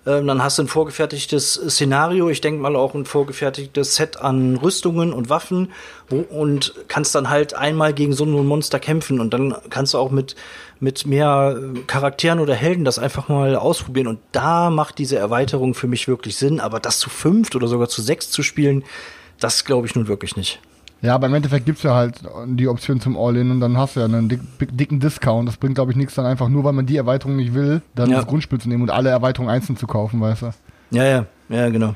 Ähm, dann hast du ein vorgefertigtes Szenario, ich denke mal auch ein vorgefertigtes Set an Rüstungen und Waffen und kannst dann halt einmal gegen so ein Monster kämpfen und dann kannst du auch mit mit mehr äh, Charakteren oder Helden das einfach mal ausprobieren. Und da macht diese Erweiterung für mich wirklich Sinn. Aber das zu fünft oder sogar zu sechs zu spielen, das glaube ich nun wirklich nicht. Ja, aber im Endeffekt gibt's ja halt die Option zum All-In und dann hast du ja einen dick, dicken Discount. Das bringt, glaube ich, nichts dann einfach nur, weil man die Erweiterung nicht will, dann ja. das Grundspiel zu nehmen und alle Erweiterungen einzeln zu kaufen, weißt du? Ja, ja, ja, genau.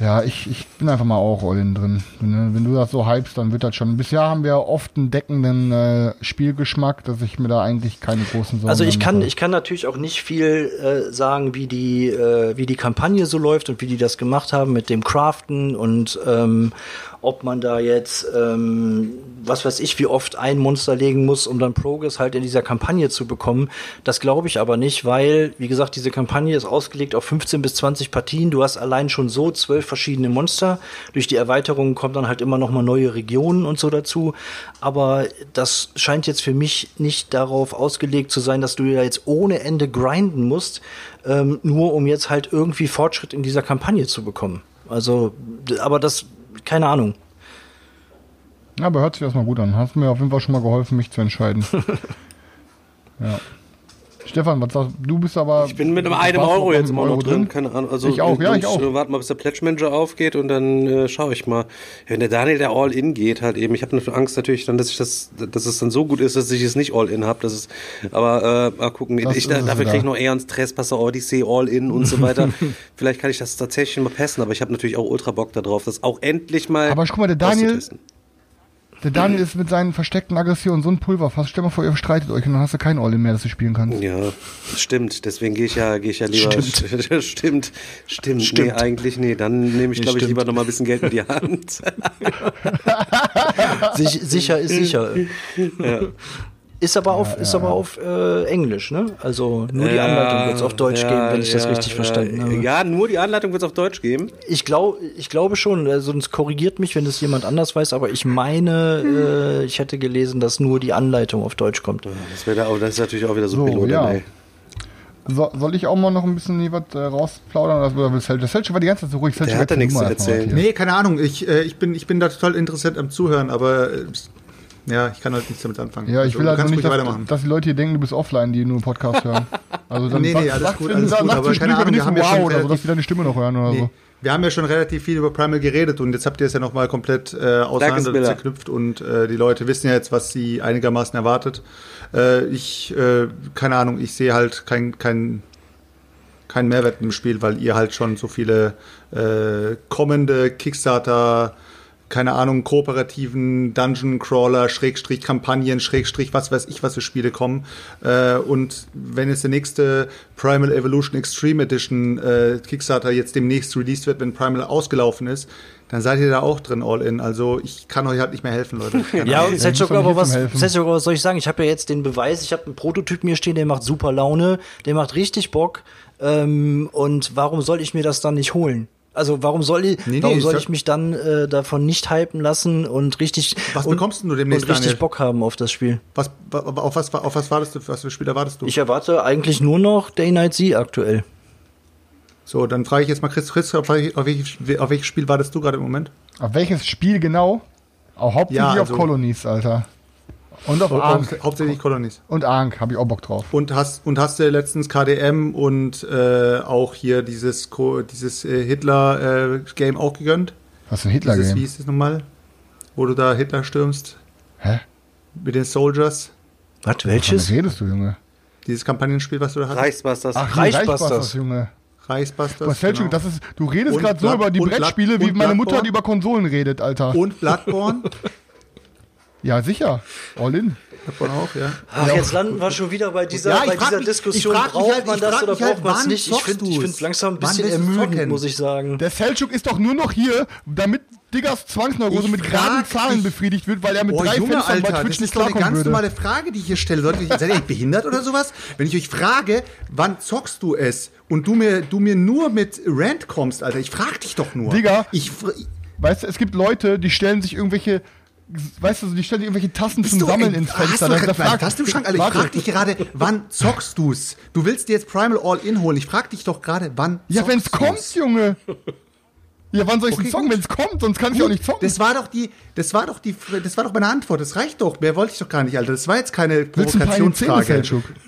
Ja, ich, ich bin einfach mal auch all in drin. Wenn, wenn, du das so hypst, dann wird das schon. Bisher haben wir oft einen deckenden äh, Spielgeschmack, dass ich mir da eigentlich keine großen Sorgen Also ich kann, ich kann natürlich auch nicht viel äh, sagen, wie die, äh, wie die Kampagne so läuft und wie die das gemacht haben mit dem Craften und ähm, ob man da jetzt, ähm, was weiß ich, wie oft ein Monster legen muss, um dann Progress halt in dieser Kampagne zu bekommen. Das glaube ich aber nicht, weil, wie gesagt, diese Kampagne ist ausgelegt auf 15 bis 20 Partien. Du hast allein schon so zwölf verschiedene Monster. Durch die Erweiterung kommen dann halt immer noch mal neue Regionen und so dazu. Aber das scheint jetzt für mich nicht darauf ausgelegt zu sein, dass du ja jetzt ohne Ende grinden musst, ähm, nur um jetzt halt irgendwie Fortschritt in dieser Kampagne zu bekommen. Also, aber das keine Ahnung. Ja, aber hört sich erstmal gut an. Hast mir auf jeden Fall schon mal geholfen, mich zu entscheiden. ja. Stefan, was sagst du? Bist aber. Ich bin mit einem, einem Euro jetzt immer noch Euro drin. Keine Ahnung. Also, Ich auch, ja, ich auch. Warte mal, bis der Pledge Manager aufgeht und dann äh, schaue ich mal. Wenn der Daniel der All-In geht, halt eben. Ich habe Angst natürlich dann, dass ich das, dass es dann so gut ist, dass ich es nicht All-In habe. Das ist, aber äh, mal gucken. Das ich, es dafür kriege ich noch eher einen Stress, Passer Odyssey, All-In und so weiter. Vielleicht kann ich das tatsächlich mal passen, aber ich habe natürlich auch ultra Bock darauf, das auch endlich mal. Aber guck mal, der Daniel-. Der Daniel ist mit seinen versteckten Aggressionen so ein Pulverfass. Stell mal vor, ihr streitet euch und dann hast du kein All-In mehr, das du spielen kannst. Ja, stimmt. Deswegen gehe ich ja, gehe ich ja lieber. Stimmt. stimmt, stimmt. Stimmt. Nee, eigentlich nee. Dann nehme ich, Nee, glaube ich, lieber noch mal ein bisschen Geld in die Hand. Sich, sicher ist sicher. Ist aber auf, ist aber auf äh, Englisch, ne? Also nur die Anleitung wird es auf Deutsch Ja, geben, wenn ich das ja, richtig ja, verstanden habe. Ja, nur die Anleitung wird es auf Deutsch geben. Ich, glaub, ich glaube schon, äh, sonst korrigiert mich, wenn das jemand anders weiß, aber ich meine, äh, ich hätte gelesen, dass nur die Anleitung auf Deutsch kommt. Das, wäre da auch, das ist natürlich auch wieder so, So, Pilot, ja. ey. So, soll ich auch mal noch ein bisschen hier was äh, rausplaudern? Oder will war die ganze Zeit so ruhig. Selchuk, hat da nichts zu erzählen. Nee, keine Ahnung. Ich, äh, ich, bin, ich bin da total interessiert am Zuhören, aber äh, ja, ich kann halt nichts damit anfangen. Ja, ich Also, will halt nicht, dass, weitermachen. dass die Leute hier denken, du bist offline, die nur Podcast hören. Also dann Nee, nee, alles sagt- gut, alles gut, aber keine Ahnung, wir nicht haben so ja schon wow oder so, relativ- dass die deine Stimme noch hören oder Nee. so. Wir haben ja schon relativ viel über Primal geredet und jetzt habt ihr es ja nochmal komplett äh, auseinander zerknüpft und äh, die Leute wissen ja jetzt, was sie einigermaßen erwartet. Äh, ich, äh, keine Ahnung, ich sehe halt kein, kein, kein Mehrwert im Spiel, weil ihr halt schon so viele äh, kommende Kickstarter, keine Ahnung, kooperativen Dungeon Crawler, Schrägstrich Kampagnen, Schrägstrich was weiß ich was für Spiele kommen. Äh, und wenn jetzt der nächste Primal Evolution Extreme Edition äh, Kickstarter jetzt demnächst released wird, wenn Primal ausgelaufen ist, dann seid ihr da auch drin all in. Also ich kann euch halt nicht mehr helfen, Leute. Ja, und doch aber was, aber was soll ich sagen? Ich habe ja jetzt den Beweis, ich habe einen Prototypen hier stehen, der macht super Laune, der macht richtig Bock. Ähm, und warum soll ich mir das dann nicht holen? Also warum soll ich, Nee, nee, warum soll ich mich dann äh, davon nicht hypen lassen und richtig Was und, bekommst denn du demnächst, und richtig Daniel? Bock haben auf das Spiel? Was, wa- auf, was, auf was wartest du? Was für Spiel erwartest du? Ich erwarte eigentlich nur noch Day Night Z aktuell. so, dann frage ich jetzt mal Chris, Chris auf, welch- auf, welches, auf welches Spiel wartest du gerade im Moment? Auf welches Spiel genau? Auch hauptsächlich Ja, also- auf Colonies, Alter. Und auf Ark. Hauptsächlich Colonies. Und Ark habe ich auch Bock drauf. Und hast, und hast du letztens KDM und äh, auch hier dieses, dieses äh, Hitler-Game auch gegönnt? Was für ein Dieses, wie Hitler-Game? hieß das nochmal? Wo du da Hitler stürmst Hä? mit den Soldiers. Was, welches? redest du, Junge? Dieses Kampagnenspiel, was du da hattest. Reichsbusters. Ach, Reichsbusters. Reichsbusters, Junge. Reichsbusters. Was genau. das ist, du redest gerade so über die Brettspiele, wie meine Mutter die über Konsolen redet, Alter. Und Bloodborne. Ja, sicher. All in. Bloodborne auch, ja. Ach, jetzt landen wir schon wieder bei dieser, Ja, ich bei dieser mich- Diskussion. ich frag mich braucht halt- man das oder halt, braucht man es nicht? Ich finde es langsam ein bisschen ermüdend, muss ich sagen. Der Selchuk ist doch nur noch hier, damit Diggers Zwangsneurose Ich mit geraden Zahlen befriedigt wird, weil er mit Oh, drei Junge, Fenstern bei Alter, Twitch das nicht ist doch eine klarkommen ganz würde. normale Frage, die ich hier stelle. Leute, seid ihr behindert oder sowas? Wenn ich euch frage, wann zockst du es und du mir, du mir nur mit Rant kommst, Alter, ich frag dich doch nur. Digga. Ich, Weißt du, es gibt Leute, die stellen sich irgendwelche, weißt du, die stellen irgendwelche Tassen zum Bist du Sammeln ins Hast Fenster. du Da- gerade da eine frag- Taste im Schrank? Alter, ich frag dich gerade, wann zockst du's? Du willst dir jetzt Primal All-In holen. Ich frag dich doch gerade, wann Ja, wenn's kommt? Junge. Ja, wann soll ich Okay, denn zocken, gut. wenn's kommt? Sonst kann ich auch nicht zocken. Das war doch die, das war doch die, das war doch meine Antwort. Das reicht doch. Mehr wollte ich doch gar nicht, Alter. Das war jetzt keine du Provokationsfrage.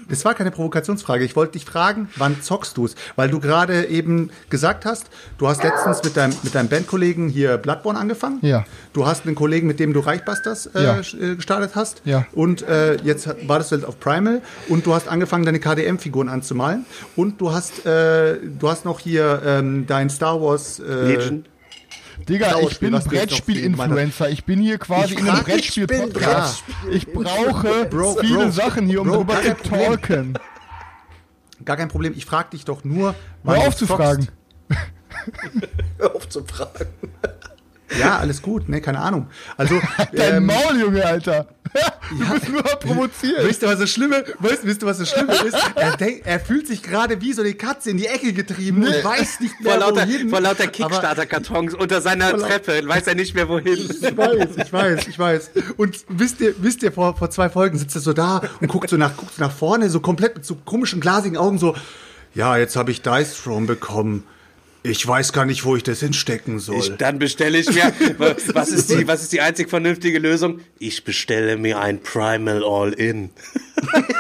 Das war keine Provokationsfrage. Ich wollte dich fragen, wann zockst du's? Weil du gerade eben gesagt hast, du hast letztens mit deinem, mit deinem Bandkollegen hier Bloodborne angefangen. Ja. Du hast einen Kollegen, mit dem du Reichbusters äh, Ja. äh, gestartet hast. Ja. Und äh, jetzt wartest du halt auf Primal und du hast angefangen, deine KDM-Figuren anzumalen. Und du hast, äh, du hast noch hier ähm, dein Star Wars äh. Digga, ich bin Brettspiel-Influencer. Ich bin hier quasi Ich in einem frag- ich Brettspiel-Podcast. Ich brauche Bro, viele Bro, Sachen hier, um Bro, drüber zu talken. Gar kein Problem. Ich frag dich doch nur, Hör auf zu fragen. Hör auf zu fragen. Ja, alles gut, ne, keine Ahnung. Also, Dein ähm, Maul, Junge, Alter. Du bist nur provoziert. Wisst ihr, was das Schlimme, weißt, wisst ihr, was das Schlimme ist? Er, denkt, er fühlt sich gerade wie so eine Katze in die Ecke getrieben und weiß nicht mehr, Vor lauter, wohin. vor lauter Kickstarter-Kartons unter seiner Treppe. Weiß er nicht mehr wohin. Ich weiß, ich weiß, ich weiß. Und wisst ihr, wisst ihr, vor, vor zwei Folgen sitzt er so da und guckt so nach, guckt so nach vorne, so komplett mit so komischen, glasigen Augen, so, ja, jetzt habe ich Dice Throne bekommen. Ich weiß gar nicht, wo ich das hinstecken soll. Ich, dann bestelle ich mir. was, ist die, was ist die einzig vernünftige Lösung? Ich bestelle mir ein Primal All-In.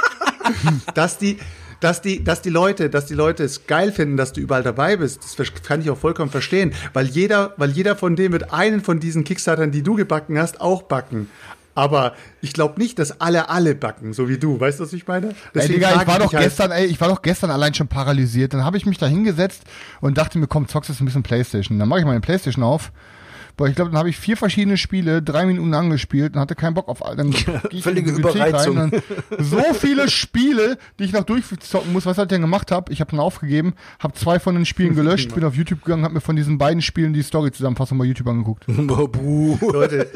dass die, dass die, dass die Leute, dass die Leute es geil finden, dass du überall dabei bist, das kann ich auch vollkommen verstehen, weil jeder, weil jeder von denen wird einen von diesen Kickstartern, die du gebacken hast, auch backen. Aber ich glaube nicht, dass alle alle backen, so wie du. Weißt du, was ich meine? Ey, Deswegen Digga, ich war doch halt- gestern, ey, ich war doch gestern allein schon paralysiert. Dann habe ich mich da hingesetzt und dachte mir, komm, zockst jetzt ein bisschen Playstation. Dann mache ich meine Playstation auf. Boah, ich glaube, dann habe ich vier verschiedene Spiele, drei Minuten angespielt und hatte keinen Bock auf all. Dann ich völlige in die Bibliothek Überreizung. Rein, so viele Spiele, die ich noch durchzocken muss. Was hat der denn gemacht hab? Ich habe dann aufgegeben, habe zwei von den Spielen gelöscht, bin auf YouTube gegangen, habe mir von diesen beiden Spielen die Story-Zusammenfassung bei YouTube angeguckt. Buh. Leute,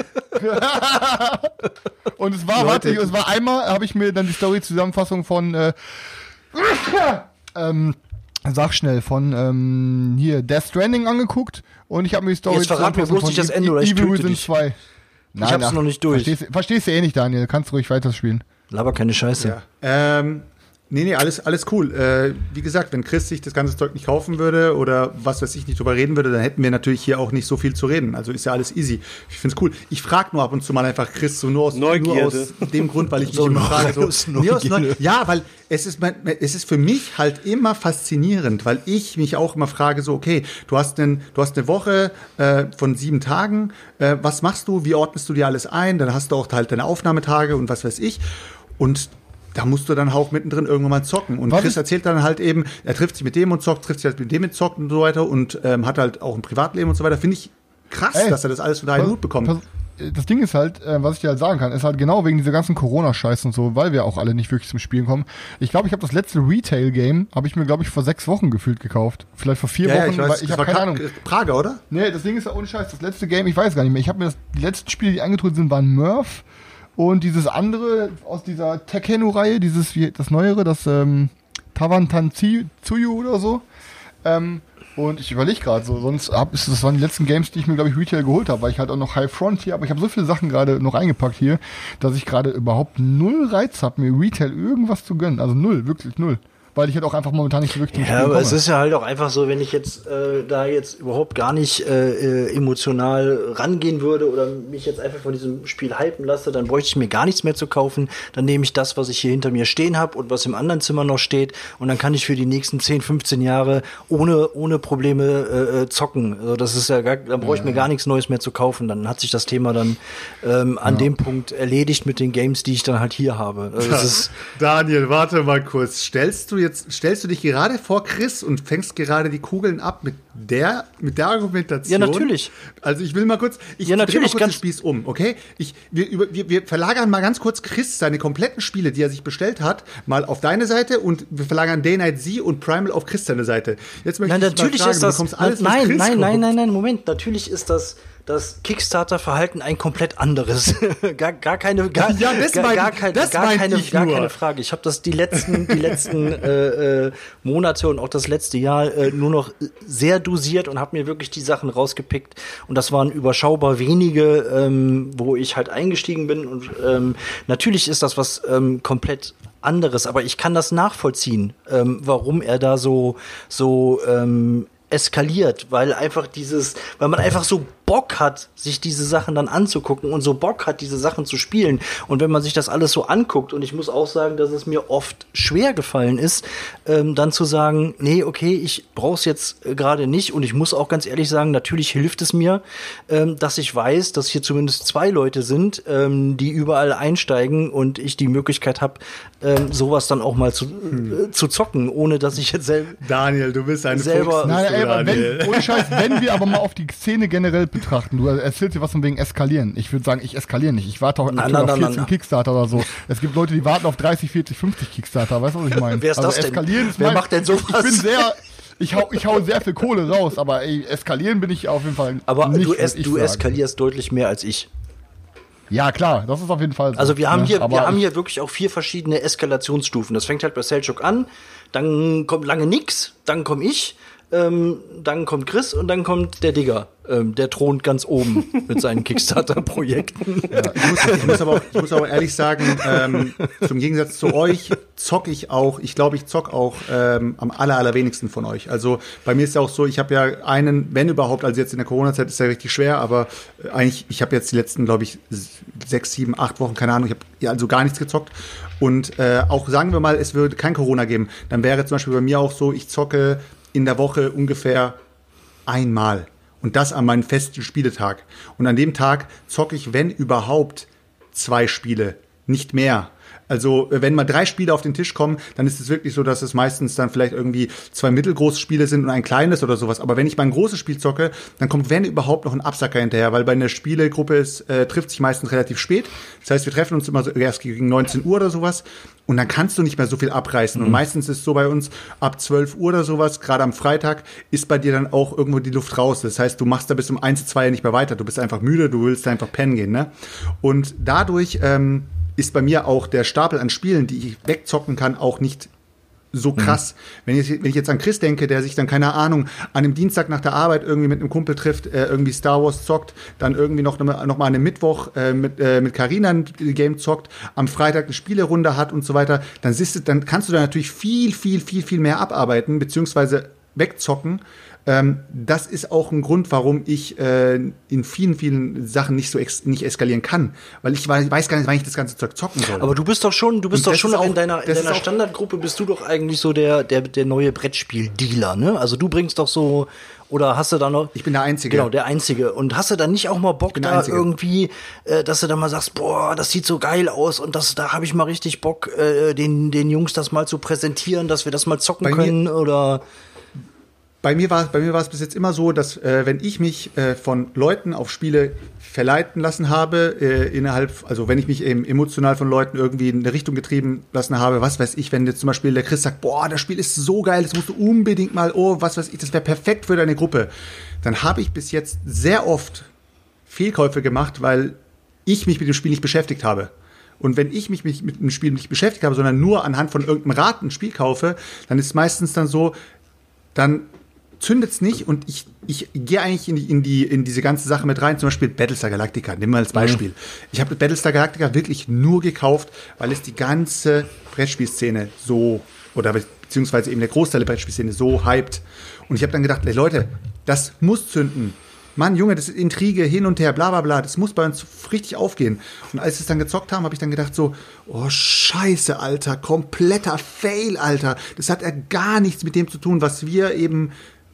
Und es war, warte, es war einmal, habe ich mir dann die Story-Zusammenfassung von, äh, ähm, sag schnell, von ähm, hier Death Stranding angeguckt und ich habe mir die Story Jetzt verrat mir bloß nicht das Ende, oder ich Evil töte Within dich. 2. Nein, hab's ach, noch nicht durch. Verstehst, verstehst du eh nicht, Daniel, kannst ruhig weiterspielen. Laber keine Scheiße. Ja. Ähm, nee, nee, alles, alles cool. Äh, wie gesagt, wenn Chris sich das ganze Zeug nicht kaufen würde oder was weiß ich nicht drüber reden würde, dann hätten wir natürlich hier auch nicht so viel zu reden. Also ist ja alles easy. Ich find's cool. Ich frage nur ab und zu mal einfach Chris so nur aus, nur aus dem Grund, weil ich mich So immer nur frage. So, aus Nee, aus Neugierde. Neu- ja, weil es ist, mein, es ist für mich halt immer faszinierend, weil ich mich auch immer frage, so, okay, du hast, einen, du hast eine Woche äh, von sieben Tagen, äh, was machst du, wie ordnest du dir alles ein, dann hast du auch halt deine Aufnahmetage und was weiß ich. Und da musst du dann auch mittendrin irgendwann mal zocken. Und Was Chris erzählt dann halt eben, er trifft sich mit dem und zockt, trifft sich halt mit dem und zockt und so weiter und ähm, hat halt auch ein Privatleben und so weiter. Finde ich krass, Ey, dass er das alles unter einen Hut bekommt. pass- Das Ding ist halt, äh, was ich dir halt sagen kann, ist halt genau wegen dieser ganzen Corona-Scheiß und so, weil wir auch alle nicht wirklich zum Spielen kommen. Ich glaube, ich habe das letzte Retail-Game, habe ich mir, glaube ich, vor sechs Wochen gefühlt gekauft. Vielleicht vor vier ja, ja, Wochen, ich weiß, weil ich habe keine Ahnung. Prager, oder? Nee, das Ding ist ja ohne Scheiß. Das letzte Game, ich weiß gar nicht mehr. Ich habe mir das, die letzten Spiele, die eingetreten sind, waren Murph und dieses andere aus dieser Tekkenu-Reihe, dieses, das neuere, das ähm, Tawantanzuyu oder so. Ähm, und ich überlege gerade so, sonst hab, ist, das waren die letzten Games, die ich mir, glaube ich, Retail geholt habe, weil ich halt auch noch High Frontier, aber ich habe so viele Sachen gerade noch eingepackt hier, dass ich gerade überhaupt null Reiz habe, mir Retail irgendwas zu gönnen. Also null, wirklich null. Weil ich halt auch einfach momentan nicht so wirklich Ja, Spielen aber komme. es ist ja halt auch einfach so, wenn ich jetzt äh, da jetzt überhaupt gar nicht äh, äh, emotional rangehen würde oder mich jetzt einfach von diesem Spiel hypen lasse, dann bräuchte ich mir gar nichts mehr zu kaufen. Dann nehme ich das, was ich hier hinter mir stehen habe und was im anderen Zimmer noch steht und dann kann ich für die nächsten 10, 15 Jahre ohne, ohne Probleme äh, äh, zocken. Also das ist ja gar, dann brauche ich mir gar nichts Neues mehr zu kaufen. Dann hat sich das Thema dann ähm, an dem Punkt erledigt mit den Games, die ich dann halt hier habe. Also das ist, Daniel, warte mal kurz. Stellst du jetzt, stellst du dich gerade vor Chris und fängst gerade die Kugeln ab mit der, mit der Argumentation? Ja, natürlich. Also ich will mal kurz, ich Ja, natürlich, mal kurz den ganz- Spieß um, okay? Ich, wir, wir, wir verlagern mal ganz kurz Chris seine kompletten Spiele, die er sich bestellt hat, mal auf deine Seite und wir verlagern Day Night Z und Primal auf Chris seine Seite. Jetzt möchte Nein, ich dich mal natürlich fragen, ist du das. bekommst alles, was nein, Chris nein, nein, nein, nein, Moment. Natürlich ist das das Kickstarter-Verhalten ein komplett anderes. gar, gar keine, gar, Ja, das gar, meinte gar, kein, das gar, keine, gar nur. keine Frage. Ich habe das die letzten, die letzten äh, äh, Monate und auch das letzte Jahr äh, nur noch sehr dosiert und habe mir wirklich die Sachen rausgepickt. Und das waren überschaubar wenige, ähm, wo ich halt eingestiegen bin. Und ähm, natürlich ist das was ähm, komplett anderes, aber ich kann das nachvollziehen, ähm, warum er da so so ähm, eskaliert, weil einfach dieses, weil man einfach so Bock hat, sich diese Sachen dann anzugucken und so Bock hat, diese Sachen zu spielen. Und wenn man sich das alles so anguckt, und ich muss auch sagen, dass es mir oft schwer gefallen ist, ähm, dann zu sagen, nee, okay, ich brauch's jetzt äh, gerade nicht. Und ich muss auch ganz ehrlich sagen, natürlich hilft es mir, ähm, dass ich weiß, dass hier zumindest zwei Leute sind, ähm, die überall einsteigen und ich die Möglichkeit habe, ähm, sowas dann auch mal zu, äh, zu zocken, ohne dass ich jetzt selbst Daniel, du bist ein Selber- Fuchs. Nein, ey, wenn, ohne Scheiß, wenn wir aber mal auf die Szene generell betrachten, du erzählst dir was von wegen eskalieren. Ich würde sagen, ich eskaliere nicht. Ich warte auch Na, na, auf na, 14 na. Kickstarter oder so. Es gibt Leute, die warten auf 30, 40, 50 Kickstarter. Weißt du, was ich meine? Wer ist das denn? eskalieren ist Wer mein- macht denn sowas? Ich bin sehr, ich hau, ich hau sehr viel Kohle raus, aber ey, eskalieren bin ich auf jeden Fall Aber nicht, du, es, du eskalierst deutlich mehr als ich. Ja, klar, das ist auf jeden Fall so. Also wir haben ne? hier, Aber wir haben hier wirklich auch vier verschiedene Eskalationsstufen. Das fängt halt bei Selchuk an, dann kommt lange nix, dann komme ich, ähm, dann kommt Chris und dann kommt der Digger. Ähm, der thront ganz oben mit seinen Kickstarter-Projekten. Ja, ich, muss, ich, muss aber ich muss aber ehrlich sagen, ähm, zum Gegensatz zu euch zock ich auch, ich glaube, ich zock auch ähm, am aller, allerwenigsten von euch. Also bei mir ist ja auch so, ich habe ja einen, wenn überhaupt, also jetzt in der Corona-Zeit ist ja richtig schwer, aber eigentlich, ich habe jetzt die letzten, glaube ich, sechs, sieben, acht Wochen, keine Ahnung, ich habe ja also gar nichts gezockt. Und äh, auch sagen wir mal, es würde kein Corona geben, dann wäre zum Beispiel bei mir auch so, ich zocke in der Woche ungefähr einmal. Und das an meinem festen Spieletag. Und an dem Tag zocke ich, wenn überhaupt, zwei Spiele. Nicht mehr. Also, wenn mal drei Spiele auf den Tisch kommen, dann ist es wirklich so, dass es meistens dann vielleicht irgendwie zwei mittelgroße Spiele sind und ein kleines oder sowas. Aber wenn ich mal ein großes Spiel zocke, dann kommt, wenn überhaupt, noch ein Absacker hinterher, weil bei einer Spielegruppe ist, äh, trifft sich meistens relativ spät. Das heißt, wir treffen uns immer so erst gegen 19 Uhr oder sowas. Und dann kannst du nicht mehr so viel abreißen. Und meistens ist es so bei uns ab 12 Uhr oder sowas, gerade am Freitag, ist bei dir dann auch irgendwo die Luft raus. Das heißt, du machst da bis um 1, 2 nicht mehr weiter. Du bist einfach müde, du willst einfach pennen gehen. Ne? Und dadurch ähm, ist bei mir auch der Stapel an Spielen, die ich wegzocken kann, auch nicht so krass. Wenn, ich, wenn ich jetzt an Chris denke, der sich dann, keine Ahnung, an einem Dienstag nach der Arbeit irgendwie mit einem Kumpel trifft, äh, irgendwie Star Wars zockt, dann irgendwie noch, noch mal an einem Mittwoch äh, mit äh, mit Carina ein Game zockt, am Freitag eine Spielerunde hat und so weiter, dann, siehst du, dann kannst du da natürlich viel, viel, viel, viel mehr abarbeiten, beziehungsweise wegzocken. Ähm, das ist auch ein Grund, warum ich äh, in vielen, vielen Sachen nicht so nicht eskalieren kann. Weil ich weiß, gar nicht, wann ich das ganze Zeug zocken soll. Aber du bist doch schon, du bist Und doch schon auch in deiner, in deiner Standardgruppe bist du doch eigentlich so der, der, der neue Brettspiel-Dealer, ne? Also du bringst doch so, oder hast du da noch. Ich bin der Einzige. Genau, der Einzige. Und hast du dann nicht auch mal Bock da Einzige. irgendwie, äh, dass du dann mal sagst, boah, das sieht so geil aus und das, da habe ich mal richtig Bock, äh, den, den Jungs das mal zu präsentieren, dass wir das mal zocken Bei mir- können oder. Bei mir war bei mir war es bis jetzt immer so, dass äh, wenn ich mich äh, von Leuten auf Spiele verleiten lassen habe, äh, innerhalb, also wenn ich mich eben emotional von Leuten irgendwie in eine Richtung getrieben lassen habe, was weiß ich, wenn jetzt zum Beispiel der Chris sagt, boah, das Spiel ist so geil, das musst du unbedingt mal, oh, was weiß ich, das wäre perfekt für deine Gruppe, dann habe ich bis jetzt sehr oft Fehlkäufe gemacht, weil ich mich mit dem Spiel nicht beschäftigt habe. Und wenn ich mich mit dem Spiel nicht beschäftigt habe, sondern nur anhand von irgendeinem Rat ein Spiel kaufe, dann ist meistens dann so, dann zündet's nicht und ich, ich gehe eigentlich in die, in, die, in diese ganze Sache mit rein. Zum Beispiel Battlestar Galactica, nehmen wir als Beispiel. Ich habe Battlestar Galactica wirklich nur gekauft, weil es die ganze Brettspielszene so, oder beziehungsweise eben der Großteil der Brettspielszene so hypt. Und ich habe dann gedacht, ey, Leute, das muss zünden. Mann, Junge, das ist Intrige hin und her, bla bla bla, das muss bei uns richtig aufgehen. Und als wir es dann gezockt haben, habe ich dann gedacht so, oh scheiße, Alter, kompletter Fail, Alter. Das hat ja gar nichts mit dem zu tun, was wir eben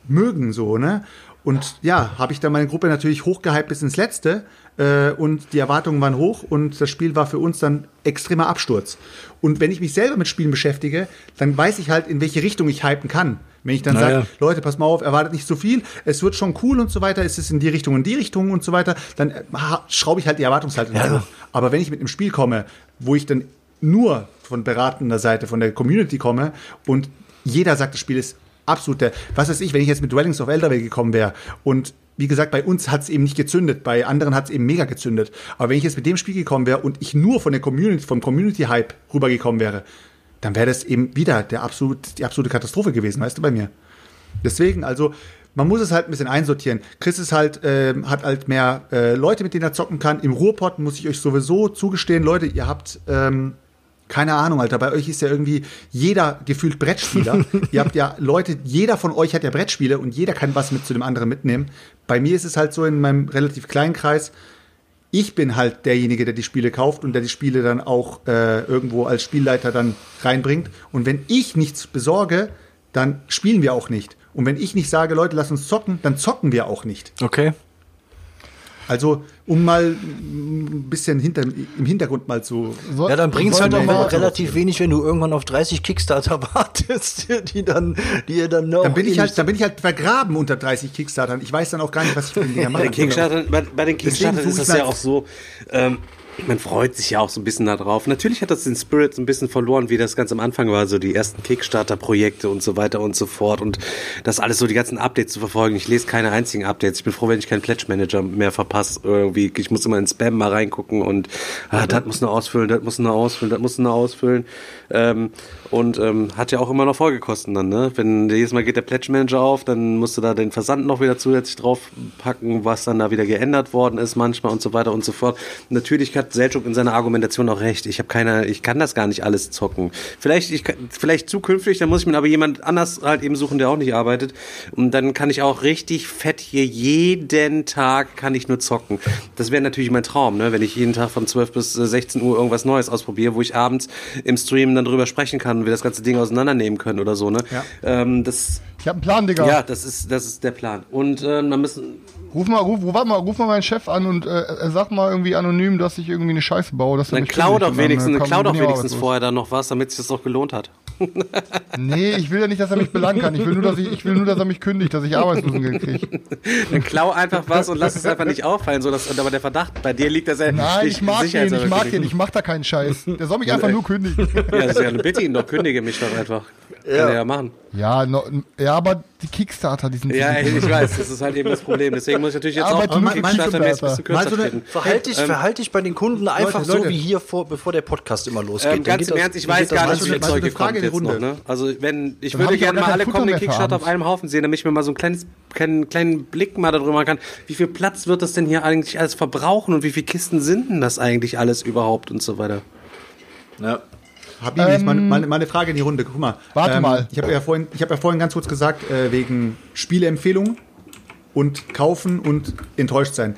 mögen, so, ne? Und ja, habe ich dann meine Gruppe natürlich hochgehypt bis ins Letzte äh, und die Erwartungen waren hoch und das Spiel war für uns dann extremer Absturz. Und wenn ich mich selber mit Spielen beschäftige, dann weiß ich halt, in welche Richtung ich hypen kann. Wenn ich dann Naja. sage, Leute, pass mal auf, erwartet nicht so viel, es wird schon cool und so weiter, es ist in die Richtung und die Richtung und so weiter, dann äh, schraube ich halt die Erwartungshaltung Ja. hoch. Aber wenn ich mit einem Spiel komme, wo ich dann nur von beratender Seite, von der Community komme und jeder sagt, das Spiel ist absolut der, was weiß ich, wenn ich jetzt mit Dwellings of Eldervale gekommen wäre und wie gesagt, bei uns hat es eben nicht gezündet, bei anderen hat es eben mega gezündet. Aber wenn ich jetzt mit dem Spiel gekommen wäre und ich nur von der Community, vom Community-Hype rübergekommen wäre, dann wäre das eben wieder der absolut, die absolute Katastrophe gewesen, weißt du, bei mir. Deswegen, also, man muss es halt ein bisschen einsortieren. Chris ist halt, ähm, hat halt mehr äh, Leute, mit denen er zocken kann. Im Ruhrpott muss ich euch sowieso zugestehen, Leute, ihr habt, ähm, keine Ahnung, Alter, bei euch ist ja irgendwie jeder gefühlt Brettspieler. ihr habt ja Leute, jeder von euch hat ja Brettspiele und jeder kann was mit zu dem anderen mitnehmen. Bei mir ist es halt so in meinem relativ kleinen Kreis, ich bin halt derjenige, der die Spiele kauft und der die Spiele dann auch äh, irgendwo als Spielleiter dann reinbringt. Und wenn ich nichts besorge, dann spielen wir auch nicht. Und wenn ich nicht sage, Leute, lass uns zocken, dann zocken wir auch nicht. Okay. Also, um mal ein bisschen hinter, im Hintergrund mal zu. Ja, dann bringt's sollen halt auch mal relativ wenig, wenn du irgendwann auf 30 Kickstarter wartest, die dann, die ihr dann noch. Dann bin ich halt, dann bin ich halt vergraben unter 30 Kickstartern. Ich weiß dann auch gar nicht, was ich mit den Dinger Bei mache. den Kickstartern, bei, den Kickstartern Deswegen ist das ja auch so, ähm, man freut sich ja auch so ein bisschen darauf. Natürlich hat das den Spirit so ein bisschen verloren, wie das ganz am Anfang war, so die ersten Kickstarter-Projekte und so weiter und so fort und das alles so die ganzen Updates zu verfolgen. Ich lese keine einzigen Updates. Ich bin froh, wenn ich keinen Pledge Manager mehr verpasse, irgendwie, ich muss immer in Spam mal reingucken und ah, das muss noch ausfüllen, das muss noch ausfüllen, das muss noch ausfüllen. Ähm, und ähm, hat ja auch immer noch Folgekosten dann, ne? Wenn jedes Mal geht der Pledge Manager auf, dann musst du da den Versand noch wieder zusätzlich draufpacken, was dann da wieder geändert worden ist manchmal und so weiter und so fort. Natürlich hat Selchuk in seiner Argumentation auch recht. Ich habe keine, ich kann das gar nicht alles zocken. Vielleicht, ich, vielleicht zukünftig, dann muss ich mir aber jemand anders halt eben suchen, der auch nicht arbeitet. Und dann kann ich auch richtig fett hier jeden Tag kann ich nur zocken. Das wäre natürlich mein Traum, ne? wenn ich jeden Tag von 12 bis äh, 16 Uhr irgendwas Neues ausprobiere, wo ich abends im Stream dann drüber sprechen kann und wir das ganze Ding auseinandernehmen können oder so. Ne? Ja. Ähm, das, Ich habe einen Plan, Digga. ja, das ist, das ist der Plan. Und äh, dann müssen, Ruf mal, ruf, warte mal, ruf mal meinen Chef an und äh, äh, sag mal irgendwie anonym, dass ich irgendwie eine Scheiße baue. Dass dann mich klau doch dann, wenigstens, äh, komm, klau doch wenigstens vorher dann noch was, damit sich das auch gelohnt hat. Nee, ich will ja nicht, dass er mich belangen kann. Ich will nur, dass ich, ich will nur, dass er mich kündigt, dass ich Arbeitslosengeld kriege. Dann klau einfach was und lass es einfach nicht auffallen, so dass, aber der Verdacht bei dir liegt, dass er Nein, ich mag den, ich mag den, ich mach da keinen Scheiß. Der soll mich einfach nur kündigen. Ja, ist ja Bitte ihn doch, kündige mich doch einfach. Kann er ja machen. Ja, no, ja, aber die Kickstarter, die sind. Ja, ich weiß, das ist halt eben das Problem. Deswegen muss ich natürlich jetzt Aber auch meinst Kickstarter-mäßig ein bisschen kürzer treten. Verhalte dich, Ähm, verhalte dich bei den Kunden einfach Leute. so wie hier vor, bevor der Podcast immer losgeht. Ähm, ganz im Ernst, ich weiß gar nicht, wie viel Zeug kommt jetzt noch. Ne? Also wenn ich Dann würde ich gerne mal alle kommenden Kickstarter auf einem Haufen sehen, damit ich mir mal so einen kleinen, kleinen, kleinen Blick mal darüber machen kann, wie viel Platz wird das denn hier eigentlich alles verbrauchen und wie viele Kisten sind denn das eigentlich alles überhaupt und so weiter. Ja. Habibi, ähm, meine, meine, meine Frage in die Runde. Guck mal. Warte ähm, mal. Ich habe ja, vorhin- ich hab ja vorhin ganz kurz gesagt, äh, wegen Spieleempfehlungen und kaufen und enttäuscht sein.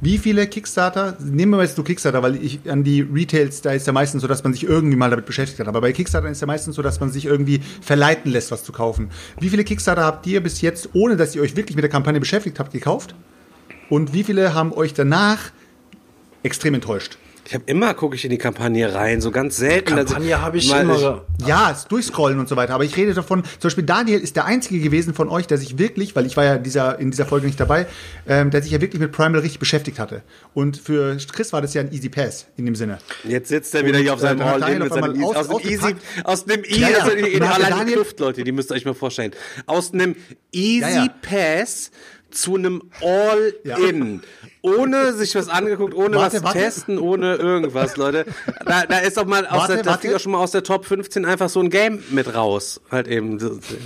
Wie viele Kickstarter, nehmen wir jetzt nur Kickstarter, weil ich an die Retails, da ist ja meistens so, dass man sich irgendwie mal damit beschäftigt hat. Aber bei Kickstarter ist ja meistens so, dass man sich irgendwie verleiten lässt, was zu kaufen. Wie viele Kickstarter habt ihr bis jetzt, ohne dass ihr euch wirklich mit der Kampagne beschäftigt habt, gekauft? Und wie viele haben euch danach extrem enttäuscht? Ich habe immer gucke ich in die Kampagne rein, so ganz selten. dass Kampagne habe ich immer. Ja, es durchscrollen und so weiter. Aber ich rede davon, zum Beispiel Daniel ist der einzige gewesen von euch, der sich wirklich, weil ich war ja dieser, in dieser Folge nicht dabei, ähm, der sich ja wirklich mit Primal richtig beschäftigt hatte. Und für Chris war das ja ein Easy Pass in dem Sinne. Jetzt sitzt er wieder hier auf seinem äh, All-In Daniel mit seinem aus- aus, dem Easy, aus einem Easy, Ja, ja. also in, Und in die Kluft, Leute, die müsst ihr euch mal vorstellen. Aus einem Easy Ja, ja. Pass zu einem All-In. Ohne sich was angeguckt, ohne Warte, was warte. testen, ohne irgendwas, Leute. Da, da ist doch mal aus Warte, der, fliegt auch schon mal aus der Top 15 einfach so ein Game mit raus. Halt eben.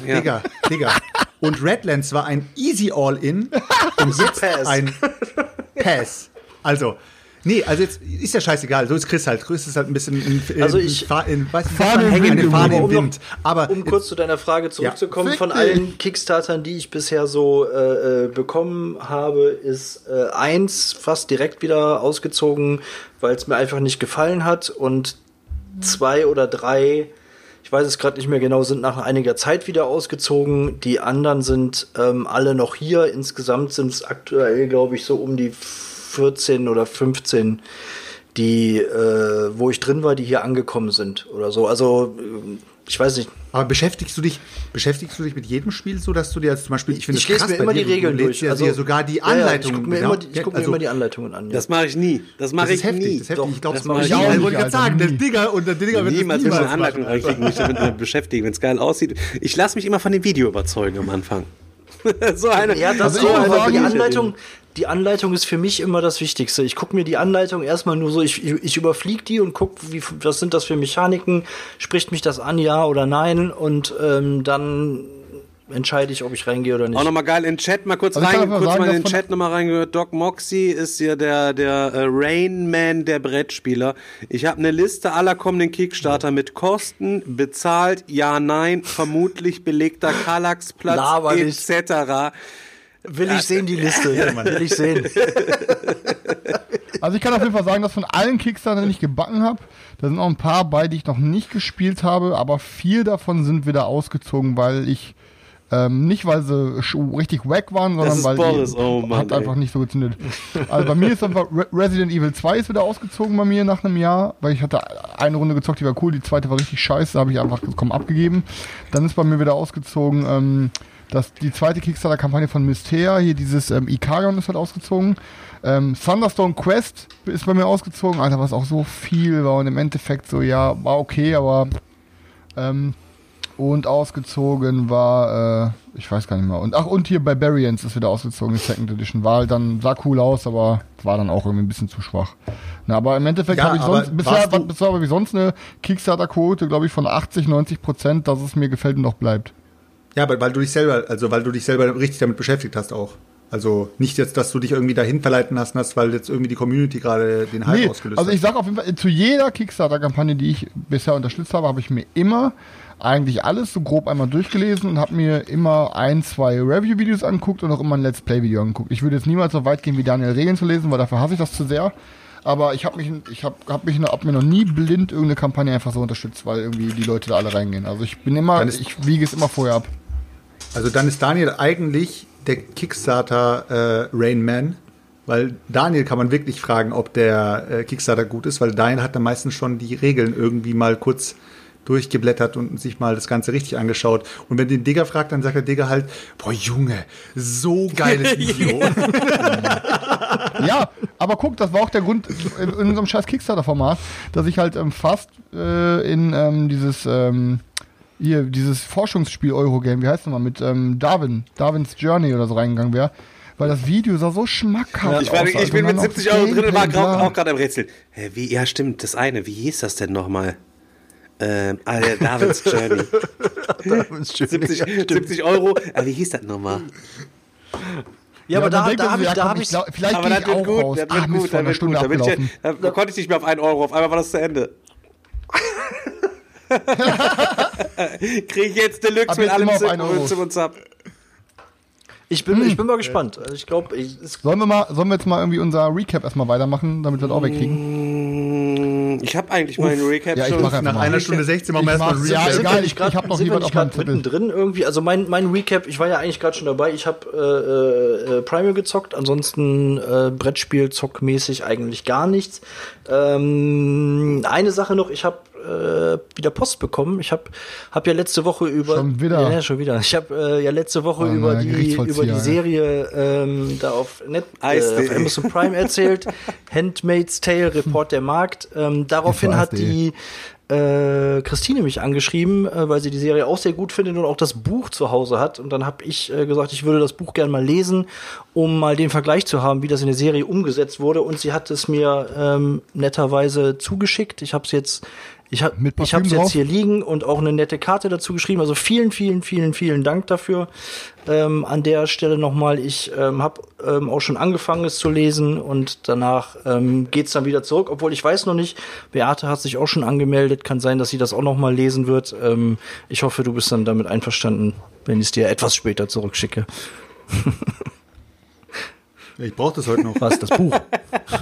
Ja. Digga, Digga. Und Redlands war ein Easy All-In und jetzt Pass. ein Pass. Also, nee, also jetzt ist ja scheißegal. So ist Chris halt. Chris ist halt ein bisschen in, in, Also ich- in, Fa- in, weiß nicht, Fahne Wind, Fahne Aber im um, Wind. Aber um kurz zu deiner Frage zurückzukommen, Ja. von allen Kickstartern, die ich bisher so äh, äh, bekommen habe, ist äh, eins fast direkt wieder ausgezogen, weil es mir einfach nicht gefallen hat und zwei oder drei, ich weiß es gerade nicht mehr genau, sind nach einiger Zeit wieder ausgezogen. Die anderen sind ähm, alle noch hier. Insgesamt sind es aktuell, glaube ich, so um die 14 oder 15 die, äh, wo ich drin war, die hier angekommen sind oder so. Also, äh, ich weiß nicht. Aber beschäftigst du dich, beschäftigst du dich mit jedem Spiel so, dass du dir jetzt zum Beispiel, ich finde Ich es lese krass mir immer dir, die Regeln durch. Also, Ja, dir sogar die Ja, ja, Anleitung. ich gucke mir, genau. immer, die- ich guck mir Also, immer die Anleitungen an. Ja. Das mache ich nie. Das mache ich ist heftig, nie. das ist heftig. Ich glaube, das das mache ich ich auch nicht, wollte gerade sagen, der. Digger und der Digger wird Niemals das will ich eine niemals Anleitung mich damit beschäftigen, wenn es geil aussieht. Ich lasse mich immer von dem Video überzeugen am Anfang. so eine. Ja, das Also so, ich sagen, die ich- Anleitung, die Anleitung ist für mich immer das Wichtigste. Ich gucke mir die Anleitung erstmal nur so, ich, ich, überfliege die und gucke, wie, was sind das für Mechaniken, spricht mich das an, ja oder nein, und ähm, dann entscheide ich, ob ich reingehe oder nicht. Auch nochmal geil in den Chat mal kurz Also rein, kurz sagen, mal in den Chat nochmal reingehört. Doc Moxie ist ja der, der äh, Rain Man der Brettspieler. Ich habe eine Liste aller kommenden Kickstarter mit Kosten, bezahlt, ja, nein, vermutlich belegter Kallaxplatz, etc. Will ich sehen, die Liste. Will ich sehen. Also ich kann auf jeden Fall sagen, dass von allen Kickstarter, die ich gebacken habe, da sind auch ein paar bei, die ich noch nicht gespielt habe, aber vier davon sind wieder ausgezogen, weil ich ähm, nicht, weil sie richtig wack waren, sondern weil Boris, die oh Mann, hat einfach ey. nicht so gezündet. Also bei mir ist einfach Re Resident Evil 2 ist wieder ausgezogen bei mir nach einem Jahr, weil ich hatte eine Runde gezockt, die war cool, die zweite war richtig scheiße, da habe ich einfach komm, abgegeben. Dann ist bei mir wieder ausgezogen ähm, das, die zweite Kickstarter-Kampagne von Mystea, hier dieses ähm, Ikarion ist halt ausgezogen. Ähm, Thunderstone Quest ist bei mir ausgezogen, Alter, was auch so viel war und im Endeffekt so, ja, war okay, aber ähm, Und ausgezogen war, äh, ich weiß gar nicht mehr. Und ach, und hier Barbarians ist wieder ausgezogen, die Second Edition. War halt dann, sah cool aus, aber war dann auch irgendwie ein bisschen zu schwach. Na, aber im Endeffekt Ja, habe ich sonst, bisher, bisher habe ich sonst eine Kickstarter-Quote, glaube ich, von 80, 90 Prozent, dass es mir gefällt und noch bleibt. Ja, aber weil du dich selber, also weil du dich selber richtig damit beschäftigt hast auch. Also nicht jetzt, dass du dich irgendwie dahin verleiten lassen hast, weil jetzt irgendwie die Community gerade den Hype Nee, ausgelöst also hat. ich sage auf jeden Fall, zu jeder Kickstarter-Kampagne, die ich bisher unterstützt habe, habe ich mir immer eigentlich alles so grob einmal durchgelesen und habe mir immer ein, zwei Review-Videos angeguckt und auch immer ein Let's Play-Video angeguckt. Ich würde jetzt niemals so weit gehen, wie Daniel Regeln zu lesen, weil dafür hasse ich das zu sehr. Aber ich habe mich, ich habe hab mich, hab mir noch nie blind irgendeine Kampagne einfach so unterstützt, weil irgendwie die Leute da alle reingehen. Also ich bin immer, ich wiege es immer vorher ab. Also dann ist Daniel eigentlich der Kickstarter äh, Rain Man, weil Daniel kann man wirklich fragen, ob der äh, Kickstarter gut ist, weil Daniel hat dann meistens schon die Regeln irgendwie mal kurz durchgeblättert und sich mal das Ganze richtig angeschaut. Und wenn den Digger fragt, dann sagt der Digger halt, boah Junge, so geiles Video. Ja, aber guck, das war auch der Grund in, in unserem scheiß Kickstarter-Format, dass ich halt ähm, fast äh, in ähm, dieses ähm, hier dieses Forschungsspiel Eurogame, wie heißt das mal, mit ähm, Darwin, Darwins Journey oder so reingegangen wäre. Weil das Video sah so schmackhaft Ich, war, aus. ich also bin mit noch 70 Euro drin und war grad, ja. auch gerade am Rätsel. Hä, wie, ja, stimmt, das eine. Wie hieß das denn nochmal? Ähm, ah, der Davids Journey. 70, 70 Euro. Ah, wie hieß das nochmal? Ja, aber dann da, da habe ich, ja, da habe ich, glaub, vielleicht Aber das ich wird auch gut, raus. das wird Mist, gut, vor das einer wird Stunde gut. Da, bin ich, da, da konnte ich nicht mehr auf einen Euro, auf einmal war das zu Ende. Kriege ich jetzt Deluxe Ab mit allem Zip und Zip und Zap. ich bin, ich bin mal gespannt. Also ich glaube, Sollen wir mal, sollen wir jetzt mal irgendwie unser Recap erstmal weitermachen, damit wir das auch wegkriegen? Mm, Ich habe eigentlich meinen Recap Ja, ich schon. Nach mal. einer Stunde 16 machen wir erstmal ein ja, Recap. egal. ich- grad- ich hab noch nicht auf meinem gerade Zettel. mittendrin irgendwie. Also mein, mein Recap, ich war ja eigentlich gerade schon dabei. Ich habe äh, äh, Primal gezockt, ansonsten äh, Brettspiel zockmäßig eigentlich gar nichts. Ähm, eine Sache noch, ich habe äh, wieder Post bekommen. Ich habe hab ja letzte Woche über Schon wieder? ja schon wieder. Ich habe äh, ja letzte Woche Oh über die über die. Serie ähm, da auf Net äh, auf Amazon Prime erzählt. Handmaid's Tale, Report der Markt. Ähm, daraufhin hat die äh, Christine mich angeschrieben, äh, weil sie die Serie auch sehr gut findet und auch das Buch zu Hause hat. Und dann habe ich äh, gesagt, ich würde das Buch gerne mal lesen, um mal den Vergleich zu haben, wie das in der Serie umgesetzt wurde. Und sie hat es mir ähm, netterweise zugeschickt. Ich habe es jetzt ich habe ich habe Parfüm jetzt hier liegen und auch eine nette Karte dazu geschrieben. Also vielen, vielen, vielen, vielen Dank dafür. Ähm, an der Stelle nochmal, ich ähm, habe ähm, auch schon angefangen, es zu lesen und danach ähm, geht's dann wieder zurück. Obwohl ich weiß noch nicht, Beate hat sich auch schon angemeldet. Kann sein, dass sie das auch nochmal lesen wird. Ähm, ich hoffe, du bist dann damit einverstanden, wenn ich es dir etwas später zurückschicke. Ich brauche das heute noch. Was, das Buch?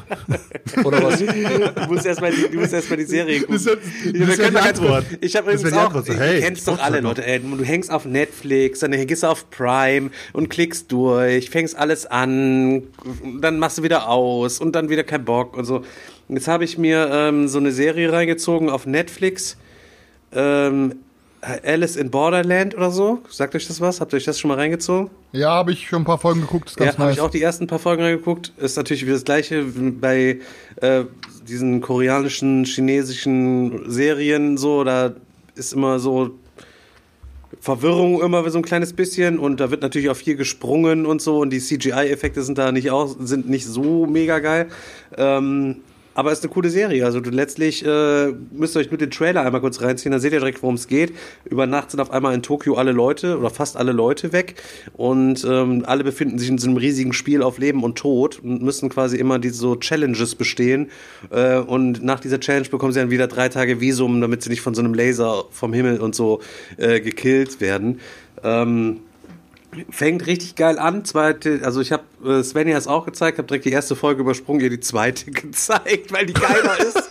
Oder was? Du musst erstmal die, du musst erst mal die Serie gucken. Das Ich- das wir können die ganz Antwort. Ich habe übrigens auch, Antwort. Hey, kennst ich doch alle. Leute, ey, du hängst auf Netflix, dann gehst du auf Prime und klickst durch, fängst alles an, dann machst du wieder aus und dann wieder kein Bock und so. Jetzt habe ich mir ähm, so eine Serie reingezogen auf Netflix, ähm, Alice in Borderland oder so. Sagt euch das was? Habt ihr euch das schon mal reingezogen? Ja, habe ich schon ein paar Folgen geguckt, ist ganz Ja, habe nice. ich auch die ersten paar Folgen reingeguckt. Ist natürlich wieder das gleiche bei äh, diesen koreanischen, chinesischen Serien so. Da ist immer so Verwirrung immer so ein kleines bisschen und da wird natürlich auch viel gesprungen und so und die CGI-Effekte sind da nicht auch, sind nicht so mega geil. Ähm, aber ist eine coole Serie. Also du letztlich äh, müsst ihr euch nur den Trailer einmal kurz reinziehen, dann seht ihr direkt, worum es geht. Über Nacht sind auf einmal in Tokio alle Leute oder fast alle Leute weg und ähm, alle befinden sich in so einem riesigen Spiel auf Leben und Tod und müssen quasi immer diese so Challenges bestehen. Äh, und nach dieser Challenge bekommen sie dann wieder drei Tage Visum, damit sie nicht von so einem Laser vom Himmel und so äh, gekillt werden. Ähm, fängt richtig geil an. Zweite, also ich habe äh, Svenja es auch gezeigt, habe direkt die erste Folge übersprungen, ihr die zweite gezeigt, weil die geiler ist.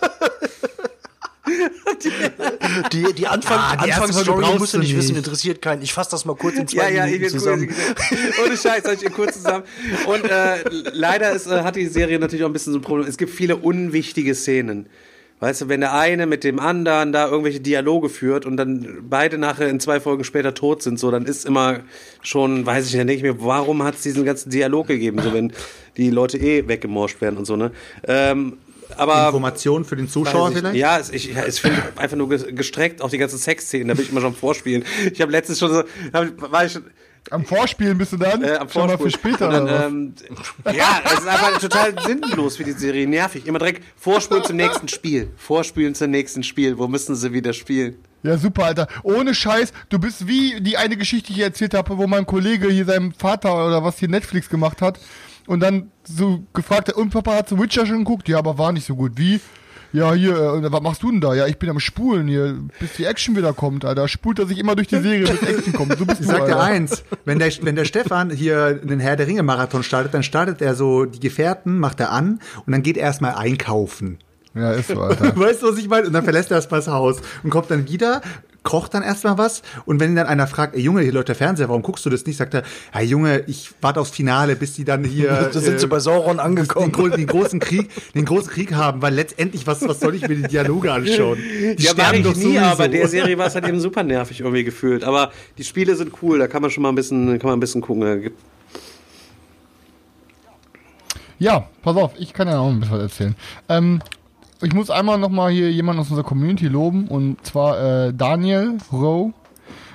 Die, die Anfang, Ah, die Anfangsstory musst du nicht nicht. wissen, interessiert keinen. Ich fasse das mal kurz in Ja, zwei ja, Minuten zusammen. cool. Ohne Scheiß, ich in kurz zusammen. Und äh, leider ist, äh, hat die Serie natürlich auch ein bisschen so ein Problem. Es gibt viele unwichtige Szenen. Weißt du, wenn der eine mit dem anderen da irgendwelche Dialoge führt und dann beide nachher in zwei Folgen später tot sind, so, dann ist immer schon, weiß ich nicht, dann denke ich mir, warum hat es diesen ganzen Dialog gegeben, so wenn die Leute eh weggemorscht werden und so, ne? Ähm, aber Information für den Zuschauer ich- vielleicht? Ja, es, ich, ja, es finde ich einfach nur ges- gestreckt auf die ganzen Sexszenen, da will ich immer schon vorspielen. Ich habe letztens schon so, hab, war ich schon, Am Vorspielen bist du dann? äh, am Schon mal für später. Dann, ähm, ja, es ist einfach total sinnlos für die Serie, nervig. Immer direkt vorspulen zum nächsten Spiel. Vorspielen zum nächsten Spiel. Wo müssen sie wieder spielen? Ja, super, Alter. Ohne Scheiß, du bist wie die eine Geschichte, die ich erzählt habe, wo mein Kollege hier seinem Vater oder was hier Netflix gemacht hat und dann so gefragt hat, und Papa hat The Witcher schon geguckt? Ja, aber war nicht so gut. Wie? Ja, hier, äh, und was machst du denn da? Ja, ich bin am Spulen hier, bis die Action wieder kommt, Alter. Spult er sich immer durch die Serie, bis Action kommt. So bist Ich du, sag dir eins, wenn der, wenn der Stefan hier einen Herr der Ringe Marathon startet, dann startet er so die Gefährten, macht er an und dann geht er erstmal einkaufen. Ja, ist so, Alter. Weißt du, was ich meine? Und dann verlässt er erstmal das Haus und kommt dann wieder, kocht dann erstmal was und wenn ihn dann einer fragt, ey Junge, hier läuft der Fernseher, warum guckst du das nicht? Sagt er, ja Junge, ich warte aufs Finale, bis die dann hier Da sind sie bei Sauron den, angekommen. gro den großen Krieg, den großen Krieg haben, weil letztendlich was was soll ich mir die Dialoge anschauen? Die ja, war sterben ich doch nie, sowieso. aber der Serie war es halt eben super nervig irgendwie gefühlt. Aber die Spiele sind cool, da kann man schon mal ein bisschen, kann man ein bisschen gucken. Ja, pass auf, ich kann ja auch ein bisschen was erzählen. Ähm, ich muss einmal nochmal hier jemanden aus unserer Community loben und zwar äh, Daniel Rowe.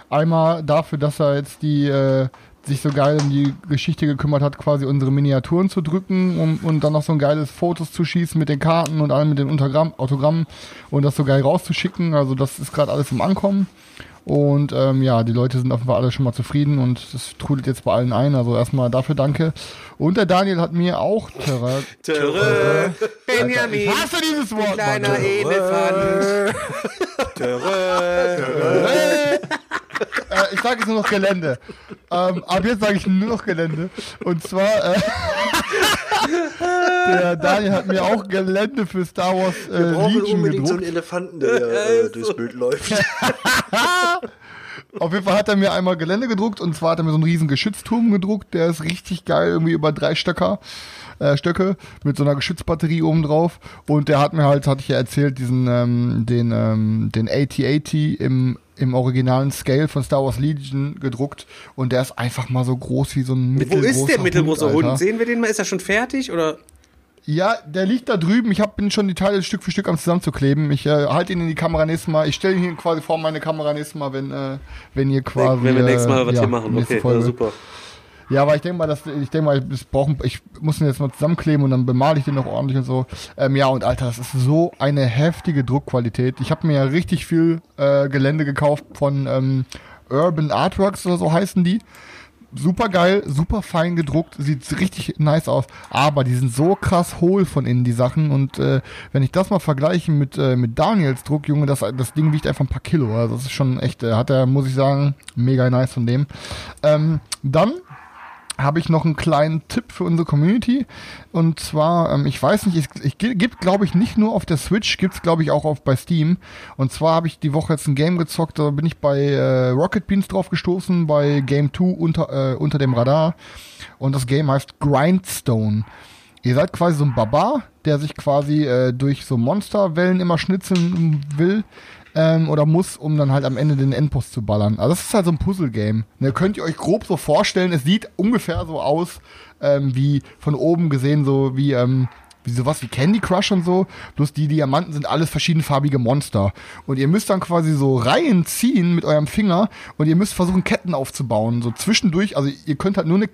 Einmal dafür, dass er jetzt die äh, sich so geil um die Geschichte gekümmert hat, quasi unsere Miniaturen zu drücken um, und dann noch so ein geiles Fotos zu schießen mit den Karten und allem mit den Untergramm, Autogrammen und das so geil rauszuschicken. Also das ist gerade alles im Ankommen. Und ähm, ja, die Leute sind offenbar alle schon mal zufrieden und das trudelt jetzt bei allen ein. Also erstmal dafür danke. Und der Daniel hat mir auch Terra. Törö, Benjamin, Ich hasse dieses Wort, kleiner. Elefant. Törö. Äh, ich sage jetzt nur noch Gelände. Ähm, ab jetzt sage ich nur noch Gelände. Und zwar, äh, der Daniel hat mir auch Gelände für Star Wars äh, Wir brauchen Legion unbedingt so einen gedruckt. Elefanten, der äh, durchs Bild läuft. Auf jeden Fall hat er mir einmal Gelände gedruckt und zwar hat er mir so einen riesen Geschützturm gedruckt. Der ist richtig geil, irgendwie über drei Stöcker. Äh, Stöcke mit so einer Geschützbatterie oben drauf und der hat mir halt, hatte ich ja erzählt, diesen ähm, den ähm, den AT-AT im im originalen Scale von Star Wars Legion gedruckt und der ist einfach mal so groß wie so ein Wo mittelgroßer ist der mittelgroße Hund? Alter. Sehen wir den mal? Ist er schon fertig? Oder? Ja, der liegt da drüben. Ich hab, bin schon die Teile Stück für Stück am zusammenzukleben. Ich äh, halte ihn in die Kamera nächstes Mal. Ich stelle ihn hier quasi vor meine Kamera nächstes Mal, wenn, äh, wenn ihr quasi. Wenn wir nächstes Mal äh, was ja, hier machen. Okay, super. Ja, aber ich denke mal, dass ich denke mal, ich brauchen, ich muss ihn jetzt mal zusammenkleben und dann bemale ich den noch ordentlich und so. Ähm, ja, und Alter, das ist so eine heftige Druckqualität. Ich habe mir ja richtig viel äh, Gelände gekauft von ähm, Urban Artworks oder so heißen die. Super geil, super fein gedruckt, sieht richtig nice aus. Aber die sind so krass hohl von innen, die Sachen. Und äh, wenn ich das mal vergleiche mit, äh, mit Daniels Druck, Junge, das, das Ding wiegt einfach ein paar Kilo. Also das ist schon echt, äh, hat er, muss ich sagen, mega nice von dem. Ähm, dann habe ich noch einen kleinen Tipp für unsere Community. Und zwar, ähm, ich weiß nicht, es, gibt, glaube ich, nicht nur auf der Switch, gibt es, glaube ich, auch auf, bei Steam. Und zwar habe ich die Woche jetzt ein Game gezockt, da bin ich bei äh, Rocket Beans drauf gestoßen, bei Game 2 unter, äh, unter dem Radar. Und das Game heißt Grindstone. Ihr seid quasi so ein Barbar, der sich quasi äh, durch so Monsterwellen immer schnitzeln will ähm, oder muss, um dann halt am Ende den Endboss zu ballern. Also das ist halt so ein Puzzle-Game. Ne, könnt ihr euch grob so vorstellen, es sieht ungefähr so aus, ähm, wie von oben gesehen, so wie, ähm, wie sowas wie Candy Crush und so. Bloß die Diamanten sind alles verschiedenfarbige Monster. Und ihr müsst dann quasi so Reihen ziehen mit eurem Finger und ihr müsst versuchen, Ketten aufzubauen. So zwischendurch, also ihr könnt halt nur eine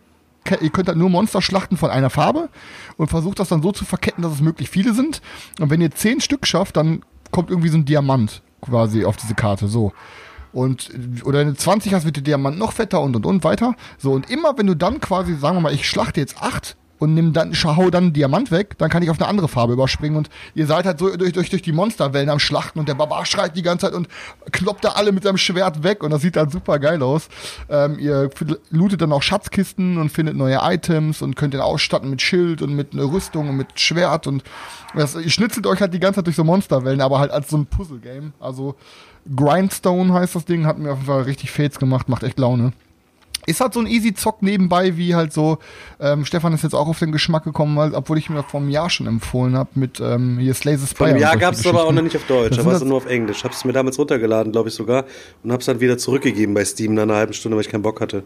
ihr könnt halt nur Monster schlachten von einer Farbe und versucht das dann so zu verketten, dass es möglichst viele sind. Und wenn ihr zehn Stück schafft, dann kommt irgendwie so ein Diamant quasi auf diese Karte, so. Und, oder du 20 hast, wird der Diamant noch fetter und und und weiter. So, und immer wenn du dann quasi, sagen wir mal, ich schlachte jetzt acht und nimm dann, hau dann Diamant weg, dann kann ich auf eine andere Farbe überspringen und ihr seid halt so durch, durch, durch die Monsterwellen am Schlachten und der Barbar schreit die ganze Zeit und kloppt da alle mit seinem Schwert weg und das sieht dann super geil aus. Ähm, ihr lootet dann auch Schatzkisten und findet neue Items und könnt den ausstatten mit Schild und mit einer Rüstung und mit Schwert und das, ihr schnitzelt euch halt die ganze Zeit durch so Monsterwellen, aber halt als so ein Puzzle-Game. Also Grindstone heißt das Ding, hat mir auf jeden Fall richtig Fates gemacht, macht echt Laune. Ist halt so ein easy Zock nebenbei, wie halt so, ähm, Stefan ist jetzt auch auf den Geschmack gekommen, weil, obwohl ich mir vor einem Jahr schon empfohlen habe mit ähm, hier Slay the Spire. Vor Jahr gab es aber auch noch nicht auf Deutsch, Das war es das- nur auf Englisch. Hab's mir damals runtergeladen, glaube ich sogar, und hab's dann wieder zurückgegeben bei Steam nach einer halben Stunde, weil ich keinen Bock hatte.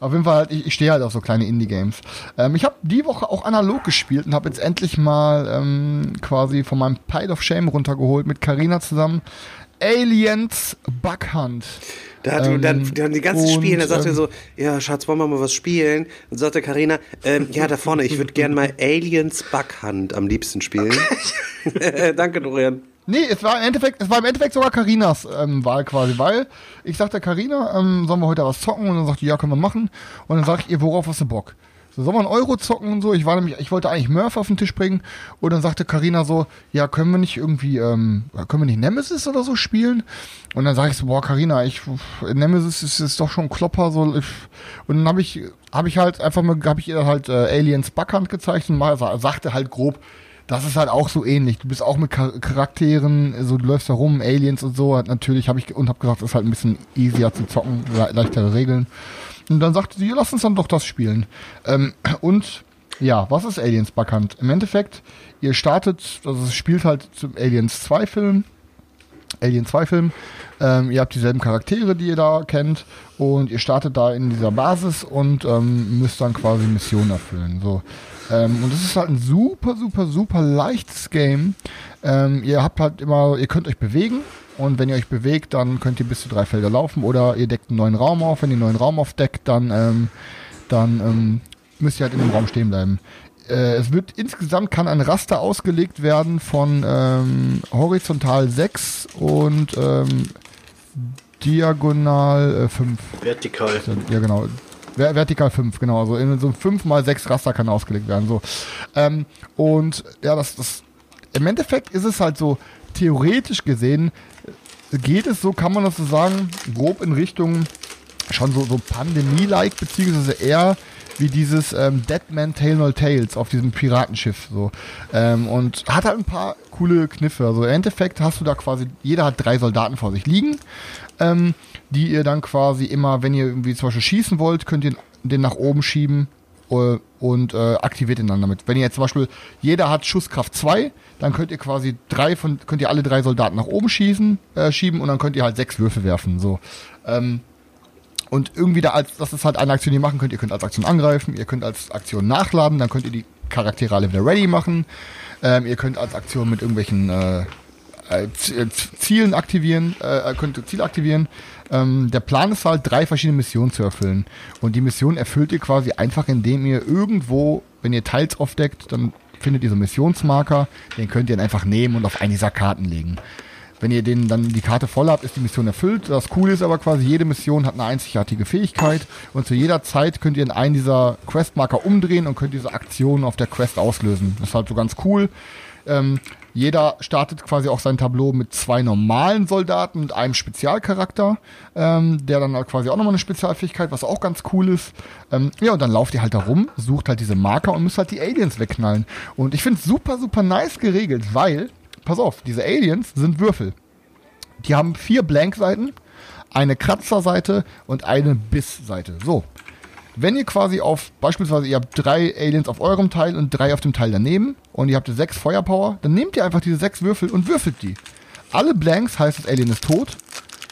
Auf jeden Fall, halt, ich, ich stehe halt auf so kleine Indie-Games. Ähm, ich habe die Woche auch analog gespielt und habe jetzt endlich mal ähm, quasi von meinem Pile of Shame runtergeholt mit Carina zusammen. Aliens Bug Hunt. Da hat ähm, dann, dann die ganzen Spiele, da sagt er ähm, so, ja, Schatz, wollen wir mal was spielen? Und sagte Karina, ähm, ja, da vorne, ich würde gern mal Aliens Backhand am liebsten spielen. Danke, Dorian. Nee, es war im Endeffekt, es war im Endeffekt sogar Karinas ähm, Wahl quasi, weil ich sagte Karina, ähm, sollen wir heute was zocken? Und dann sagte, ja, können wir machen. Und dann sag ich ihr, worauf hast du Bock? So, wir einen Euro zocken und so? Ich war nämlich, ich wollte eigentlich Murph auf den Tisch bringen. Und dann sagte Karina so, ja, können wir nicht irgendwie, ähm, können wir nicht Nemesis oder so spielen? Und dann sage ich so, boah, Karina, ich, Nemesis ist, ist doch schon Klopper, so. Ich, und dann habe ich, habe ich halt einfach mal, habe ich ihr halt äh, Aliens Backhand gezeigt und mal sagte halt grob, das ist halt auch so ähnlich. Du bist auch mit Charakteren, so du läufst da rum, Aliens und so. Natürlich habe ich und habe gesagt, ist halt ein bisschen easier zu zocken, le leichtere Regeln. Und dann sagte sie, lass uns dann doch das spielen. Ähm, und ja, was ist Aliens bekannt? Im Endeffekt, ihr startet, also es spielt halt zum Aliens 2 Film. Alien 2 Film. Ähm, ihr habt dieselben Charaktere, die ihr da kennt. Und ihr startet da in dieser Basis und ähm, müsst dann quasi Missionen erfüllen. So. Ähm, und es ist halt ein super, super, super leichtes Game. Ähm, ihr habt halt immer, ihr könnt euch bewegen und wenn ihr euch bewegt, dann könnt ihr bis zu drei Felder laufen oder ihr deckt einen neuen Raum auf. Wenn ihr einen neuen Raum aufdeckt, dann, ähm, dann ähm, müsst ihr halt in dem Raum stehen bleiben. Äh, es wird insgesamt kann ein Raster ausgelegt werden von ähm, horizontal 6 und ähm, diagonal äh, 5. Vertikal. Ja, genau. Vertikal 5, genau. Also in so einem 5 mal 6 Raster kann ausgelegt werden. So. Ähm, und ja, das, das im Endeffekt ist es halt so, theoretisch gesehen, geht es so, kann man das so sagen, grob in Richtung schon so, so Pandemie-like, beziehungsweise eher wie dieses ähm, Deadman Tale No Tales auf diesem Piratenschiff so ähm, und hat halt ein paar coole Kniffe. Also im Endeffekt hast du da quasi jeder hat drei Soldaten vor sich liegen, ähm, die ihr dann quasi immer, wenn ihr irgendwie zum Beispiel schießen wollt, könnt ihr den nach oben schieben und äh, aktiviert ihn dann damit. Wenn ihr jetzt zum Beispiel jeder hat Schusskraft 2, dann könnt ihr quasi drei von, könnt ihr alle drei Soldaten nach oben schießen, äh, schieben und dann könnt ihr halt sechs Würfe werfen. So. Ähm, und irgendwie da als, das ist halt eine Aktion, die ihr machen könnt. Ihr könnt als Aktion angreifen, ihr könnt als Aktion nachladen, dann könnt ihr die Charaktere alle wieder ready machen. Ähm, ihr könnt als Aktion mit irgendwelchen äh, äh, äh Zielen aktivieren, äh, könnt Ziele aktivieren. Ähm, der Plan ist halt, drei verschiedene Missionen zu erfüllen. Und die Mission erfüllt ihr quasi einfach, indem ihr irgendwo, wenn ihr Teils aufdeckt, dann findet ihr so Missionsmarker, den könnt ihr dann einfach nehmen und auf eine dieser Karten legen. Wenn ihr den dann die Karte voll habt, ist die Mission erfüllt. Das Coole ist aber quasi, jede Mission hat eine einzigartige Fähigkeit und zu jeder Zeit könnt ihr in einen dieser Questmarker umdrehen und könnt diese Aktion auf der Quest auslösen. Das ist halt so ganz cool. Ähm, jeder startet quasi auch sein Tableau mit zwei normalen Soldaten und einem Spezialcharakter, ähm, der dann halt quasi auch nochmal eine Spezialfähigkeit, was auch ganz cool ist. Ähm, ja, und dann lauft ihr halt da rum, sucht halt diese Marker und müsst halt die Aliens wegknallen. Und ich finde es super, super nice geregelt, weil, pass auf, diese Aliens sind Würfel. Die haben vier Blank-Seiten, eine Kratzerseite und eine Biss-Seite. So, wenn ihr quasi auf, beispielsweise ihr habt drei Aliens auf eurem Teil und drei auf dem Teil daneben und ihr habt sechs Feuerpower, dann nehmt ihr einfach diese sechs Würfel und würfelt die. Alle Blanks heißt, das Alien ist tot.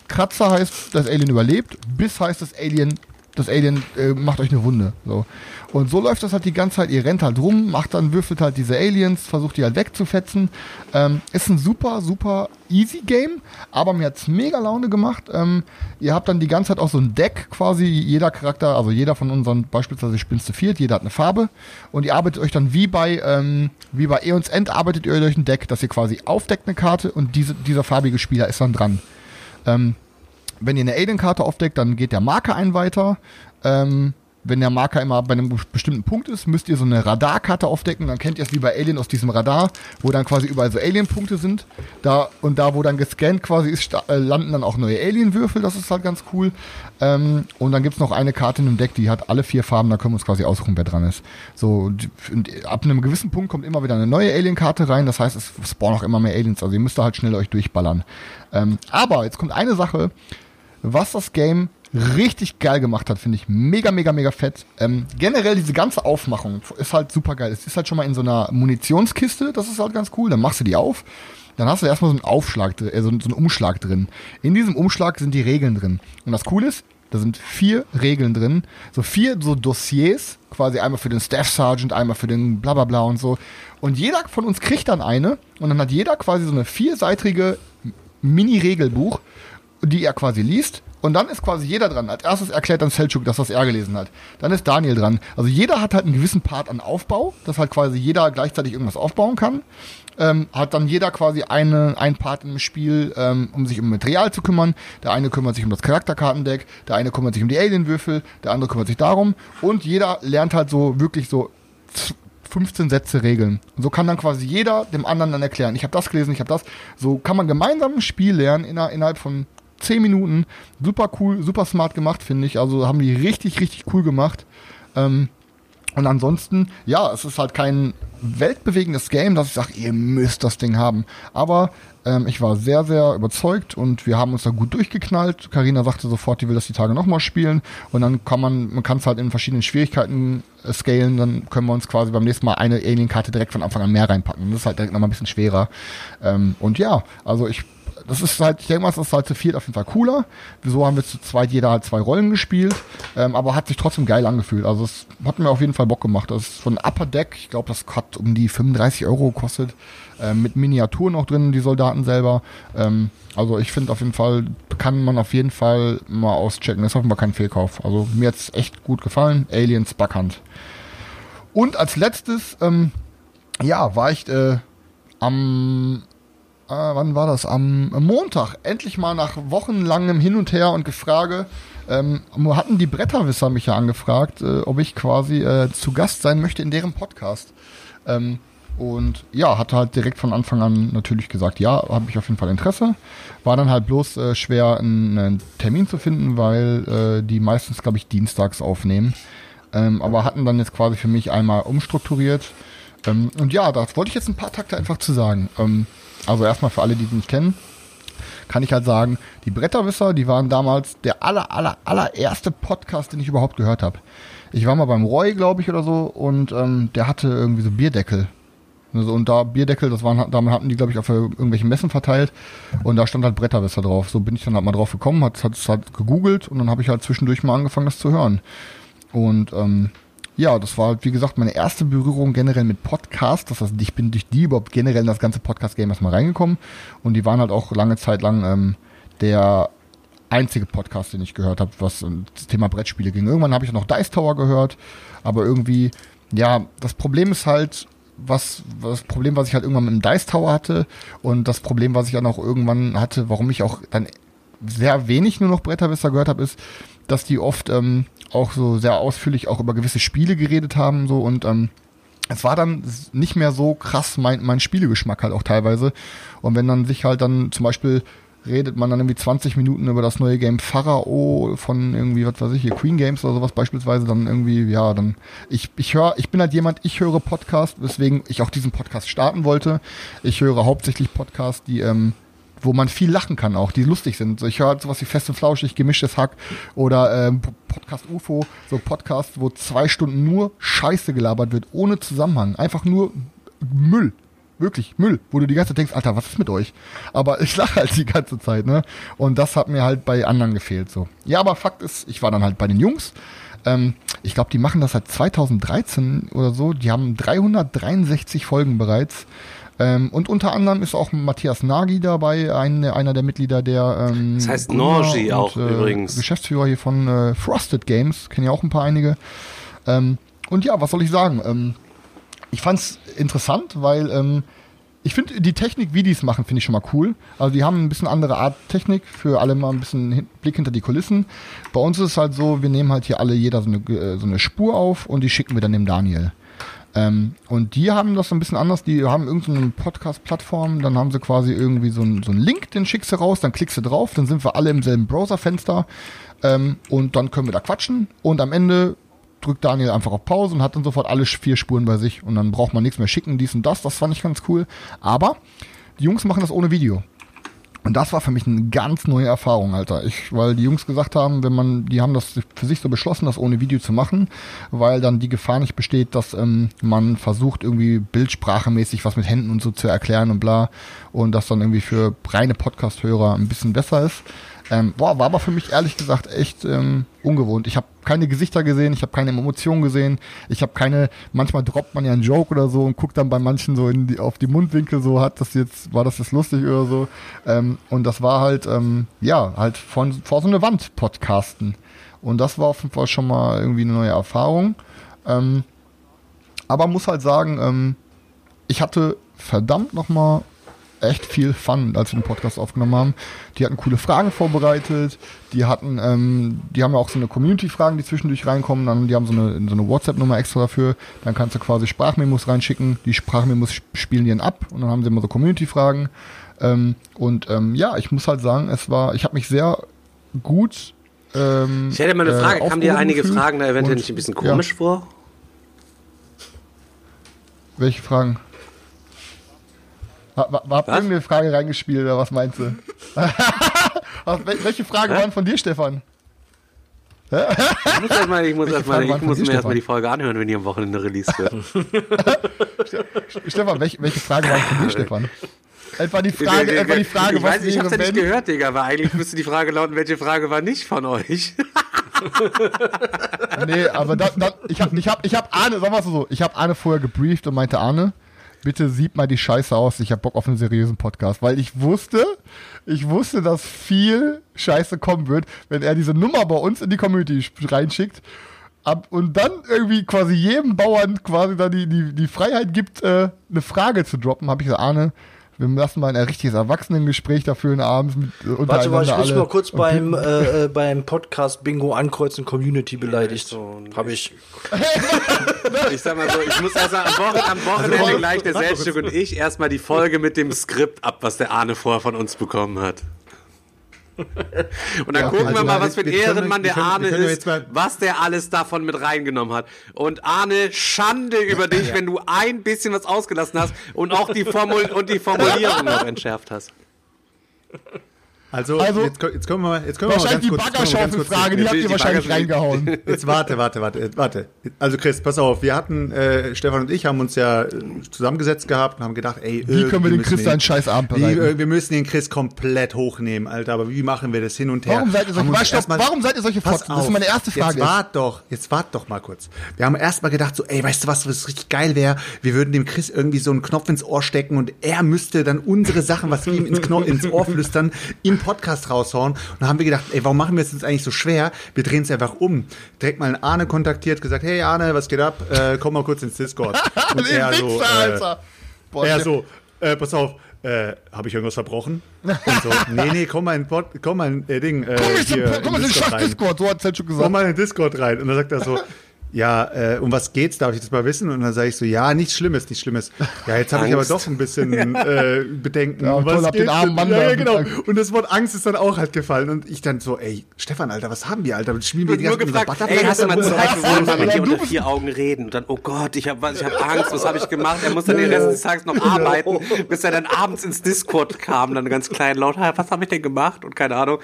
Kratzer heißt, das Alien überlebt. Biss heißt, das Alien das Alien äh, macht euch eine Wunde. So. Und so läuft das halt die ganze Zeit. Ihr rennt halt rum, macht dann, würfelt halt diese Aliens, versucht die halt wegzufetzen. Ähm, ist ein super, super easy Game, aber mir hat's mega Laune gemacht. Ähm, ihr habt dann die ganze Zeit auch so ein Deck quasi, jeder Charakter, also jeder von unseren, beispielsweise spielst zu viert, jeder hat eine Farbe und ihr arbeitet euch dann wie bei, ähm, wie bei Eons End arbeitet ihr durch ein Deck, dass ihr quasi aufdeckt eine Karte und diese, dieser farbige Spieler ist dann dran. Ähm, wenn ihr eine Alien-Karte aufdeckt, dann geht der Marker ein weiter. Ähm, wenn der Marker immer bei einem bestimmten Punkt ist, müsst ihr so eine Radarkarte aufdecken. Dann kennt ihr es wie bei Alien aus diesem Radar, wo dann quasi überall so Alien-Punkte sind. Da und da, wo dann gescannt quasi ist, äh, landen dann auch neue Alien-Würfel. Das ist halt ganz cool. Ähm, und dann gibt's noch eine Karte in dem Deck, die hat alle vier Farben. Da können wir uns quasi aussuchen, wer dran ist. So und ab einem gewissen Punkt kommt immer wieder eine neue Alien-Karte rein. Das heißt, es spawnen auch immer mehr Aliens. Also ihr müsst da halt schnell euch durchballern. Ähm, aber jetzt kommt eine Sache was das Game richtig geil gemacht hat, finde ich mega, mega, mega fett. Ähm, generell diese ganze Aufmachung ist halt super geil. Es ist halt schon mal in so einer Munitionskiste, das ist halt ganz cool. Dann machst du die auf, dann hast du erstmal so einen Aufschlag, äh, so, so einen Umschlag drin. In diesem Umschlag sind die Regeln drin. Und das Coole ist, Da sind vier Regeln drin, so vier so Dossiers, quasi einmal für den Staff Sergeant, einmal für den bla bla bla und so. Und jeder von uns kriegt dann eine und dann hat jeder quasi so eine vierseitige Mini-Regelbuch, die er quasi liest. Und dann ist quasi jeder dran. Als erstes erklärt dann Selchuk, das er gelesen hat. Dann ist Daniel dran. Also jeder hat halt einen gewissen Part an Aufbau, dass halt quasi jeder gleichzeitig irgendwas aufbauen kann. Ähm, hat dann jeder quasi eine, ein Part im Spiel, ähm, um sich um Material zu kümmern. Der eine kümmert sich um das Charakterkartendeck, der eine kümmert sich um die Alienwürfel, der andere kümmert sich darum. Und jeder lernt halt so wirklich so 15 Sätze Regeln. Und so kann dann quasi jeder dem anderen dann erklären, ich habe das gelesen, ich habe das. So kann man gemeinsam ein Spiel lernen inner, innerhalb von 10 Minuten. Super cool, super smart gemacht, finde ich. Also haben die richtig, richtig cool gemacht. Ähm, und ansonsten, ja, es ist halt kein weltbewegendes Game, dass ich sage, ihr müsst das Ding haben. Aber ähm, ich war sehr, sehr überzeugt und wir haben uns da gut durchgeknallt. Karina sagte sofort, die will das die Tage nochmal spielen. Und dann kann man, man kann es halt in verschiedenen Schwierigkeiten äh, scalen. Dann können wir uns quasi beim nächsten Mal eine Alien-Karte direkt von Anfang an mehr reinpacken. Das ist halt direkt nochmal ein bisschen schwerer. Ähm, und ja, also ich das ist halt, ich denke mal, es ist halt zu viert auf jeden Fall cooler. Wieso haben wir zu zweit jeder halt zwei Rollen gespielt, ähm, aber hat sich trotzdem geil angefühlt. Also es hat mir auf jeden Fall Bock gemacht. Das ist von Upper Deck, ich glaube, das hat um die 35 Euro gekostet, ähm, mit Miniaturen auch drin, die Soldaten selber. Ähm, also ich finde auf jeden Fall, kann man auf jeden Fall mal auschecken. Das ist offenbar kein Fehlkauf. Also mir hat's echt gut gefallen. Aliens Backhand. Und als letztes, ähm, ja, war ich äh, am äh, wann war das? Am Montag, endlich mal nach wochenlangem Hin und Her und Gefrage, ähm, hatten die Bretterwisser mich ja angefragt, äh, ob ich quasi äh, zu Gast sein möchte in deren Podcast. Ähm, und ja, hatte halt direkt von Anfang an natürlich gesagt, ja, habe ich auf jeden Fall Interesse. War dann halt bloß äh, schwer, einen, einen, Termin zu finden, weil äh, die meistens, glaube ich, dienstags aufnehmen. Ähm, aber hatten dann jetzt quasi für mich einmal umstrukturiert. Ähm, und ja, da wollte ich jetzt ein paar Takte einfach zu sagen. Ähm, also erstmal für alle, die es nicht kennen, kann ich halt sagen, die Bretterwisser, die waren damals der aller, aller, allererste Podcast, den ich überhaupt gehört habe. Ich war mal beim Roy, glaube ich, oder so, und ähm, der hatte irgendwie so Bierdeckel. Also, und da Bierdeckel, das waren, damit hatten die, glaube ich, auf irgendwelchen Messen verteilt. Und da stand halt Bretterwisser drauf. So bin ich dann halt mal drauf gekommen, hat es halt gegoogelt und dann habe ich halt zwischendurch mal angefangen, das zu hören. Und ähm, ja, das war, wie gesagt, meine erste Berührung generell mit Podcast. Das heißt, ich bin durch die überhaupt generell in das ganze Podcast-Game erstmal reingekommen. Und die waren halt auch lange Zeit lang ähm, der einzige Podcast, den ich gehört habe, was das Thema Brettspiele ging. Irgendwann habe ich noch Dice Tower gehört, aber irgendwie, ja, das Problem ist halt, was, was das Problem, was ich halt irgendwann mit dem Dice Tower hatte und das Problem, was ich dann auch irgendwann hatte, warum ich auch dann sehr wenig nur noch Bretterwisser gehört habe, ist, dass die oft ähm, auch so sehr ausführlich auch über gewisse Spiele geredet haben so und ähm, es war dann nicht mehr so krass mein, mein Spielegeschmack halt auch teilweise. Und wenn dann sich halt dann zum Beispiel redet man dann irgendwie 20 Minuten über das neue Game Pharao von irgendwie, was weiß ich, hier Queen Games oder sowas beispielsweise, dann irgendwie, ja, dann, ich, ich höre, ich bin halt jemand, ich höre Podcast, weswegen ich auch diesen Podcast starten wollte. Ich höre hauptsächlich Podcasts, die, ähm, wo man viel lachen kann auch, die lustig sind. Ich höre halt sowas wie Fest und Flauschig, gemischtes Hack oder ähm, Podcast UFO, so Podcast, wo zwei Stunden nur Scheiße gelabert wird, ohne Zusammenhang. Einfach nur Müll. Wirklich, Müll, wo du die ganze Zeit denkst, Alter, was ist mit euch? Aber ich lache halt die ganze Zeit, ne? Und das hat mir halt bei anderen gefehlt, so. Ja, aber Fakt ist, ich war dann halt bei den Jungs. Ähm, ich glaube, die machen das seit 2013 oder so. Die haben 363 Folgen bereits. Ähm, und unter anderem ist auch Matthias Nagy dabei, ein, einer der Mitglieder der ähm, Das heißt Norgi auch äh, übrigens. Geschäftsführer hier von äh, Frosted Games, kennen ja auch ein paar einige. Ähm, und ja, was soll ich sagen? Ähm, ich fand's interessant, weil ähm, ich finde die Technik, wie die es machen, finde ich schon mal cool. Also die haben ein bisschen andere Art Technik, für alle mal ein bisschen Blick hinter die Kulissen. Bei uns ist es halt so, wir nehmen halt hier alle jeder so eine, äh, so eine Spur auf und die schicken wir dann dem Daniel. Ähm, und die haben das so ein bisschen anders. Die haben irgendeine Podcast-Plattform, dann haben sie quasi irgendwie so einen so Link, den schickst du raus, dann klickst du drauf, dann sind wir alle im selben Browserfenster ähm, und dann können wir da quatschen und am Ende drückt Daniel einfach auf Pause und hat dann sofort alle vier Spuren bei sich und dann braucht man nichts mehr schicken, dies und das. Das fand ich ganz cool. Aber die Jungs machen das ohne Video. Und das war für mich eine ganz neue Erfahrung, Alter. Ich, weil die Jungs gesagt haben, wenn man, die haben das für sich so beschlossen, das ohne Video zu machen, weil dann die Gefahr nicht besteht, dass ähm, man versucht, irgendwie bildsprachemäßig was mit Händen und so zu erklären und bla. Und das dann irgendwie für reine Podcast-Hörer ein bisschen besser ist. Ähm, boah, war aber für mich ehrlich gesagt echt ähm, ungewohnt. Ich habe keine Gesichter gesehen, ich habe keine Emotionen gesehen, ich habe keine, manchmal droppt man ja einen Joke oder so und guckt dann bei manchen so in die, auf die Mundwinkel so, hat das jetzt, war das jetzt lustig oder so. Ähm, und das war halt, ähm, ja, halt von vor so eine Wand podcasten. Und das war auf jeden Fall schon mal irgendwie eine neue Erfahrung. Ähm, aber muss halt sagen, ähm, ich hatte verdammt nochmal echt viel Fun, als wir den Podcast aufgenommen haben. Die hatten coole Fragen vorbereitet, die hatten, ähm, die haben ja auch so eine Community-Fragen, die zwischendurch reinkommen, dann, die haben so eine, so eine WhatsApp-Nummer extra dafür, dann kannst du quasi Sprachmemos reinschicken, die Sprachmemos sp- spielen die dann ab und dann haben sie immer so Community-Fragen. Ähm, und ähm, ja, ich muss halt sagen, es war, ich habe mich sehr gut ähm, Ich hätte mal eine äh, Frage. Kamen dir einige. Fragen da eventuell Und, nicht ein bisschen ja, komisch vor? Welche Fragen? Ha- ha- Habt ihr Was? irgendeine Frage reingespielt oder was meinst du? Welche Fragen waren von dir, Stefan? Ich muss erstmal, ich muss waren ich muss mir erstmal die Folge anhören, wenn die am Wochenende released wird. Stefan, welche, welche Fragen waren von dir, Stefan? Etwa die Frage, etwa die Frage, ich was weiß, ich hab's ja nicht gehört, Digga, aber eigentlich müsste die Frage lauten, welche Frage war nicht von euch? Nee, aber da, da, ich habe ich hab, ich hab Arne, sagen wir so, ich habe Arne vorher gebrieft und meinte, Arne, bitte sieht mal die Scheiße aus, ich habe Bock auf einen seriösen Podcast, weil ich wusste, ich wusste, dass viel Scheiße kommen wird, wenn er diese Nummer bei uns in die Community sch- reinschickt. Und dann irgendwie quasi jedem Bauern quasi da die, die, die Freiheit gibt, äh, eine Frage zu droppen, habe ich gesagt, Arne, wir lassen mal ein richtiges Erwachsenengespräch dafür in abends mit äh, Warte mal, ich muss alle. mal kurz beim, äh, äh, beim Podcast Bingo ankreuzen, Community beleidigt. so Habe ich. Ich sag mal so, ich muss mal am, Wochen, am Wochenende Also, gleich der Selbststück und ich erstmal die Folge mit dem Skript ab, was der Arne vorher von uns bekommen hat. Und dann Ja, gucken also wir mal, was für ein Ehrenmann wir der Arne können ist, was der alles davon mit reingenommen hat. Und Arne, Schande über dich, wenn du ein bisschen was ausgelassen hast und auch die, Formul und die Formulierung noch entschärft hast. Also, Also, jetzt, jetzt können wir mal, jetzt können wir mal ganz Wahrscheinlich die kurz, ganz kurz Baggerschaufel-Frage, die habt Die ihr wahrscheinlich reingehauen. Jetzt warte, warte, warte, warte. Also Chris, pass auf, wir hatten, äh, Stefan und ich haben uns ja äh, zusammengesetzt gehabt und haben gedacht, ey, Wie können wir den Chris müssen einen scheiß Abend wie, bereiten? äh, wir müssen den Chris komplett hochnehmen, Alter, aber wie machen wir das hin und her? Warum seid ihr solche, stopp, warum seid ihr solche Fotzen? Das ist meine erste Frage. Jetzt wart doch, jetzt wart doch mal kurz. Wir haben erstmal gedacht, so, ey, weißt du was, was richtig geil wäre? Wir würden dem Chris irgendwie so einen Knopf ins Ohr stecken und er müsste dann unsere Sachen, was wir ihm ins, Kno ins Ohr flüstern, im Podcast raushauen. Und dann haben wir gedacht, ey, warum machen wir es jetzt eigentlich so schwer? Wir drehen es einfach um. Direkt mal einen Arne kontaktiert, gesagt, hey Arne, was geht ab? Äh, komm mal kurz ins Discord. Und er so, äh. Boah, er so, äh, pass auf, äh, habe ich irgendwas verbrochen? Und so, nee, nee, komm mal in Pod, komm mal in äh, Ding, äh, Komm hier komm in den Discord Schach rein. Discord, so hat Zelchuk Komm gesagt. mal in den Discord rein. Und dann sagt er so, ja, äh, um was geht's? Darf ich das mal wissen? Und dann sage ich so, ja, nichts Schlimmes, nichts Schlimmes. Ja, jetzt habe ich aber doch ein bisschen äh, Bedenken. Ja, Um toll, habt den armen? Mann ja, ja, genau. Angst. Und das Wort Angst ist dann auch halt gefallen. Und ich dann so, ey, Stefan, Alter, was haben wir, Alter? Spielen wir die ganze Zeit ey, hast du mal? Zeit, wir wollen mal mit dir unter vier Augen reden. Und dann, oh Gott, ich habe ich hab Angst, was habe ich gemacht? Er muss dann den Rest des Tages noch arbeiten, bis er dann abends ins Discord kam, dann ganz klein laut, "Ha, was habe ich denn gemacht? Und keine Ahnung.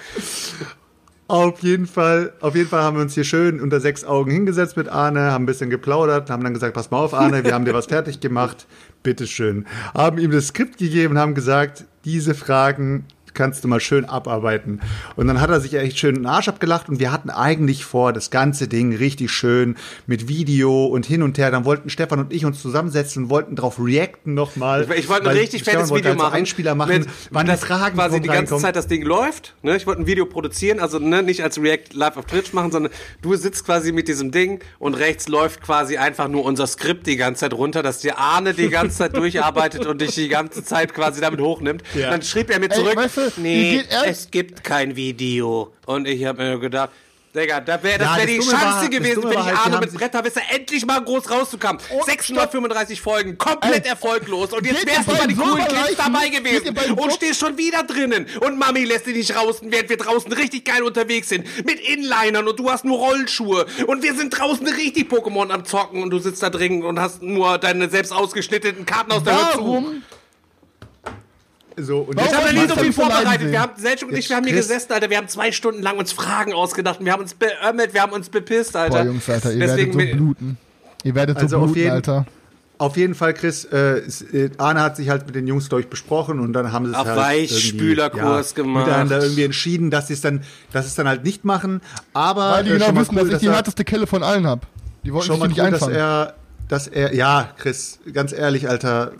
Auf jeden Fall, auf jeden Fall haben wir uns hier schön unter sechs Augen hingesetzt mit Arne, haben ein bisschen geplaudert, haben dann gesagt, pass mal auf, Arne, wir haben dir was fertig gemacht, bitteschön. Haben ihm das Skript gegeben, haben gesagt, diese Fragen kannst du mal schön abarbeiten. Und dann hat er sich echt schön den Arsch abgelacht und wir hatten eigentlich vor, das ganze Ding richtig schön mit Video und hin und her. Dann wollten Stefan und ich uns zusammensetzen und wollten drauf reacten nochmal. Ich, ich wollte ein richtig fettes wollte Video machen. Einspieler machen, mit, wann das Fragen quasi die ganze. Zeit das Ding läuft. Ne? Ich wollte ein Video produzieren, also ne, nicht als React live auf Twitch machen, sondern du sitzt quasi mit diesem Ding und rechts läuft quasi einfach nur unser Skript die ganze Zeit runter, dass dir Arne die ganze Zeit durcharbeitet und dich die ganze Zeit quasi damit hochnimmt. Ja. Dann schrieb er mir Ey, zurück, weißt du, wie nee, es gibt kein Video. Und ich habe mir gedacht, Digga, da wäre das Ja, wär das die Dumme Chance war- das gewesen, wenn ich halt, haben mit Bretterwisser endlich mal groß rauszukommen. Oh, 635 Folgen, komplett Ey. erfolglos. Und jetzt wärst du bei den coolen Kids dabei gewesen und stehst schon wieder drinnen. Und Mami lässt dich nicht raus, während wir draußen richtig geil unterwegs sind. Mit Inlinern und du hast nur Rollschuhe. Und wir sind draußen richtig Pokémon am Zocken und du sitzt da drin und hast nur deine selbst ausgeschnittenen Karten aus der Hör zu. So, und Warum Ich habe Was nie so viel vorbereitet. Wir haben, Selchuk und ich, wir haben hier gesessen, Alter. Wir haben zwei Stunden lang uns Fragen ausgedacht und wir haben uns beömmelt, wir haben uns bepisst, Alter. Boah, Jungs, Alter, ihr Deswegen werdet so bluten. Ihr werdet Also so auf bluten, jeden- Alter. Auf jeden Fall, Chris, äh, äh, Arne hat sich halt mit den Jungs durch besprochen und dann haben sie es Auf halt Weichspülerkurs irgendwie, gemacht. Miteinander irgendwie entschieden, dass sie es dann, dass sie es dann halt nicht machen. Aber Weil die äh, genau wissen, cool, dass ich die härteste Kelle von allen habe. Die wollten schon sich mal nicht cool, dass einfangen. er, dass er, ja, Chris, ganz ehrlich, Alter,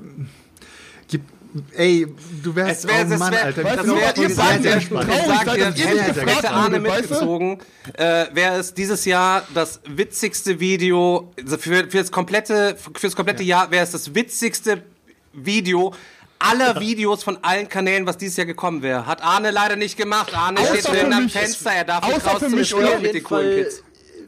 ey, du wärst, Es wäre, oh Mann, wäre, Alter, Weißt das wäre, was ihr sag dir, ihr ich traurig ihr nicht hätte, gefragt hätte Arne mitgezogen, äh, wäre es dieses Jahr das witzigste Video, also für, für das komplette, für das komplette Jahr wäre es das witzigste Video aller Videos von allen Kanälen, was dieses Jahr gekommen wäre. Hat Arne leider nicht gemacht. Arne Außer steht drin am. Fenster, er darf nicht raus für zu mich, spielen mit den coolen Kids.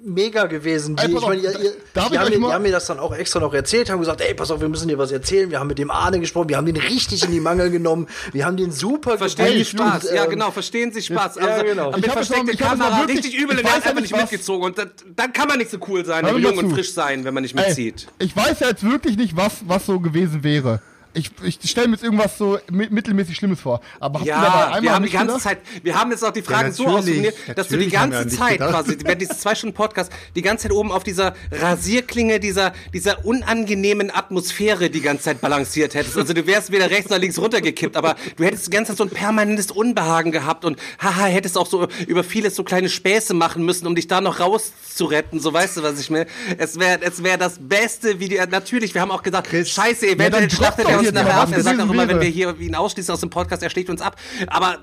Mega gewesen. Die, Ey, ich meine, ihr, ihr, darf die, ich haben mir, die haben mir das dann auch extra noch erzählt, haben gesagt, ey, pass auf, wir müssen dir was erzählen. Wir haben mit dem Arne gesprochen, wir haben den richtig in die Mangel genommen, wir haben den super Verstehen Sie Spaß, und, ja ähm, genau, verstehen Sie Spaß. ja, Also genau. mit versteckter Kamera, wirklich- richtig übel und er weiß hat ja einfach nicht, was- mitgezogen. Und das, dann kann man nicht so cool sein jung und frisch sein, wenn man nicht Ey, mitzieht. ich weiß ja jetzt wirklich nicht, was, was so gewesen wäre. Ich, ich stelle mir jetzt irgendwas so mi- mittelmäßig Schlimmes vor. Aber habt ihr dabei Ja, einmal wir haben die nicht ganze gedacht? Zeit, wir haben jetzt auch die Fragen so natürlich, ausformuliert, dass du die ganze Zeit gedacht. quasi, während dieses zwei Stunden Podcast, die ganze Zeit oben auf dieser Rasierklinge, dieser, dieser unangenehmen Atmosphäre die ganze Zeit balanciert hättest. Also du wärst weder rechts noch links runtergekippt, aber du hättest die ganze Zeit so ein permanentes Unbehagen gehabt und haha, hättest auch so über vieles so kleine Späße machen müssen, um dich da noch rauszuretten. So weißt du, was ich meine? Es wäre es wäre das beste Video. Natürlich, wir haben auch gesagt, Chris, scheiße, ja, eventuell dann schlachtet er doch uns nachher mal, ab. was Er sagt auch immer, wenn wir hier ihn ausschließen aus dem Podcast, er schlägt uns ab. Aber,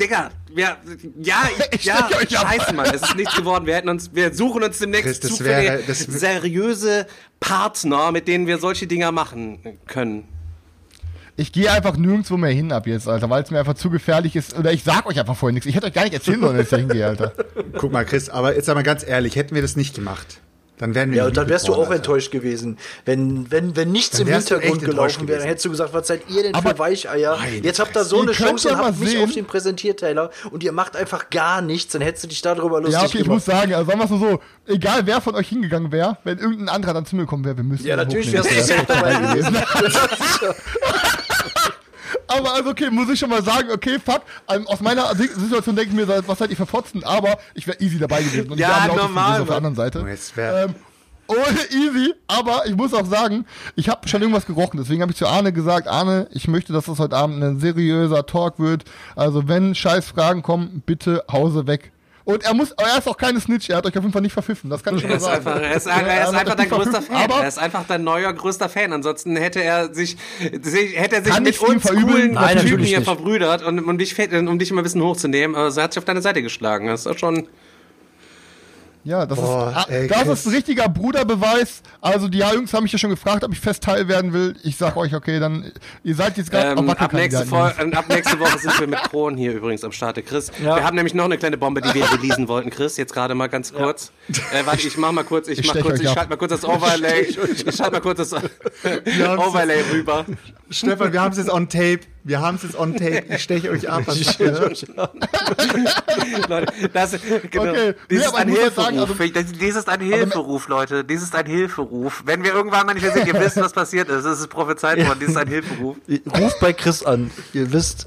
Digga, wir, ja, ich, ja, steck euch ab. scheiße, Mann, es ist nichts geworden. Wir hätten uns, wir suchen uns demnächst das das wär- seriöse Partner, mit denen wir solche Dinger machen können. Ich gehe einfach nirgendwo mehr hin ab jetzt, Alter, weil es mir einfach zu gefährlich ist. Oder ich sag euch einfach vorher nichts. Ich hätte euch gar nicht erzählen sollen, dass ich da hingehe, Alter. Guck mal, Chris, aber jetzt einmal ganz ehrlich, hätten wir das nicht gemacht, dann wären wir Ja, und dann wärst du auch Alter. enttäuscht gewesen. Wenn, wenn, wenn nichts im Hintergrund gelaufen wäre, dann hättest du gesagt, was seid ihr denn Aber- für Weicheier? Jetzt habt ihr so eine Chance ja und habt mich sehen- auf den Präsentierteiler und ihr macht einfach gar nichts, dann hättest du dich darüber lustig Ja, okay, ich gemacht. muss sagen, also sagen wir es mal so, egal wer von euch hingegangen wäre, wenn irgendein anderer dann zu mir gekommen wäre, wir müssen ja, natürlich wärst du dabei gewesen. Aber also okay, muss ich schon mal sagen, okay, fuck, ähm, aus meiner Si- Situation denke ich mir, was seid ihr für Fotzen, aber ich wäre easy dabei gewesen. Und Ja, normal, auf der anderen Seite. Oh, Ähm, ohne easy, aber ich muss auch sagen, ich habe schon irgendwas gerochen. Deswegen habe ich zu Arne gesagt, Arne, ich möchte, dass das heute Abend ein seriöser Talk wird. Also wenn scheiß Fragen kommen, bitte Hause weg. Und er muss, er ist auch keine Snitch, er hat euch auf jeden Fall nicht verpfiffen, das kann ich schon Er mal sagen. einfach, er ist, Ja, er ist einfach dein größter Fan. Aber Er ist einfach dein neuer größter Fan. Ansonsten hätte er sich, hätte er sich mit uns coolen Typen hier verbrüdert und um dich, um dich immer ein bisschen hochzunehmen. Also er hat sich auf deine Seite geschlagen. Das ist doch schon. Ja, das, Boah, ist, ah, ey, das ist ein richtiger Bruderbeweis. Also die Jungs haben mich ja schon gefragt, ob ich fest Teil werden will. Ich sag euch, okay, dann ihr seid jetzt gerade Ähm, ab, nächste Wackelkandidaten. Fol- äh, ab nächste Woche sind wir mit Kron hier übrigens am Start, Chris. Ja. Wir haben nämlich noch eine kleine Bombe, die wir releasen wollten, Chris. Jetzt gerade mal ganz kurz. Äh, warte, ich mach mal kurz, ich, Ich mach kurz, ich schalte mal kurz das Overlay. Ich schalte mal kurz das Overlay rüber. Stefan, wir haben es jetzt on tape. Wir haben es jetzt on tape. Ich steche euch ab. Was habt ihr gehört? Leute, das, genau, Okay, dies nee, ist ein ich Hilferuf. sagen, also- das, dies ist ein Hilferuf, Leute. Dies ist ein Hilferuf. Wenn wir irgendwann mal nicht mehr sind, ihr wisst, was passiert ist. Es ist prophezeit worden. Dies ist ein Hilferuf. Ruft bei Chris an. Ihr wisst,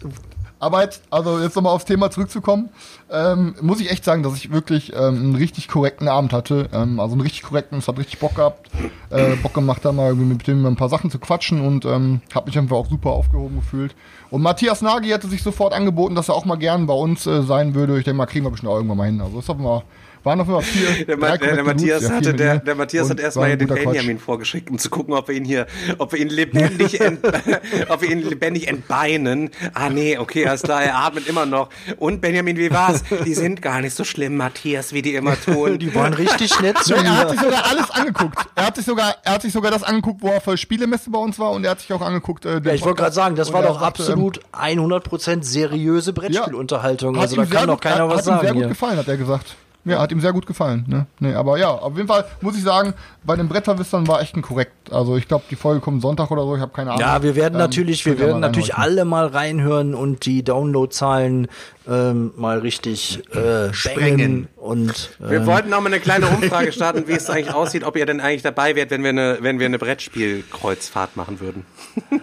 Aber jetzt, also jetzt nochmal aufs Thema zurückzukommen, ähm, muss ich echt sagen, dass ich wirklich ähm, einen richtig korrekten Abend hatte. Ähm, also einen richtig korrekten, es hat richtig Bock gehabt, äh, Bock gemacht, da mal mit dem ein paar Sachen zu quatschen und ähm, habe mich einfach auch super aufgehoben gefühlt. Und Matthias Nagy hatte sich sofort angeboten, dass er auch mal gern bei uns äh, sein würde. Ich denke mal, kriegen wir bestimmt auch irgendwann mal hin. Also ist auf mal, waren auf jeden Fall vier. Der, Ma der, der Matthias Dudes, ja, hatte, der, mir. der Matthias hat erstmal ja den Quatsch. Benjamin vorgeschickt, um zu gucken, ob wir ihn hier, ob wir ihn lebendig, ent, ob wir ihn lebendig entbeinen. Ah nee, okay, alles klar, er atmet immer noch. Und Benjamin, wie war's? Die sind gar nicht so schlimm, Matthias, wie die immer tun. die waren richtig nett zu Ja, er hat sich mir. sogar alles angeguckt. Er hat sich sogar, er hat sich sogar das angeguckt, wo er für Spielemesse bei uns war und er hat sich auch angeguckt. Äh, den Ja, ich wollte gerade sagen, das war doch sagte, absolut 100% seriöse Brettspielunterhaltung. Hat Also da kann doch keiner hat, was hat ihm sehr sagen gut hier. gefallen, hat er gesagt. Ja, hat ihm sehr gut gefallen. Ne? Nee, aber ja, auf jeden Fall muss ich sagen, bei den Bretterwissern war echt ein korrekt. Also ich glaube, die Folge kommt Sonntag oder so, ich habe keine Ahnung. Ja, wir werden Ähm, natürlich, wir werden natürlich alle mal reinhören und die Downloadzahlen ähm, mal richtig äh, sprengen und Wir ähm, wollten auch mal eine kleine Umfrage starten, wie es eigentlich aussieht, ob ihr denn eigentlich dabei wärt, wenn wir eine, wenn wir eine Brettspielkreuzfahrt machen würden.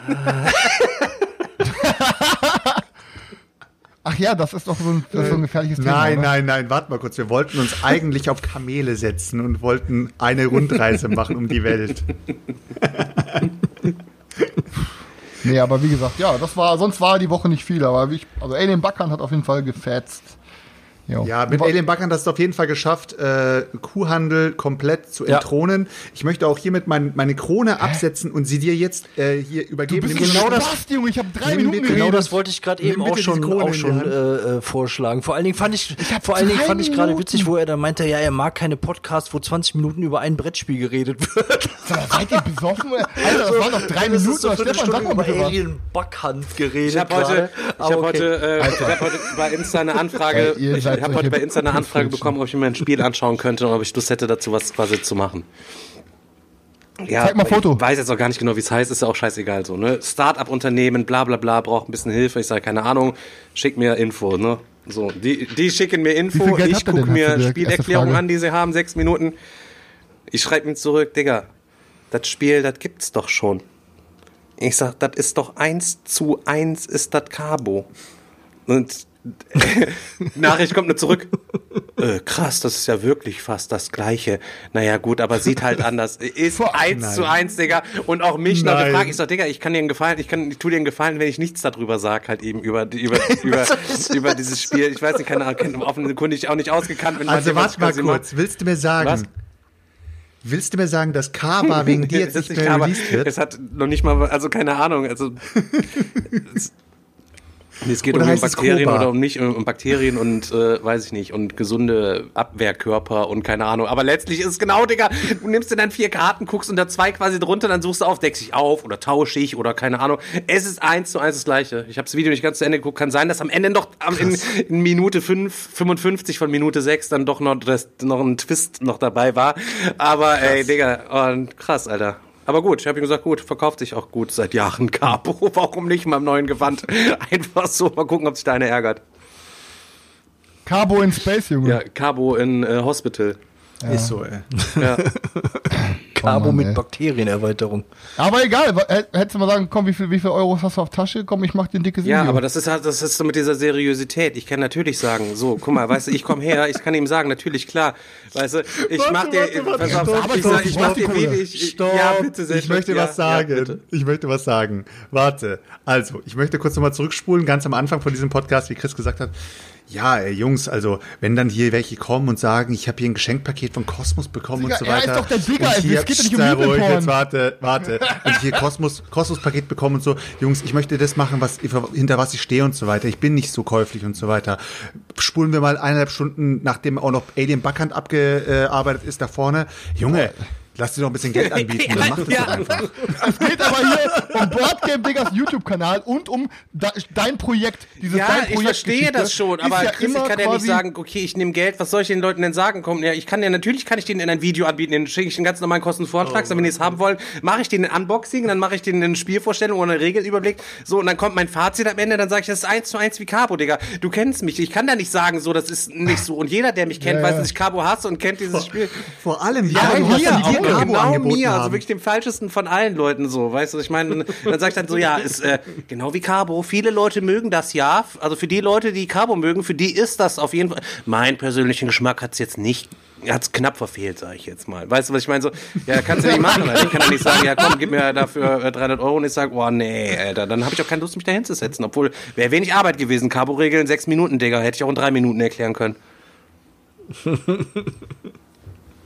Ach ja, das ist doch so ein, so ein äh, gefährliches Thema. Nein, oder? nein, nein, warte mal kurz. Wir wollten uns eigentlich auf Kamele setzen und wollten eine Rundreise machen um die Welt. nee, aber wie gesagt, ja, das war, sonst war die Woche nicht viel, aber ich, also Alien Backern hat auf jeden Fall gefetzt. Jo. Ja, mit Alien Backern hast du auf jeden Fall geschafft, äh, Kuhhandel komplett zu Ja. entthronen. Ich möchte auch hiermit mein, meine Krone absetzen und sie dir jetzt äh, hier Du übergeben. bist Nimm genau das, Junge, ich habe drei Minuten Genau geredet. das wollte ich gerade eben auch schon, auch schon äh, äh, vorschlagen. Vor allen Dingen fand ich, hab vor allen Dingen drei fand ich gerade witzig, wo er da meinte, ja, er mag keine Podcasts, wo 20 Minuten über ein Brettspiel geredet wird. Sag mal, Seid ihr besoffen? Alter, das waren noch drei Das ist Minuten. so Stefan, sag Stunde mal über. Alien Backhand geredet. Ich habe heute, ich hab okay. heute, äh, ich hab heute bei Insta eine Anfrage, Ey, ihr ich habe heute bei Insta eine Anfrage bekommen, ob ich mir ein Spiel anschauen könnte und ob ich Lust hätte, dazu was quasi zu machen. Ja, Zeig mal Foto. Ich weiß jetzt auch gar nicht genau, wie es heißt, ist ja auch scheißegal so, ne? Start-up-Unternehmen, bla bla bla, braucht ein bisschen Hilfe. Ich sage, keine Ahnung, schick mir Info, ne? So, die, die schicken mir Info, ich gucke mir? Spielerklärungen an, die sie haben, sechs Minuten. Ich schreibe ihm zurück, Digga, das Spiel, das gibt's doch schon. Ich sag, das ist doch eins zu eins ist das Cabo. Und Nachricht kommt nur zurück. Äh, krass, das ist ja wirklich fast das Gleiche. Naja, gut, aber sieht halt anders. Ist eins zu eins, Digga. Und auch mich noch Nein. gefragt. Ich sag, Digga, ich kann dir einen Gefallen, ich kann, ich tu dir einen Gefallen, wenn ich nichts darüber sag, halt eben über, über, über, über dieses Spiel. Ich weiß nicht, keine Ahnung, offenkundig auch nicht ausgekannt. mit Also warte mal kurz, willst du mir sagen, Was? willst du mir sagen, dass Kaba wegen dir jetzt nicht mehr released wird? Es hat noch nicht mal, also keine Ahnung, also es, es geht Oder um es Bakterien oder um nicht, um Bakterien und äh, weiß ich nicht und gesunde Abwehrkörper und keine Ahnung. Aber letztlich ist es genau, Digga, du nimmst dir dann vier Karten, guckst unter zwei quasi drunter, dann suchst du auf, deckst dich auf oder tausche ich oder keine Ahnung. Es ist eins zu eins das Gleiche. Ich habe das Video nicht ganz zu Ende geguckt. Kann sein, dass am Ende doch am, in, in Minute 5, 55 von Minute 6 dann doch noch, das, noch ein Twist noch dabei war. Aber ey, Digga, oh, krass, Alter. Aber gut, ich habe ihm gesagt, gut, verkauft sich auch gut seit Jahren Capo. Warum nicht mal im neuen Gewand? Einfach so, mal gucken, ob sich da einer ärgert. Cabo in Space, Junge. Ja, Cabo in äh, Hospital. Ist so, ey. Ja. Cabo Oh Mann, mit. Bakterienerweiterung. Aber egal, hättest du mal sagen, komm, wie viel, wie viel Euros hast du auf Tasche? Komm, ich mach dir ein dickes ja, Video. aber das ist halt, das ist so mit dieser Seriosität. Ich kann natürlich sagen, so, guck mal, weißt du, ich komme her, ich kann ihm sagen, natürlich, klar, weißt du, ich Warte, mach dir, warte, warte, pass auf, stopp, ich, stopp, sag, ich mach dir wenig, ich, Stopp. ja, bitte, sehr ich schön. möchte ja, was sagen. Ja, bitte. ich möchte was sagen. Warte. Also, ich möchte kurz nochmal zurückspulen, ganz am Anfang von diesem Podcast, wie Chris gesagt hat. Ja, ey, Jungs, also, wenn dann hier welche kommen und sagen, ich habe hier ein Geschenkpaket von Kosmos bekommen Digga, und so er ist weiter. doch der Digger, und es hier, geht doch nicht um ruhig, jetzt warte, warte. Und hier Kosmos, Kosmos-Paket bekommen und so. Jungs, ich möchte das machen, was, hinter was ich stehe und so weiter. Ich bin nicht so käuflich und so weiter. Spulen wir mal eineinhalb Stunden, nachdem auch noch Alien Backhand abgearbeitet ist, da vorne. Junge, lass dir doch ein bisschen Geld anbieten, dann mach das Ja. doch einfach. Es geht aber hier um Boardgame Diggers YouTube-Kanal und um da, dein Projekt. Dieses Ja, dein ich Projekt verstehe das schon, aber Chris, ich kann ja nicht sagen, okay, ich nehme Geld, was soll ich den Leuten denn sagen? Komm, ja, ich kann ja, natürlich kann ich denen in ein Video anbieten, den schicke ich einen ganz normalen Kostenvoranschlag, Oh dann, wenn die es haben wollen, mache ich denen ein Unboxing, dann mache ich denen eine Spielvorstellung oder einen Regelüberblick, so, und dann kommt mein Fazit am Ende, dann sage ich, das ist eins zu eins wie Cabo, Digga. Du kennst mich, ich kann da nicht sagen, so, das ist nicht so. Und jeder, der mich kennt, Ja, weiß, ja. dass ich Cabo hasse und kennt dieses Spiel. Vor allem, Ja, du hast mir, Cabo genau angeboten mir, also haben. wirklich dem falschesten von allen Leuten so, weißt du, ich meine, dann sag ich dann so, ja, ist äh, genau wie Cabo, viele Leute mögen das ja, also für die Leute, die Cabo mögen, für die ist das auf jeden Fall, mein persönlichen Geschmack hat's jetzt nicht, hat's knapp verfehlt, sage ich jetzt mal, weißt du, was ich meine, so, ja, kannst du nicht machen, Alter. ich kann ja nicht sagen, ja komm, gib mir dafür äh, 300 Euro und ich sag, oh nee, Alter, dann habe ich auch keine Lust, mich da hinzusetzen, obwohl, wäre wenig Arbeit gewesen, Cabo-Regeln, sechs Minuten, Digga, hätte ich auch in drei Minuten erklären können.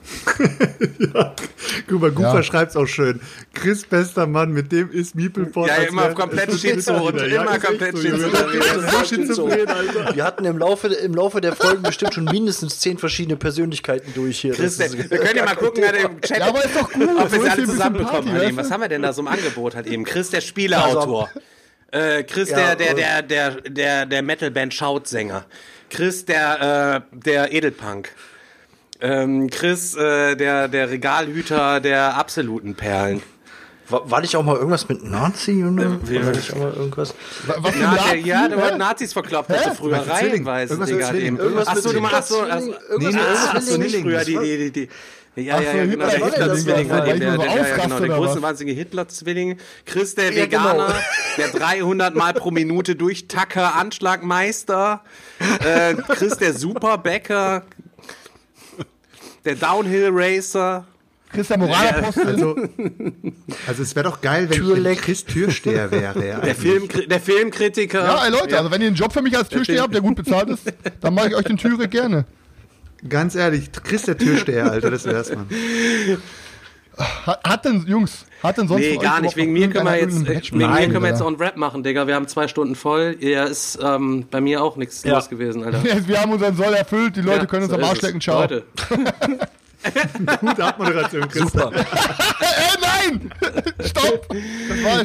Guck mal, Gufa Ja. schreibt's auch schön. Chris, bester Mann, mit dem ist Meeple Ja, immer komplett Schizo und immer komplett Schizo. So schizophren, Alter. Wir hatten im Laufe, im Laufe der Folgen bestimmt schon mindestens zehn verschiedene Persönlichkeiten durch hier. Chris, Das der, ist- wir können ja mal gucken halt im Chat, Ja, aber ist doch cool, ob so wir sie alle zusammenbekommen weißt Was haben wir denn da so im Angebot halt eben? Chris, der Spieleautor. Äh, Chris, Ja, der, der, äh, der, der, der, der Metalband Schautsänger. Chris, der, äh, der Edelpunk. Ähm, Chris, äh, der, der Regalhüter der absoluten Perlen. War, war nicht auch mal irgendwas mit Nazi oder? wie- War nicht auch mal irgendwas? Ja, der, Nazi, ja, hä? hat Nazis verkloppt, früher Was für Zwilling? reihenweise, Digga, mit Zwilling. eben. Irgendwas Ach so, mit du meinst, ach so, ach so, Zwilling, nee, irgendwas nee, mit ach so, Zwilling. nicht früher, die, die, die, die. Ja, Ach ja, so, ja, genau, der Hitler- Hitler-Zwilling, war- der, ich der, der, genau, der große, wahnsinnige Hitler-Zwilling. Chris, der Ja, genau. Veganer, der 300 Mal pro Minute durch Tacker Anschlagmeister, äh, Chris, der Superbäcker, der Downhill-Racer, Christian Moralapostel. Also, also es wäre doch geil, wenn, Türleck. Chris Türsteher wäre. Ja, Der, Film, der Filmkritiker. ja, ey Leute, also wenn ihr einen Job für mich als Türsteher habt, der gut bezahlt ist, dann mache ich euch den Türe gerne. Ganz ehrlich, Chris der Türsteher, Alter, das wär's, Mann. Hat, hat denn, Jungs, hat denn sonst Nee, gar nicht. Wegen mir können wir jetzt, wegen mir können wir jetzt einen Rap machen, Digga. Wir haben zwei Stunden voll. Ja, ist ähm, bei mir auch nichts Ja. los gewesen, Alter. Wir haben unseren Soll erfüllt, die Leute Ja, können uns so am Arsch lecken, ciao. Leute, Gute Abmoderation, Chris. Super. Äh, nein! Stopp!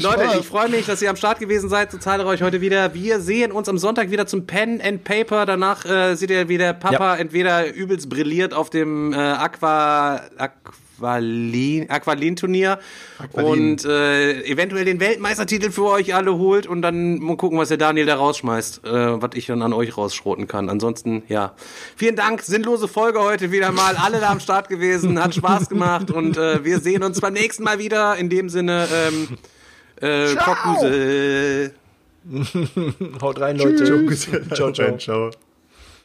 Leute, ich freue mich, dass ihr am Start gewesen seid. So zahle euch heute wieder. Wir sehen uns am Sonntag wieder zum Pen and Paper. Danach äh, seht ihr, wie der Papa entweder übelst brilliert auf dem äh, Aqua Aqualin Aqualin Turnier Aqualin. und äh, eventuell den Weltmeistertitel für euch alle holt und dann mal gucken, was der Daniel da rausschmeißt, äh, was ich dann an euch rausschroten kann. Ansonsten, ja. Vielen Dank, sinnlose Folge heute wieder mal. Alle da am Start gewesen, hat Spaß gemacht und äh, wir sehen uns beim nächsten Mal wieder. In dem Sinne, ähm, äh, Ciao. Haut rein, Leute. Ciao, ciao. ciao.